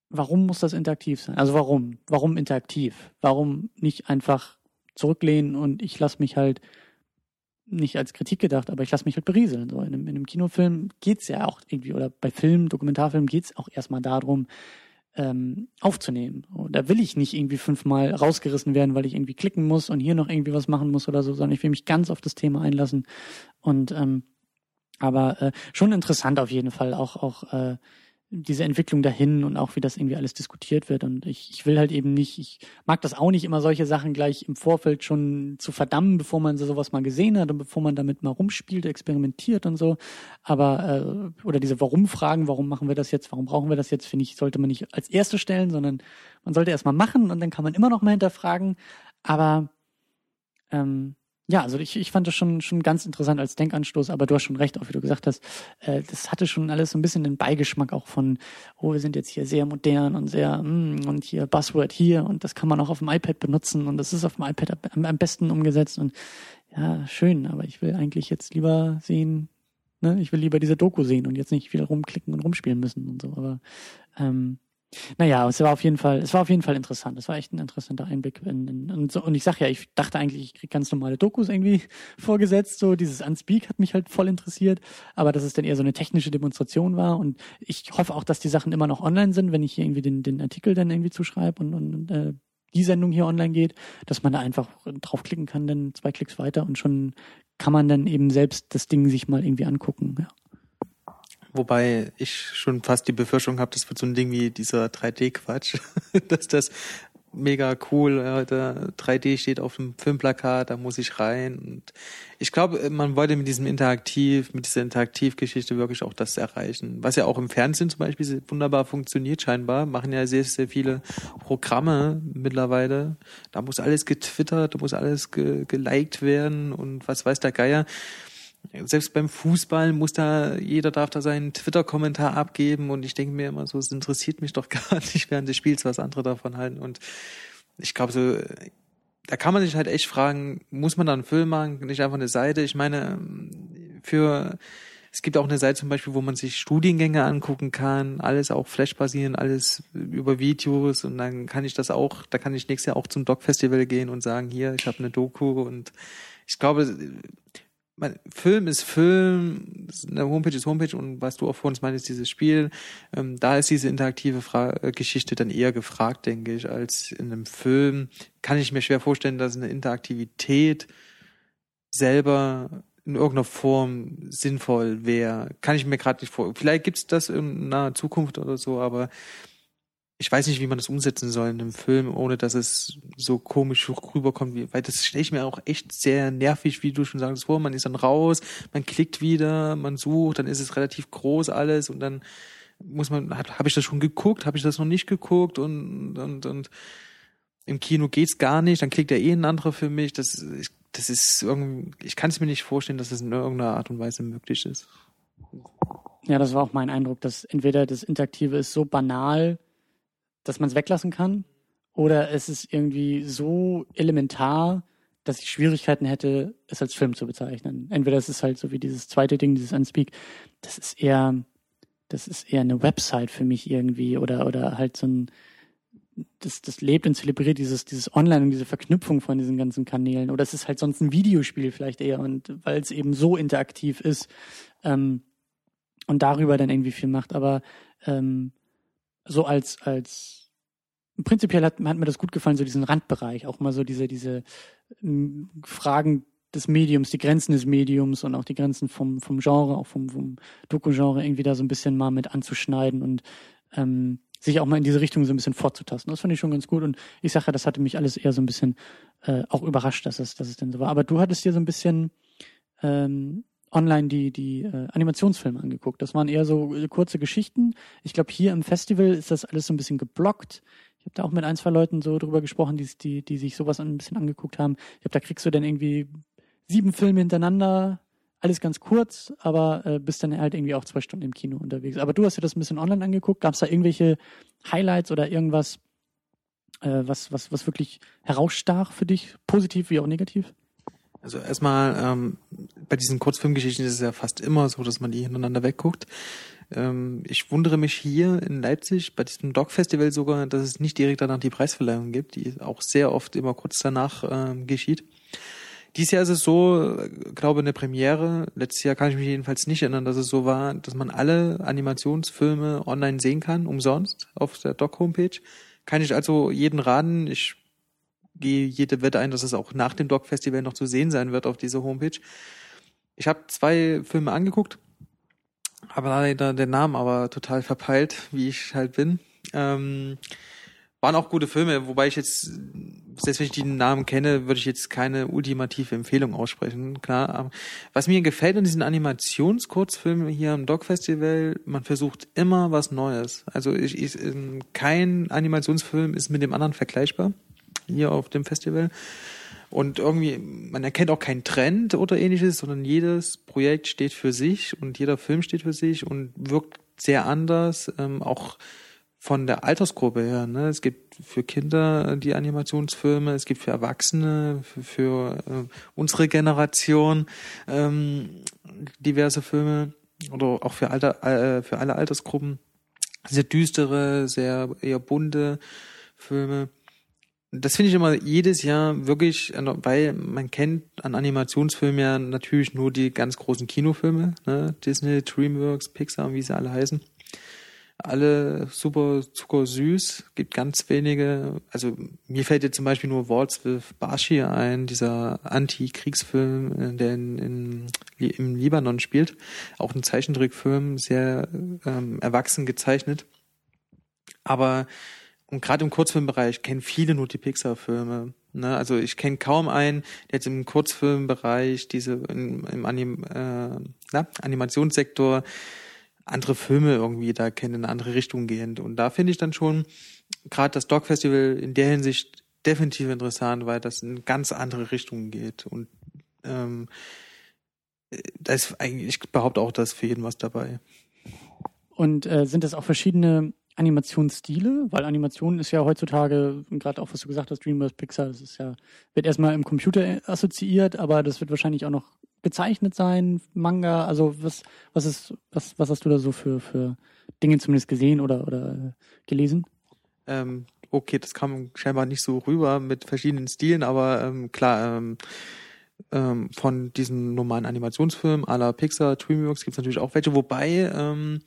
S3: warum muss das interaktiv sein? Also warum? Warum interaktiv? Warum nicht einfach zurücklehnen und ich lasse mich halt nicht als Kritik gedacht, aber ich lasse mich halt berieseln. So in einem, in einem Kinofilm geht's ja auch irgendwie, oder bei Filmen, Dokumentarfilmen geht's auch erstmal darum, ähm, aufzunehmen. Und da will ich nicht irgendwie fünfmal rausgerissen werden, weil ich irgendwie klicken muss und hier noch irgendwie was machen muss oder so, sondern ich will mich ganz auf das Thema einlassen. Und ähm, aber äh, schon interessant auf jeden Fall, auch, auch äh, diese Entwicklung dahin und auch wie das irgendwie alles diskutiert wird. Und ich, ich will halt eben nicht, ich mag das auch nicht immer solche Sachen gleich im Vorfeld schon zu verdammen, bevor man sowas mal gesehen hat und bevor man damit mal rumspielt, experimentiert und so. Aber, äh, oder diese Warum-Fragen, warum machen wir das jetzt, warum brauchen wir das jetzt, finde ich, sollte man nicht als erste stellen, sondern man sollte erstmal machen und dann kann man immer noch mal hinterfragen. Aber ähm, ja, also ich, ich fand das schon, schon ganz interessant als Denkanstoß, aber du hast schon recht, auch wie du gesagt hast, äh, das hatte schon alles so ein bisschen den Beigeschmack auch von, oh, wir sind jetzt hier sehr modern und sehr, mm, und hier Buzzword hier und das kann man auch auf dem iPad benutzen und das ist auf dem iPad am, am besten umgesetzt und ja, schön, aber ich will eigentlich jetzt lieber sehen, ne, ich will lieber diese Doku sehen und jetzt nicht wieder rumklicken und rumspielen müssen und so, aber ähm, naja, es war auf jeden Fall, es war auf jeden Fall interessant. Es war echt ein interessanter Einblick. In, in, in so, und ich sag ja, ich dachte eigentlich, ich krieg ganz normale Dokus irgendwie <laughs> vorgesetzt. So dieses Unspeak hat mich halt voll interessiert, aber dass es dann eher so eine technische Demonstration war. Und ich hoffe auch, dass die Sachen immer noch online sind, wenn ich hier irgendwie den, den Artikel dann irgendwie zuschreibe und, und äh, die Sendung hier online geht, dass man da einfach draufklicken kann, dann zwei Klicks weiter und schon kann man dann eben selbst das Ding sich mal irgendwie angucken. Ja.
S4: Wobei ich schon fast die Befürchtung habe, das wird so ein Ding wie dieser 3D-Quatsch, <laughs> dass das mega cool, der 3D steht auf dem Filmplakat, da muss ich rein. Und ich glaube, man wollte mit diesem Interaktiv, mit dieser Interaktivgeschichte wirklich auch das erreichen. Was ja auch im Fernsehen zum Beispiel wunderbar funktioniert scheinbar, machen ja sehr, sehr viele Programme mittlerweile. Da muss alles getwittert, da muss alles ge geliked werden und was weiß der Geier selbst beim Fußball muss da, jeder darf da seinen Twitter-Kommentar abgeben und ich denke mir immer so, es interessiert mich doch <laughs> gar nicht während des Spiels, was andere davon halten und ich glaube so, da kann man sich halt echt fragen, muss man da einen Film machen, nicht einfach eine Seite? Ich meine, für, es gibt auch eine Seite zum Beispiel, wo man sich Studiengänge angucken kann, alles auch Flash-basierend, alles über Videos und dann kann ich das auch, da kann ich nächstes Jahr auch zum Doc-Festival gehen und sagen, hier, ich habe eine Doku und ich glaube, mein, Film ist Film, eine Homepage ist Homepage und was du auch vor uns meinst, dieses Spiel, ähm, da ist diese interaktive Fra äh, Geschichte dann eher gefragt, denke ich, als in einem Film. Kann ich mir schwer vorstellen, dass eine Interaktivität selber in irgendeiner Form sinnvoll wäre. Kann ich mir gerade nicht vor. Vielleicht gibt's das in naher Zukunft oder so, aber ich weiß nicht, wie man das umsetzen soll in einem Film, ohne dass es so komisch rüberkommt, wie, weil das stelle ich mir auch echt sehr nervig, wie du schon sagst, vor, man ist dann raus, man klickt wieder, man sucht, dann ist es relativ groß alles und dann muss man, habe ich das schon geguckt, habe ich das noch nicht geguckt und, und, und im Kino geht's gar nicht, dann klickt er eh ein anderer für mich. Das, das ist irgendwie, ich kann es mir nicht vorstellen, dass das in irgendeiner Art und Weise möglich ist.
S3: Ja, das war auch mein Eindruck, dass entweder das Interaktive ist so banal, dass man es weglassen kann, oder es ist irgendwie so elementar, dass ich Schwierigkeiten hätte, es als Film zu bezeichnen. Entweder es ist halt so wie dieses zweite Ding, dieses Unspeak, das ist eher, das ist eher eine Website für mich irgendwie oder, oder halt so ein, das, das lebt und zelebriert dieses, dieses Online und diese Verknüpfung von diesen ganzen Kanälen. Oder es ist halt sonst ein Videospiel vielleicht eher und weil es eben so interaktiv ist ähm, und darüber dann irgendwie viel macht. Aber ähm, so als, als prinzipiell hat, hat mir das gut gefallen, so diesen Randbereich, auch mal so diese, diese Fragen des Mediums, die Grenzen des Mediums und auch die Grenzen vom, vom Genre, auch vom, vom Doku-Genre irgendwie da so ein bisschen mal mit anzuschneiden und ähm, sich auch mal in diese Richtung so ein bisschen fortzutasten. Das fand ich schon ganz gut und ich sage, das hatte mich alles eher so ein bisschen äh, auch überrascht, dass es, dass es denn so war. Aber du hattest dir so ein bisschen ähm, online die, die äh, Animationsfilme angeguckt. Das waren eher so äh, kurze Geschichten. Ich glaube, hier im Festival ist das alles so ein bisschen geblockt. Ich habe da auch mit ein, zwei Leuten so drüber gesprochen, die, die, die sich sowas ein bisschen angeguckt haben. Ich glaube, da kriegst du dann irgendwie sieben Filme hintereinander, alles ganz kurz, aber äh, bist dann halt irgendwie auch zwei Stunden im Kino unterwegs. Aber du hast dir das ein bisschen online angeguckt. Gab es da irgendwelche Highlights oder irgendwas, äh, was, was, was wirklich herausstach für dich, positiv wie auch negativ?
S4: Also erstmal, ähm, bei diesen Kurzfilmgeschichten ist es ja fast immer so, dass man die hintereinander wegguckt. Ähm, ich wundere mich hier in Leipzig bei diesem Dog-Festival sogar, dass es nicht direkt danach die Preisverleihung gibt, die auch sehr oft immer kurz danach ähm, geschieht. Dieses Jahr ist es so, glaube eine Premiere. Letztes Jahr kann ich mich jedenfalls nicht erinnern, dass es so war, dass man alle Animationsfilme online sehen kann, umsonst auf der Doc-Homepage. Kann ich also jeden raten. Ich gehe jede Wette ein, dass es auch nach dem Doc-Festival noch zu sehen sein wird auf dieser Homepage. Ich habe zwei Filme angeguckt, habe leider den Namen aber total verpeilt, wie ich halt bin. Ähm, waren auch gute Filme, wobei ich jetzt, selbst wenn ich die Namen kenne, würde ich jetzt keine ultimative Empfehlung aussprechen. Klar, was mir gefällt an diesen Animationskurzfilmen hier am Dog Festival, man versucht immer was Neues. Also ich, ich, kein Animationsfilm ist mit dem anderen vergleichbar hier auf dem Festival. Und irgendwie, man erkennt auch keinen Trend oder ähnliches, sondern jedes Projekt steht für sich und jeder Film steht für sich und wirkt sehr anders, ähm, auch von der Altersgruppe her. Ne? Es gibt für Kinder die Animationsfilme, es gibt für Erwachsene, für, für äh, unsere Generation ähm, diverse Filme oder auch für, Alter, äh, für alle Altersgruppen. Sehr düstere, sehr eher bunte Filme das finde ich immer jedes Jahr wirklich, weil man kennt an Animationsfilmen ja natürlich nur die ganz großen Kinofilme, ne? Disney, DreamWorks, Pixar, wie sie alle heißen. Alle super zuckersüß, gibt ganz wenige, also mir fällt jetzt zum Beispiel nur Waltz with Bashir ein, dieser Anti-Kriegsfilm, äh, der in, in, im Libanon spielt. Auch ein Zeichentrickfilm, sehr ähm, erwachsen gezeichnet. Aber und gerade im Kurzfilmbereich kennen viele nur die Pixar-Filme. Ne? Also ich kenne kaum einen, der jetzt im Kurzfilmbereich, diese im, im Anim, äh, na, Animationssektor andere Filme irgendwie da kennen, in eine andere Richtung gehend. Und da finde ich dann schon gerade das Dog Festival in der Hinsicht definitiv interessant, weil das in ganz andere Richtungen geht. Und ähm, da ist eigentlich, ich behaupte auch, dass für jeden was dabei.
S3: Und äh, sind das auch verschiedene Animationsstile, weil Animation ist ja heutzutage, gerade auch was du gesagt hast, DreamWorks, Pixar, das ist ja, wird erstmal im Computer assoziiert, aber das wird wahrscheinlich auch noch gezeichnet sein, Manga, also was, was ist, was, was hast du da so für, für Dinge zumindest gesehen oder, oder gelesen?
S4: Ähm, okay, das kam scheinbar nicht so rüber mit verschiedenen Stilen, aber ähm, klar, ähm, ähm, von diesen normalen Animationsfilmen la Pixar, DreamWorks gibt es natürlich auch welche, wobei ähm,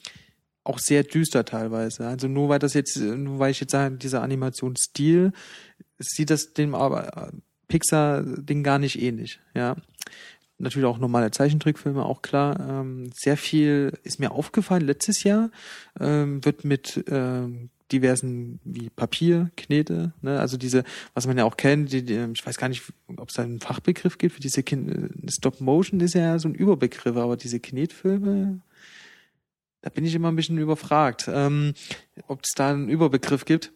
S4: auch sehr düster teilweise. Also nur weil das jetzt, nur weil ich jetzt sage, dieser Animationsstil, sieht das dem aber Pixar-Ding gar nicht ähnlich, ja. Natürlich auch normale Zeichentrickfilme, auch klar. Ähm, sehr viel ist mir aufgefallen letztes Jahr, ähm, wird mit ähm, diversen wie Papier, Knete, ne? also diese, was man ja auch kennt, die, die, ich weiß gar nicht, ob es da einen Fachbegriff gibt für diese Kin Stop Motion ist ja so ein Überbegriff, aber diese Knetfilme, da bin ich immer ein bisschen überfragt, ähm, ob es da einen Überbegriff gibt.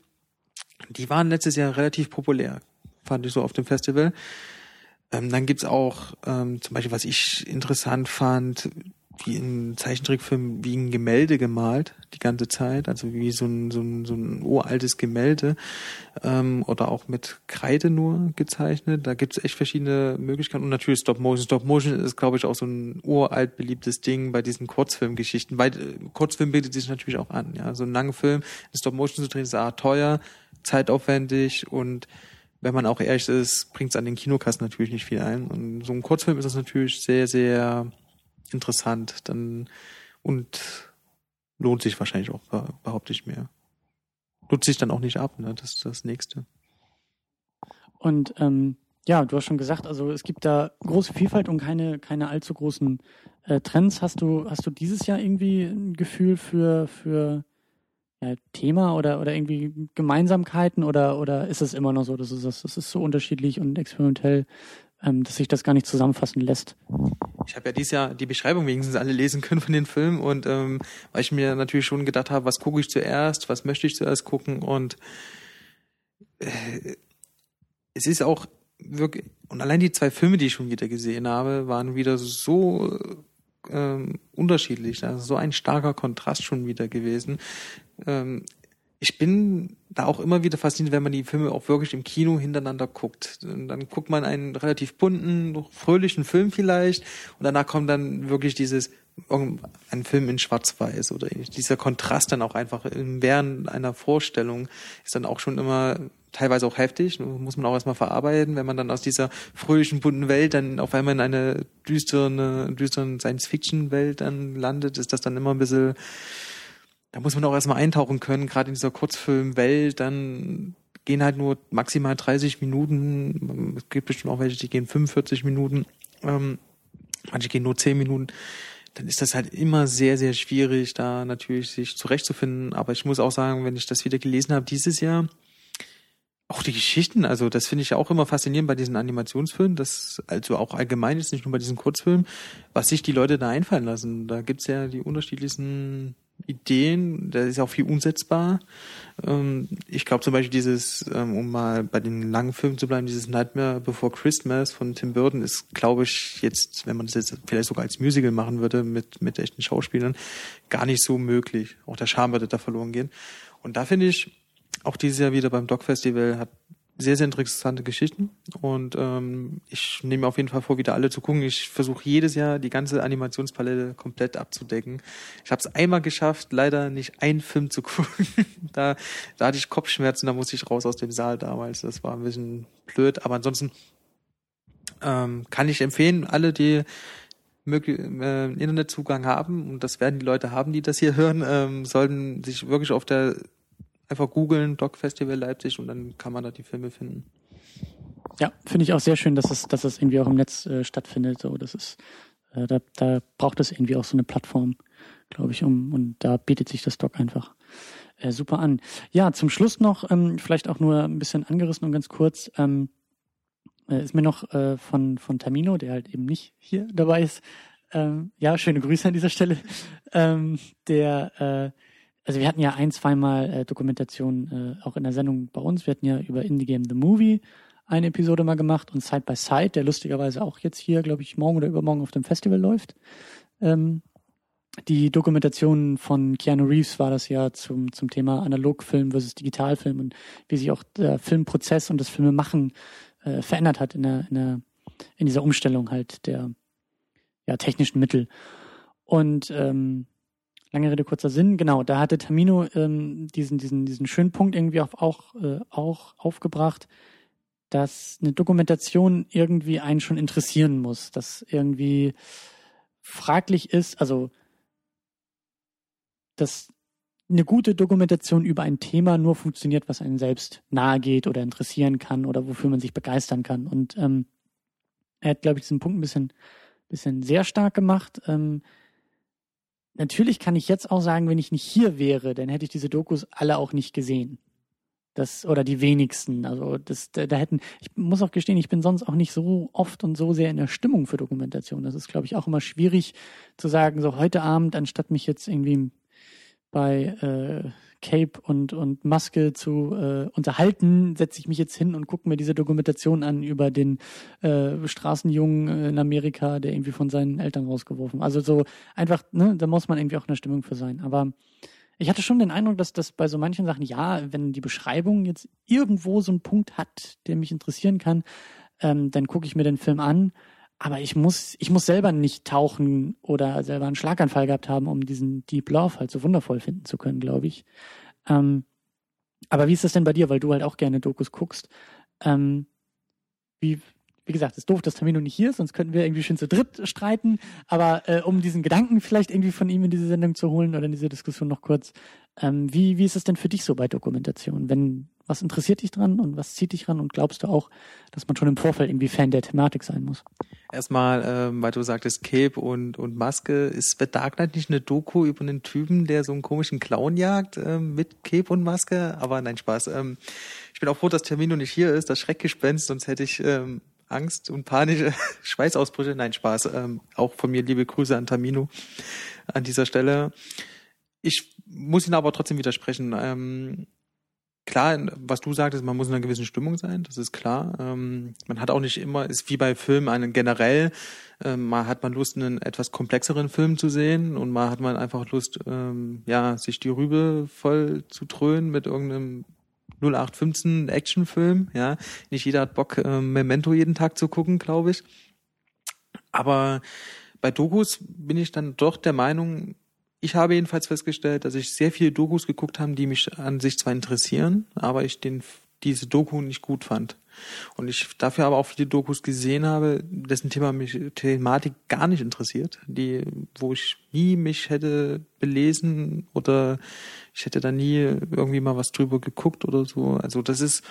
S4: Die waren letztes Jahr relativ populär, fand ich so auf dem Festival. Ähm, dann gibt's auch ähm, zum Beispiel, was ich interessant fand, wie in Zeichentrickfilmen wie ein Gemälde gemalt die ganze Zeit, also wie so ein, so ein, so ein uraltes Gemälde ähm, oder auch mit Kreide nur gezeichnet. Da gibt's echt verschiedene Möglichkeiten und natürlich Stop Motion. Stop Motion ist, glaube ich, auch so ein uralt beliebtes Ding bei diesen Kurzfilmgeschichten. Weil äh, Kurzfilm bietet sich natürlich auch an. Ja, so ein langer Film in Stop Motion zu drehen ist A, teuer, zeitaufwendig und wenn man auch ehrlich ist, bringt's an den Kinokassen natürlich nicht viel ein. Und so ein Kurzfilm ist das natürlich sehr, sehr interessant. Dann und lohnt sich wahrscheinlich auch, behaupte ich mir. Nutzt sich dann auch nicht ab, ne? Das ist das nächste.
S3: Und ähm, ja, du hast schon gesagt, also es gibt da große Vielfalt und keine, keine allzu großen äh, Trends. Hast du, hast du dieses Jahr irgendwie ein Gefühl für, für ja, Thema oder, oder irgendwie Gemeinsamkeiten oder, oder ist es immer noch so, dass es, das ist so unterschiedlich und experimentell, ähm, dass sich das gar nicht zusammenfassen lässt?
S4: Ich habe ja dieses Jahr die Beschreibung wenigstens alle lesen können von den Filmen und ähm, weil ich mir natürlich schon gedacht habe, was gucke ich zuerst, was möchte ich zuerst gucken und äh, es ist auch wirklich und allein die zwei Filme, die ich schon wieder gesehen habe, waren wieder so ähm, unterschiedlich, also so ein starker Kontrast schon wieder gewesen. Ähm, ich bin da auch immer wieder fasziniert, wenn man die Filme auch wirklich im Kino hintereinander guckt. Und dann guckt man einen relativ bunten, fröhlichen Film vielleicht und danach kommt dann wirklich dieses ein Film in Schwarz-Weiß oder dieser Kontrast dann auch einfach während einer Vorstellung ist dann auch schon immer teilweise auch heftig, muss man auch erstmal verarbeiten, wenn man dann aus dieser fröhlichen, bunten Welt dann auf einmal in eine düstere, düsteren Science-Fiction-Welt dann landet, ist das dann immer ein bisschen da muss man auch erstmal eintauchen können, gerade in dieser Kurzfilmwelt, dann gehen halt nur maximal 30 Minuten, es gibt bestimmt auch welche, die gehen 45 Minuten, ähm, manche gehen nur 10 Minuten, dann ist das halt immer sehr, sehr schwierig, da natürlich sich zurechtzufinden. Aber ich muss auch sagen, wenn ich das wieder gelesen habe dieses Jahr, auch die Geschichten, also das finde ich auch immer faszinierend bei diesen Animationsfilmen, das also auch allgemein ist, nicht nur bei diesen Kurzfilmen, was sich die Leute da einfallen lassen. Da gibt's ja die unterschiedlichsten Ideen, da ist auch viel umsetzbar. Ähm, ich glaube zum Beispiel dieses, ähm, um mal bei den langen Filmen zu bleiben, dieses Nightmare Before Christmas von Tim Burton ist, glaube ich, jetzt, wenn man das jetzt vielleicht sogar als Musical machen würde mit, mit echten Schauspielern, gar nicht so möglich. Auch der Charme würde da verloren gehen. Und da finde ich, auch dieses Jahr wieder beim Dog Festival hat sehr, sehr interessante Geschichten. Und ähm, ich nehme auf jeden Fall vor, wieder alle zu gucken. Ich versuche jedes Jahr die ganze Animationspalette komplett abzudecken. Ich habe es einmal geschafft, leider nicht einen Film zu <laughs> gucken. da, da hatte ich Kopfschmerzen, da musste ich raus aus dem Saal damals. Das war ein bisschen blöd. Aber ansonsten ähm, kann ich empfehlen, alle, die äh, Internetzugang haben, und das werden die Leute haben, die das hier <laughs> hören, ähm, sollten sich wirklich auf der einfach googeln, Doc Festival Leipzig und dann kann man da die Filme finden.
S3: Ja, finde ich auch sehr schön, dass es, dass es irgendwie auch im Netz äh, stattfindet. So, das ist, äh, da, da braucht es irgendwie auch so eine Plattform, glaube ich, um und da bietet sich das Doc einfach äh, super an. Ja, zum Schluss noch ähm, vielleicht auch nur ein bisschen angerissen und ganz kurz. Ähm, äh, ist mir noch äh, von von Tamino, der halt eben nicht hier dabei ist. Ähm, ja, schöne Grüße an dieser Stelle. <laughs> Ähm, der äh, also wir hatten ja ein, zweimal äh, Dokumentation äh, auch in der Sendung bei uns. Wir hatten ja über Indie Game The Movie eine Episode mal gemacht und Side by Side, der lustigerweise auch jetzt hier, glaube ich, morgen oder übermorgen auf dem Festival läuft. Ähm, die Dokumentation von Keanu Reeves war das ja zum, zum Thema Analogfilm versus Digitalfilm und wie sich auch der Filmprozess und das Filmemachen äh, verändert hat in, der, in, der, in dieser Umstellung halt der ja, technischen Mittel. Und ähm, lange Rede, kurzer Sinn, genau, da hatte Tamino ähm, diesen, diesen, diesen schönen Punkt irgendwie auch, auch, äh, auch aufgebracht, dass eine Dokumentation irgendwie einen schon interessieren muss, dass irgendwie fraglich ist, also dass eine gute Dokumentation über ein Thema nur funktioniert, was einem selbst nahe geht oder interessieren kann oder wofür man sich begeistern kann. Und ähm, er hat, glaube ich, diesen Punkt ein bisschen, bisschen sehr stark gemacht. Ähm, natürlich kann ich jetzt auch sagen, wenn ich nicht hier wäre, dann hätte ich diese Dokus alle auch nicht gesehen. Das, oder die wenigsten. Also das, da, da hätten, ich muss auch gestehen, ich bin sonst auch nicht so oft und so sehr in der Stimmung für Dokumentation. Das ist, glaube ich, auch immer schwierig zu sagen, so heute Abend, anstatt mich jetzt irgendwie bei äh, Cape und, und Maske zu äh, unterhalten, setze ich mich jetzt hin und gucke mir diese Dokumentation an über den äh, Straßenjungen in Amerika, der irgendwie von seinen Eltern rausgeworfen. Also so einfach, ne, da muss man irgendwie auch in der Stimmung für sein. Aber ich hatte schon den Eindruck, dass das bei so manchen Sachen, ja, wenn die Beschreibung jetzt irgendwo so einen Punkt hat, der mich interessieren kann, ähm, dann gucke ich mir den Film an. Aber ich muss, ich muss selber nicht tauchen oder selber einen Schlaganfall gehabt haben, um diesen Deep Love halt so wundervoll finden zu können, glaube ich. Ähm, aber wie ist das denn bei dir, weil du halt auch gerne Dokus guckst? Ähm, wie, wie gesagt, es ist doof, dass Tamino nicht hier ist, sonst könnten wir irgendwie schön zu dritt streiten. Aber äh, um diesen Gedanken vielleicht irgendwie von ihm in diese Sendung zu holen oder in diese Diskussion noch kurz, ähm, wie, wie ist es denn für dich so bei Dokumentation? Wenn, was interessiert dich dran und was zieht dich dran und glaubst du auch, dass man schon im Vorfeld irgendwie Fan der Thematik sein muss?
S4: Erstmal, ähm, weil du sagtest Cape und, und Maske, ist The Dark Knight nicht eine Doku über einen Typen, der so einen komischen Clown jagt ähm, mit Cape und Maske? Aber nein, Spaß. Ähm, ich bin auch froh, dass Termino nicht hier ist, das Schreckgespenst, sonst hätte ich ähm, Angst und panische <laughs> Schweißausbrüche. Nein, Spaß. Ähm, auch von mir liebe Grüße an Tamino an dieser Stelle. Ich muss ihn aber trotzdem widersprechen. Ähm, klar, was du sagtest, man muss in einer gewissen Stimmung sein, das ist klar. Ähm, man hat auch nicht immer, ist wie bei Filmen einen generell, ähm, mal hat man Lust, einen etwas komplexeren Film zu sehen und mal hat man einfach Lust, ähm, ja, sich die Rübe voll zu dröhnen mit irgendeinem 0815 Actionfilm, ja. Nicht jeder hat Bock, äh, Memento jeden Tag zu gucken, glaube ich. Aber bei Dokus bin ich dann doch der Meinung, ich habe jedenfalls festgestellt, dass ich sehr viele Dokus geguckt habe, die mich an sich zwar interessieren, aber ich den, diese Doku nicht gut fand. Und ich dafür aber auch viele Dokus gesehen habe, dessen Thema mich, Thematik gar nicht interessiert, die, wo ich nie mich hätte belesen oder ich hätte da nie irgendwie mal was drüber geguckt oder so. Also das ist,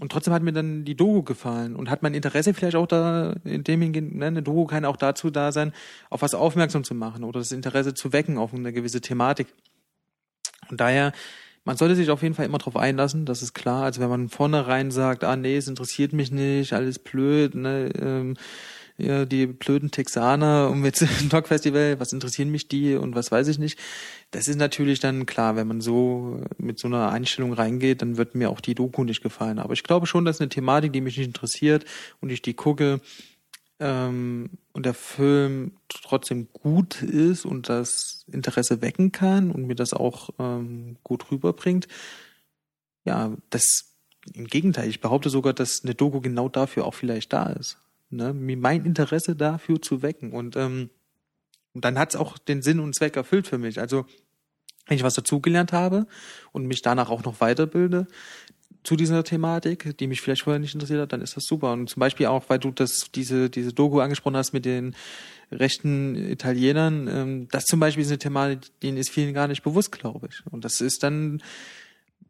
S4: und trotzdem hat mir dann die Doku gefallen und hat mein Interesse vielleicht auch da in dem hingehen, ne, eine Doku kann auch dazu da sein, auf was aufmerksam zu machen oder das Interesse zu wecken auf eine gewisse Thematik. Und daher man sollte sich auf jeden Fall immer darauf einlassen, das ist klar. Also wenn man vornherein sagt, ah nee, es interessiert mich nicht, alles blöd, ne, ähm, ja, die blöden Texaner mit dem <laughs> Dog Festival, was interessieren mich die und was weiß ich nicht. Das ist natürlich dann klar, wenn man so mit so einer Einstellung reingeht, dann wird mir auch die Doku nicht gefallen. Aber ich glaube schon, dass eine Thematik, die mich nicht interessiert und ich die gucke, ähm, und der Film trotzdem gut ist und das Interesse wecken kann und mir das auch ähm, gut rüberbringt, ja, das im Gegenteil, ich behaupte sogar, dass eine Doku genau dafür auch vielleicht da ist. Ne? Mein Interesse dafür zu wecken. Und, ähm, und dann hat es auch den Sinn und Zweck erfüllt für mich. Also wenn ich was dazugelernt habe und mich danach auch noch weiterbilde, zu dieser Thematik, die mich vielleicht vorher nicht interessiert hat, dann ist das super. Und zum Beispiel auch, weil du das, diese, diese Doku angesprochen hast mit den rechten Italienern, ähm, das zum Beispiel ist eine Thematik, denen ist vielen gar nicht bewusst, glaube ich. Und das ist dann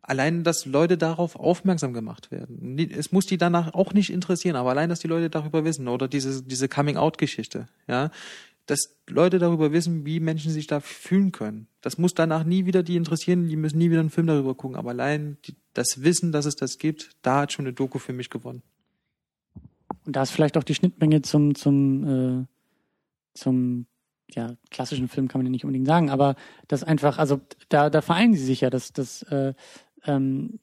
S4: allein, dass Leute darauf aufmerksam gemacht werden. Es muss die danach auch nicht interessieren, aber allein, dass die Leute darüber wissen oder diese, diese Coming-out-Geschichte, ja dass Leute darüber wissen, wie Menschen sich da fühlen können. Das muss danach nie wieder die interessieren, die müssen nie wieder einen Film darüber gucken. Aber allein die, das Wissen, dass es das gibt, da hat schon eine Doku für mich gewonnen.
S3: Und da ist vielleicht auch die Schnittmenge zum, zum, äh, zum ja, klassischen Film kann man ja nicht unbedingt sagen, aber das einfach, also da, da vereinen sie sich ja, dass, dass äh, ähm,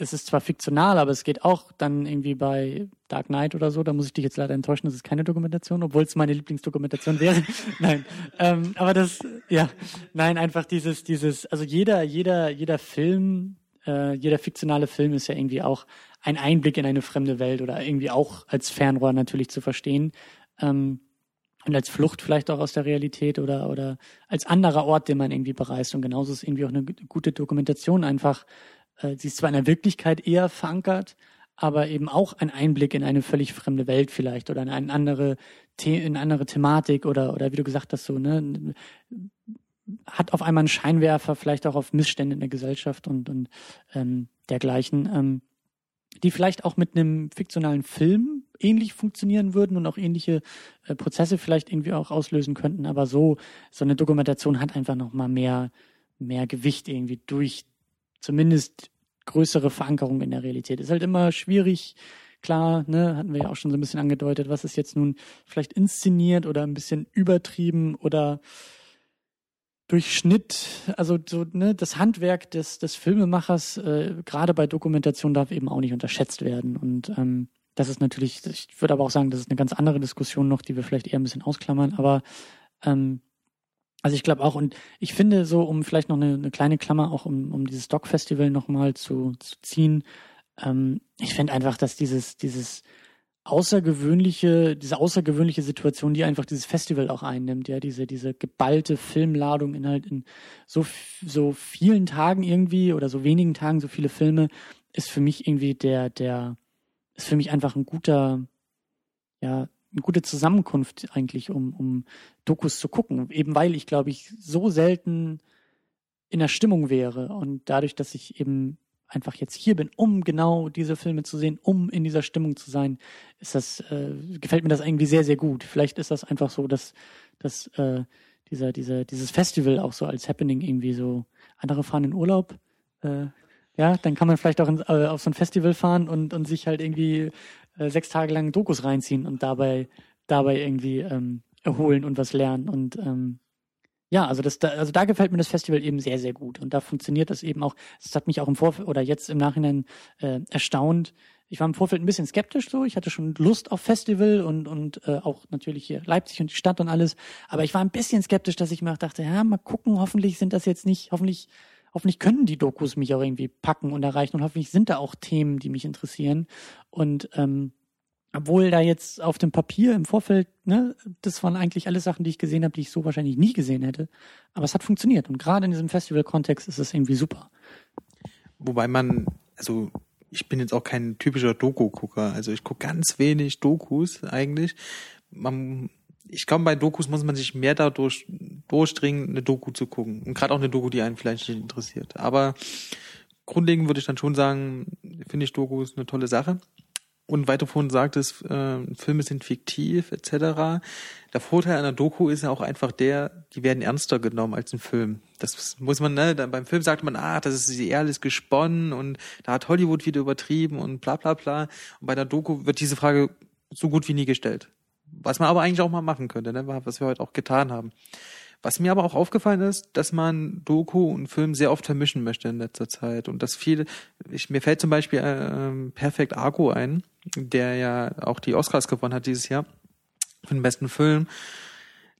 S3: es ist zwar fiktional, aber es geht auch dann irgendwie bei Dark Knight oder so, da muss ich dich jetzt leider enttäuschen, das ist keine Dokumentation, obwohl es meine Lieblingsdokumentation wäre. <laughs> <laughs> nein. Ähm, aber das, ja, nein, einfach dieses, dieses, also jeder, jeder, jeder Film, äh, jeder fiktionale Film ist ja irgendwie auch ein Einblick in eine fremde Welt oder irgendwie auch als Fernrohr natürlich zu verstehen. Ähm, und als Flucht vielleicht auch aus der Realität oder, oder als anderer Ort, den man irgendwie bereist. Und genauso ist irgendwie auch eine gute Dokumentation einfach äh, sie ist zwar in der Wirklichkeit eher verankert, aber eben auch ein Einblick in eine völlig fremde Welt vielleicht oder in eine andere, The in eine andere Thematik oder, oder wie du gesagt hast, so, ne, hat auf einmal einen Scheinwerfer vielleicht auch auf Missstände in der Gesellschaft und, und ähm, dergleichen, ähm, die vielleicht auch mit einem fiktionalen Film ähnlich funktionieren würden und auch ähnliche äh, Prozesse vielleicht irgendwie auch auslösen könnten. Aber so, so eine Dokumentation hat einfach noch mal mehr, mehr Gewicht irgendwie durch zumindest größere Verankerung in der Realität. Ist halt immer schwierig, klar, ne, hatten wir ja auch schon so ein bisschen angedeutet, was ist jetzt nun vielleicht inszeniert oder ein bisschen übertrieben oder durch Schnitt, also so, ne, das Handwerk des, des Filmemachers, äh, gerade bei Dokumentation, darf eben auch nicht unterschätzt werden. Und ähm, das ist natürlich, ich würde aber auch sagen, das ist eine ganz andere Diskussion noch, die wir vielleicht eher ein bisschen ausklammern, aber ähm, also ich glaube auch, und ich finde so, um vielleicht noch eine, eine kleine Klammer auch um, um dieses Doc-Festival nochmal zu, zu ziehen, ähm, ich finde einfach, dass dieses, dieses außergewöhnliche, diese außergewöhnliche Situation, die einfach dieses Festival auch einnimmt, ja, diese, diese geballte Filmladung in halt in so, so vielen Tagen irgendwie oder so wenigen Tagen so viele Filme, ist für mich irgendwie der, der, ist für mich einfach ein guter, ja, eine gute Zusammenkunft eigentlich, um, um Dokus zu gucken. Eben weil ich, glaube ich, so selten in der Stimmung wäre und dadurch, dass ich eben einfach jetzt hier bin, um genau diese Filme zu sehen, um in dieser Stimmung zu sein, ist das, äh, gefällt mir das irgendwie sehr, sehr gut. Vielleicht ist das einfach so, dass, dass äh, dieser, dieser, dieses Festival auch so als Happening irgendwie so, andere fahren in Urlaub, äh, ja, dann kann man vielleicht auch in, äh, auf so ein Festival fahren und, und sich halt irgendwie äh, sechs Tage lang Dokus reinziehen und dabei, dabei irgendwie ähm, erholen und was lernen. Und ähm, ja, also das, da, also da gefällt mir das Festival eben sehr, sehr gut. Und da funktioniert das eben auch. Das hat mich auch im Vorfeld oder jetzt im Nachhinein äh, erstaunt. Ich war im Vorfeld ein bisschen skeptisch so. Ich hatte schon Lust auf Festival und, und äh, auch natürlich hier Leipzig und die Stadt und alles. Aber ich war ein bisschen skeptisch, dass ich mir auch dachte, ja, mal gucken, hoffentlich sind das jetzt nicht, hoffentlich, hoffentlich können die Dokus mich auch irgendwie packen und erreichen und hoffentlich sind da auch Themen, die mich interessieren. Und ähm, obwohl da jetzt auf dem Papier im Vorfeld, ne, das waren eigentlich alles Sachen, die ich gesehen habe, die ich so wahrscheinlich nie gesehen hätte. Aber es hat funktioniert. Und gerade in diesem Festival-Kontext ist es irgendwie super.
S4: Wobei man, also ich bin jetzt auch kein typischer Doku-Gucker. Also ich gucke ganz wenig Dokus eigentlich. Man, ich glaube, bei Dokus muss man sich mehr dadurch durchdringen, eine Doku zu gucken. Und gerade auch eine Doku, die einen vielleicht nicht interessiert. Aber grundlegend würde ich dann schon sagen, finde ich Dokus eine tolle Sache und weiter vorhin sagtest, äh, Filme sind fiktiv etc. Der Vorteil einer Doku ist ja auch einfach der, die werden ernster genommen als ein Film. Das muss man, ne, dann beim Film sagt man, ah, das ist alles gesponnen und da hat Hollywood wieder übertrieben und bla bla bla. Und bei der Doku wird diese Frage so gut wie nie gestellt. Was man aber eigentlich auch mal machen könnte, ne, was wir heute auch getan haben. Was mir aber auch aufgefallen ist, dass man Doku und Film sehr oft vermischen möchte in letzter Zeit und dass viele, ich, mir fällt zum Beispiel äh, Perfect Argo ein, der ja auch die Oscars gewonnen hat dieses Jahr für den besten Film.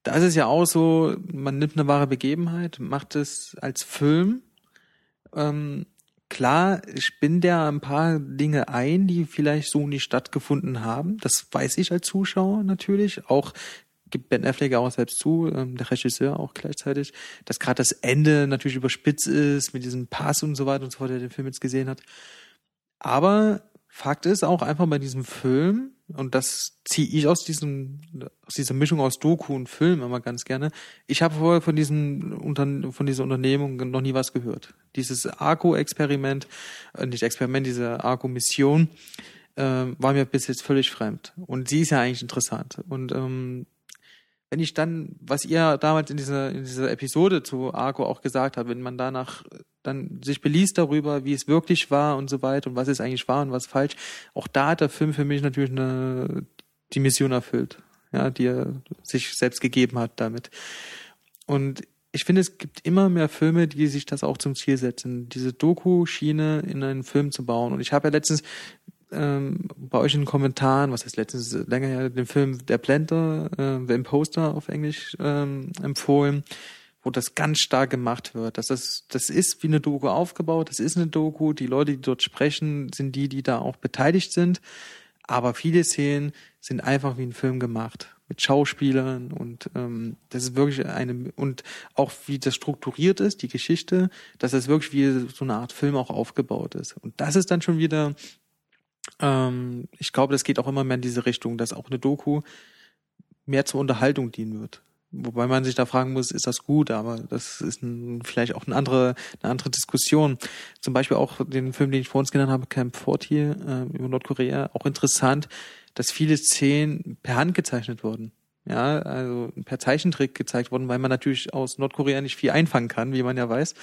S4: Da ist es ja auch so, man nimmt eine wahre Begebenheit, macht es als Film. Ähm, klar spinnt der ein paar Dinge ein, die vielleicht so nicht stattgefunden haben. Das weiß ich als Zuschauer natürlich. Auch gibt Ben Affleck auch selbst zu, ähm, der Regisseur auch gleichzeitig, dass gerade das Ende natürlich überspitzt ist mit diesem Pass und so weiter und so fort, der den Film jetzt gesehen hat. Aber Fakt ist auch einfach bei diesem Film, und das ziehe ich aus diesem, aus dieser Mischung aus Doku und Film immer ganz gerne. Ich habe vorher von diesem Unter von dieser Unternehmung noch nie was gehört. Dieses Arco-Experiment, äh, nicht Experiment, diese Arco-Mission, äh, war mir bis jetzt völlig fremd. Und sie ist ja eigentlich interessant. Und ähm, wenn ich dann, was ihr damals in dieser, in dieser Episode zu Arco auch gesagt habt, wenn man danach dann sich beliest darüber, wie es wirklich war und so weiter und was es eigentlich war und was falsch, auch da hat der Film für mich natürlich eine, die Mission erfüllt, ja, die er sich selbst gegeben hat damit. Und ich finde, es gibt immer mehr Filme, die sich das auch zum Ziel setzen, diese Doku-Schiene in einen Film zu bauen. Und ich habe ja letztens ähm, bei euch in den Kommentaren, was heißt letztens länger ja, den Film Der Blender, äh, The Imposter auf Englisch ähm, empfohlen, wo das ganz stark gemacht wird. Das ist, das ist wie eine Doku aufgebaut, das ist eine Doku, die Leute, die dort sprechen, sind die, die da auch beteiligt sind. Aber viele Szenen sind einfach wie ein Film gemacht mit Schauspielern und ähm, das ist wirklich eine und auch wie das strukturiert ist, die Geschichte, dass das wirklich wie so eine Art Film auch aufgebaut ist. Und das ist dann schon wieder ähm, ich glaube, das geht auch immer mehr in diese Richtung, dass auch eine Doku mehr zur Unterhaltung dienen wird. Wobei man sich da fragen muss, ist das gut? Aber das ist ein, vielleicht auch eine andere, eine andere Diskussion. Zum Beispiel auch den Film, den ich vor uns genannt habe, Camp 40 äh, über Nordkorea, auch interessant, dass viele Szenen per Hand gezeichnet wurden. Ja, also per Zeichentrick gezeigt wurden, weil man natürlich aus Nordkorea nicht viel einfangen kann, wie man ja weiß.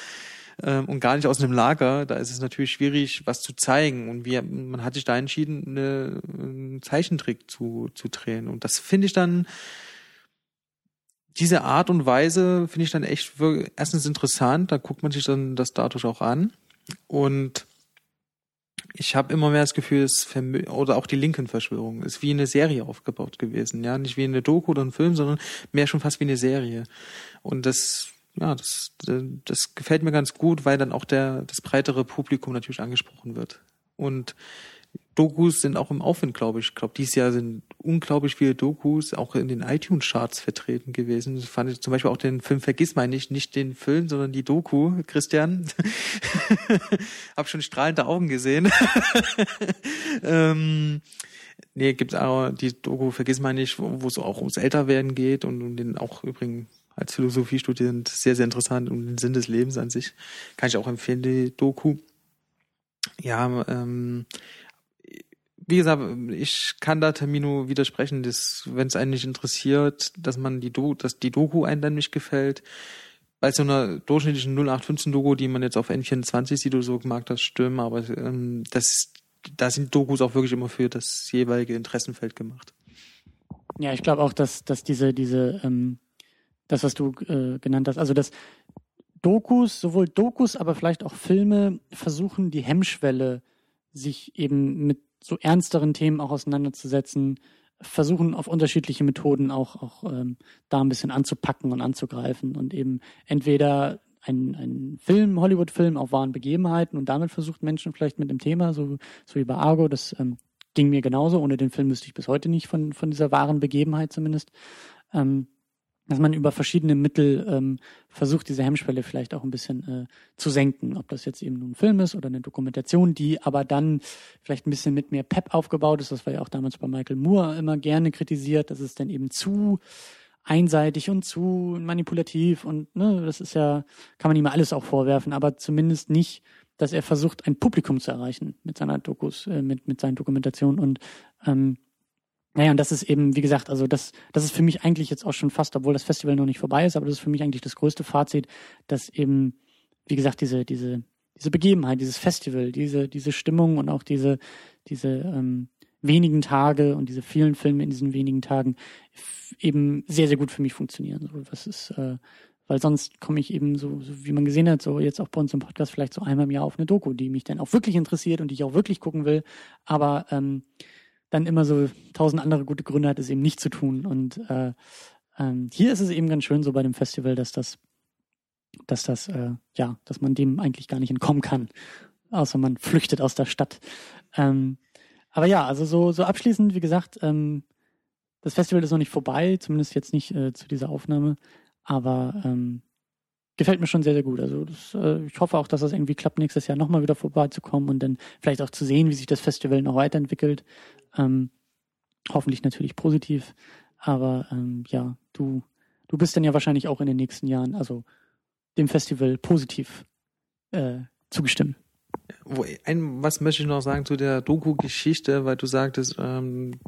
S4: Ähm, und gar nicht aus einem Lager. Da ist es natürlich schwierig, was zu zeigen. Und wir, man hat sich da entschieden, eine, einen Zeichentrick zu, zu drehen. Und das finde ich dann, diese Art und Weise finde ich dann echt erstens interessant, da guckt man sich dann das dadurch auch an. Und ich habe immer mehr das Gefühl, es oder auch die Linken-Verschwörung ist wie eine Serie aufgebaut gewesen, ja, nicht wie eine Doku oder ein Film, sondern mehr schon fast wie eine Serie. Und das, ja, das, das gefällt mir ganz gut, weil dann auch der das breitere Publikum natürlich angesprochen wird. Und Dokus sind auch im Aufwind, glaube ich. Ich glaube, dieses Jahr sind unglaublich viele Dokus auch in den iTunes-Charts vertreten gewesen. Das fand ich zum Beispiel auch den Film Vergiss mal nicht, nicht den Film, sondern die Doku, Christian. <laughs> Hab schon strahlende Augen gesehen. <laughs> ähm, nee, gibt's auch die Doku Vergiss mal nicht, wo es auch ums Älterwerden geht und um den auch übrigens als Philosophiestudent sehr, sehr interessant um den Sinn des Lebens an sich. Kann ich auch empfehlen, die Doku. Ja, ähm, wie gesagt, ich kann da Termino widersprechen, dass, wenn es einen nicht interessiert, dass man die, Do dass die Doku einen dann nicht gefällt. Bei so einer durchschnittlichen 0815-Doku, die man jetzt auf N24 sieht oder so, mag das stimmen, aber ähm, das, da sind Dokus auch wirklich immer für das jeweilige Interessenfeld gemacht.
S3: Ja, ich glaube auch, dass, dass diese, diese, ähm, das, was du äh, genannt hast, also dass Dokus, sowohl Dokus, aber vielleicht auch Filme versuchen, die Hemmschwelle sich eben mit so ernsteren Themen auch auseinanderzusetzen, versuchen auf unterschiedliche Methoden auch, auch ähm, da ein bisschen anzupacken und anzugreifen und eben entweder ein, ein Film, Hollywood-Film auf wahren Begebenheiten und damit versucht Menschen vielleicht mit dem Thema, so, so wie bei Argo, das ähm, ging mir genauso. Ohne den Film wüsste ich bis heute nicht von, von dieser wahren Begebenheit zumindest. Ähm, dass man über verschiedene Mittel ähm, versucht, diese Hemmschwelle vielleicht auch ein bisschen äh, zu senken. Ob das jetzt eben nun ein Film ist oder eine Dokumentation, die aber dann vielleicht ein bisschen mit mehr Pep aufgebaut ist. Das war ja auch damals bei Michael Moore immer gerne kritisiert, dass es dann eben zu einseitig und zu manipulativ und ne, das ist ja, kann man ihm alles auch vorwerfen, aber zumindest nicht, dass er versucht, ein Publikum zu erreichen mit seiner Dokus, äh, mit, mit seinen Dokumentationen und ähm, naja, und das ist eben, wie gesagt, also das, das ist für mich eigentlich jetzt auch schon fast, obwohl das Festival noch nicht vorbei ist, aber das ist für mich eigentlich das größte Fazit, dass eben, wie gesagt, diese, diese, diese Begebenheit, dieses Festival, diese, diese Stimmung und auch diese, diese ähm, wenigen Tage und diese vielen Filme in diesen wenigen Tagen eben sehr, sehr gut für mich funktionieren. So, das ist, äh, weil sonst komme ich eben so, so, wie man gesehen hat, so jetzt auch bei uns im Podcast vielleicht so einmal im Jahr auf eine Doku, die mich dann auch wirklich interessiert und die ich auch wirklich gucken will. Aber ähm, dann immer so tausend andere gute Gründe hat, es eben nicht zu tun. Und äh, ähm, hier ist es eben ganz schön so bei dem Festival, dass das, dass das, äh, ja, dass man dem eigentlich gar nicht entkommen kann, außer man flüchtet aus der Stadt. Ähm, aber ja, also so, so abschließend, wie gesagt, ähm, das Festival ist noch nicht vorbei, zumindest jetzt nicht äh, zu dieser Aufnahme, aber ähm, gefällt mir schon sehr, sehr gut. Also das, äh, ich hoffe auch, dass das irgendwie klappt, nächstes Jahr nochmal wieder vorbeizukommen und dann vielleicht auch zu sehen, wie sich das Festival noch weiterentwickelt. Ähm, hoffentlich natürlich positiv. Aber ähm, ja, du, du bist dann ja wahrscheinlich auch in den nächsten Jahren, also dem Festival positiv äh, zugestimmt.
S4: Ein, was möchte ich noch sagen zu der Doku-Geschichte, weil du sagtest, ähm,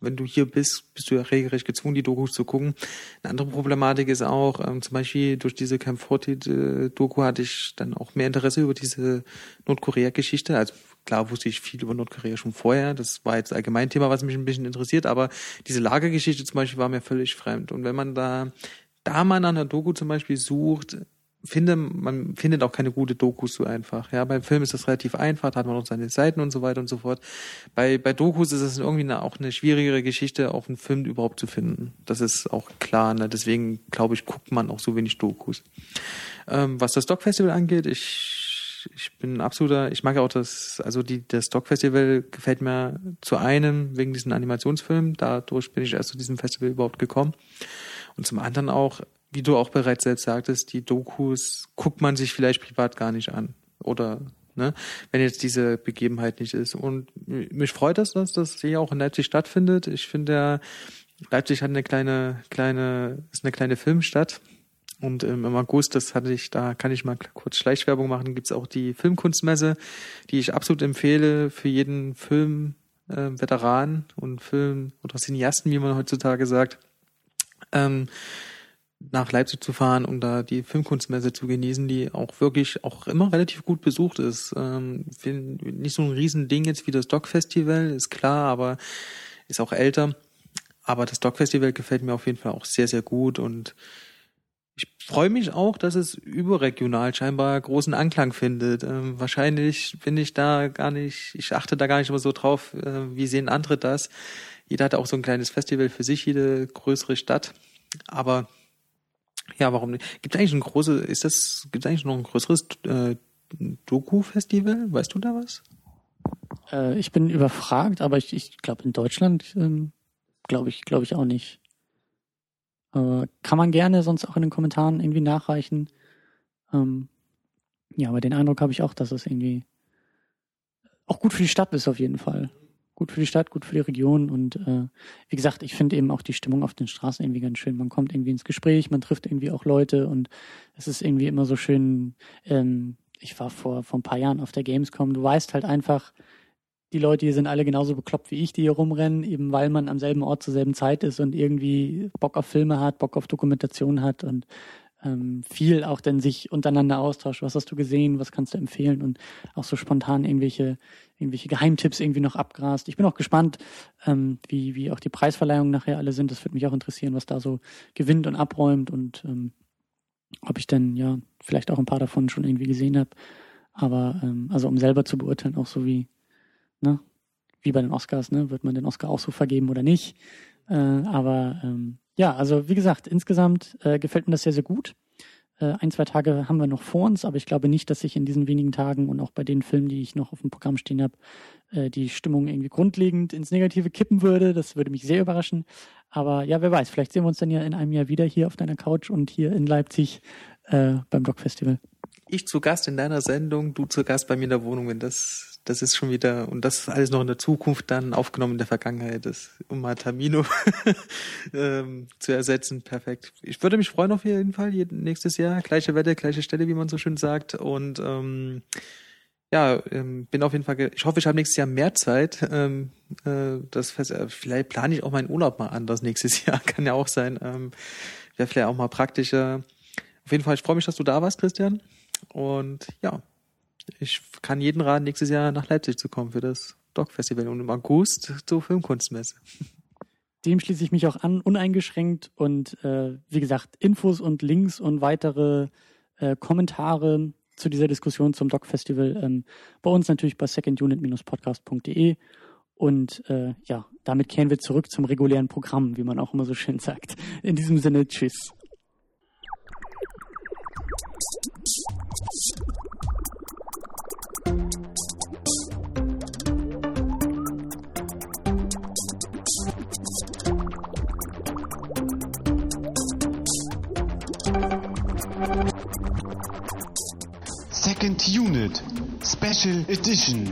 S4: wenn du hier bist, bist du ja regelrecht gezwungen, die Dokus zu gucken. Eine andere Problematik ist auch, ähm, zum Beispiel durch diese Camp 40 Doku hatte ich dann auch mehr Interesse über diese Nordkorea-Geschichte. Also klar wusste ich viel über Nordkorea schon vorher. Das war jetzt allgemein Thema, was mich ein bisschen interessiert, aber diese Lagergeschichte zum Beispiel war mir völlig fremd. Und wenn man da, da mal nach einer Doku zum Beispiel sucht, finde, man findet auch keine gute Dokus so einfach. Ja, beim Film ist das relativ einfach, da hat man auch seine Seiten und so weiter und so fort. Bei, bei Dokus ist es irgendwie eine, auch eine schwierigere Geschichte, auch einen Film überhaupt zu finden. Das ist auch klar. Ne? Deswegen, glaube ich, guckt man auch so wenig Dokus. Ähm, was das Stock Festival angeht, ich, ich bin ein absoluter, ich mag auch das, also die, das Stock Festival gefällt mir zu einem wegen diesen Animationsfilmen. Dadurch bin ich erst zu diesem Festival überhaupt gekommen. Und zum anderen auch, wie du auch bereits selbst sagtest, die Dokus guckt man sich vielleicht privat gar nicht an. Oder ne, wenn jetzt diese Begebenheit nicht ist. Und mich freut das, dass das hier auch in Leipzig stattfindet. Ich finde Leipzig hat eine kleine, kleine, ist eine kleine Filmstadt. Und ähm, im August, das hatte ich, da kann ich mal kurz Schleichwerbung machen, gibt's auch die Filmkunstmesse, die ich absolut empfehle für jeden Film, äh, Veteran und Film- oder Cineasten, wie man heutzutage sagt, ähm, nach Leipzig zu fahren und da die Filmkunstmesse zu genießen, die auch wirklich auch immer relativ gut besucht ist. Ähm, nicht so ein Riesending jetzt wie das Doc Festival, ist klar, aber ist auch älter. Aber das Doc Festival gefällt mir auf jeden Fall auch sehr, sehr gut und ich freue mich auch, dass es überregional scheinbar großen Anklang findet. Ähm, wahrscheinlich bin ich da gar nicht, ich achte da gar nicht immer so drauf, äh, wie sehen andere das. Jeder hat auch so ein kleines Festival für sich, jede größere Stadt. Aber ja, warum nicht? Gibt eigentlich ein großes, ist das, gibt eigentlich noch ein größeres äh, Doku-Festival? Weißt du da was?
S3: Äh, ich bin überfragt, aber ich, ich glaube in Deutschland ähm, glaube ich, glaube ich auch nicht. Äh, kann man gerne sonst auch in den Kommentaren irgendwie nachreichen. Ähm, ja, aber den Eindruck habe ich auch, dass es irgendwie auch gut für die Stadt ist auf jeden Fall. Gut für die Stadt, gut für die Region und äh, wie gesagt, ich finde eben auch die Stimmung auf den Straßen irgendwie ganz schön. Man kommt irgendwie ins Gespräch, man trifft irgendwie auch Leute und es ist irgendwie immer so schön. Ähm, ich war vor, vor ein paar Jahren auf der Gamescom. Du weißt halt einfach, die Leute hier sind alle genauso bekloppt wie ich, die hier rumrennen, eben weil man am selben Ort zur selben Zeit ist und irgendwie Bock auf Filme hat, Bock auf Dokumentation hat und ähm, viel auch dann sich untereinander austauscht. Was hast du gesehen? Was kannst du empfehlen? Und auch so spontan irgendwelche, irgendwelche Geheimtipps irgendwie noch abgrast. Ich bin auch gespannt, ähm, wie, wie auch die Preisverleihungen nachher alle sind. Das würde mich auch interessieren, was da so gewinnt und abräumt und ähm, ob ich denn ja vielleicht auch ein paar davon schon irgendwie gesehen habe. Aber ähm, also um selber zu beurteilen, auch so wie ne? Wie bei den Oscars, ne? Wird man den Oscar auch so vergeben oder nicht? Äh, aber ähm, ja, also wie gesagt, insgesamt äh, gefällt mir das sehr, sehr gut. Äh, ein, zwei Tage haben wir noch vor uns, aber ich glaube nicht, dass sich in diesen wenigen Tagen und auch bei den Filmen, die ich noch auf dem Programm stehen habe, äh, die Stimmung irgendwie grundlegend ins Negative kippen würde. Das würde mich sehr überraschen. Aber ja, wer weiß, vielleicht sehen wir uns dann ja in einem Jahr wieder hier auf deiner Couch und hier in Leipzig äh, beim Rock Festival.
S4: Ich zu Gast in deiner Sendung, du zu Gast bei mir in der Wohnung, wenn das das ist schon wieder, und das ist alles noch in der Zukunft dann aufgenommen in der Vergangenheit, das, um mal Tamino <laughs> ähm, zu ersetzen. Perfekt. Ich würde mich freuen auf jeden Fall, nächstes Jahr. Gleiche Wette, gleiche Stelle, wie man so schön sagt. Und ähm, ja, ähm, bin auf jeden Fall, ich hoffe, ich habe nächstes Jahr mehr Zeit. Ähm, äh, das äh, vielleicht plane ich auch meinen Urlaub mal anders nächstes <laughs> Jahr, kann ja auch sein. Ähm, Wäre vielleicht auch mal praktischer. Auf jeden Fall, ich freue mich, dass du da warst, Christian. Und ja, ich kann jeden raten, nächstes Jahr nach Leipzig zu kommen für das Doc-Festival und im August zur Filmkunstmesse.
S3: Dem schließe ich mich auch an, uneingeschränkt. Und äh, wie gesagt, Infos und Links und weitere äh, Kommentare zu dieser Diskussion zum Doc-Festival ähm, bei uns natürlich bei secondunit-podcast.de. Und äh, ja, damit kehren wir zurück zum regulären Programm, wie man auch immer so schön sagt. In diesem Sinne, tschüss.
S2: Second Unit Special Edition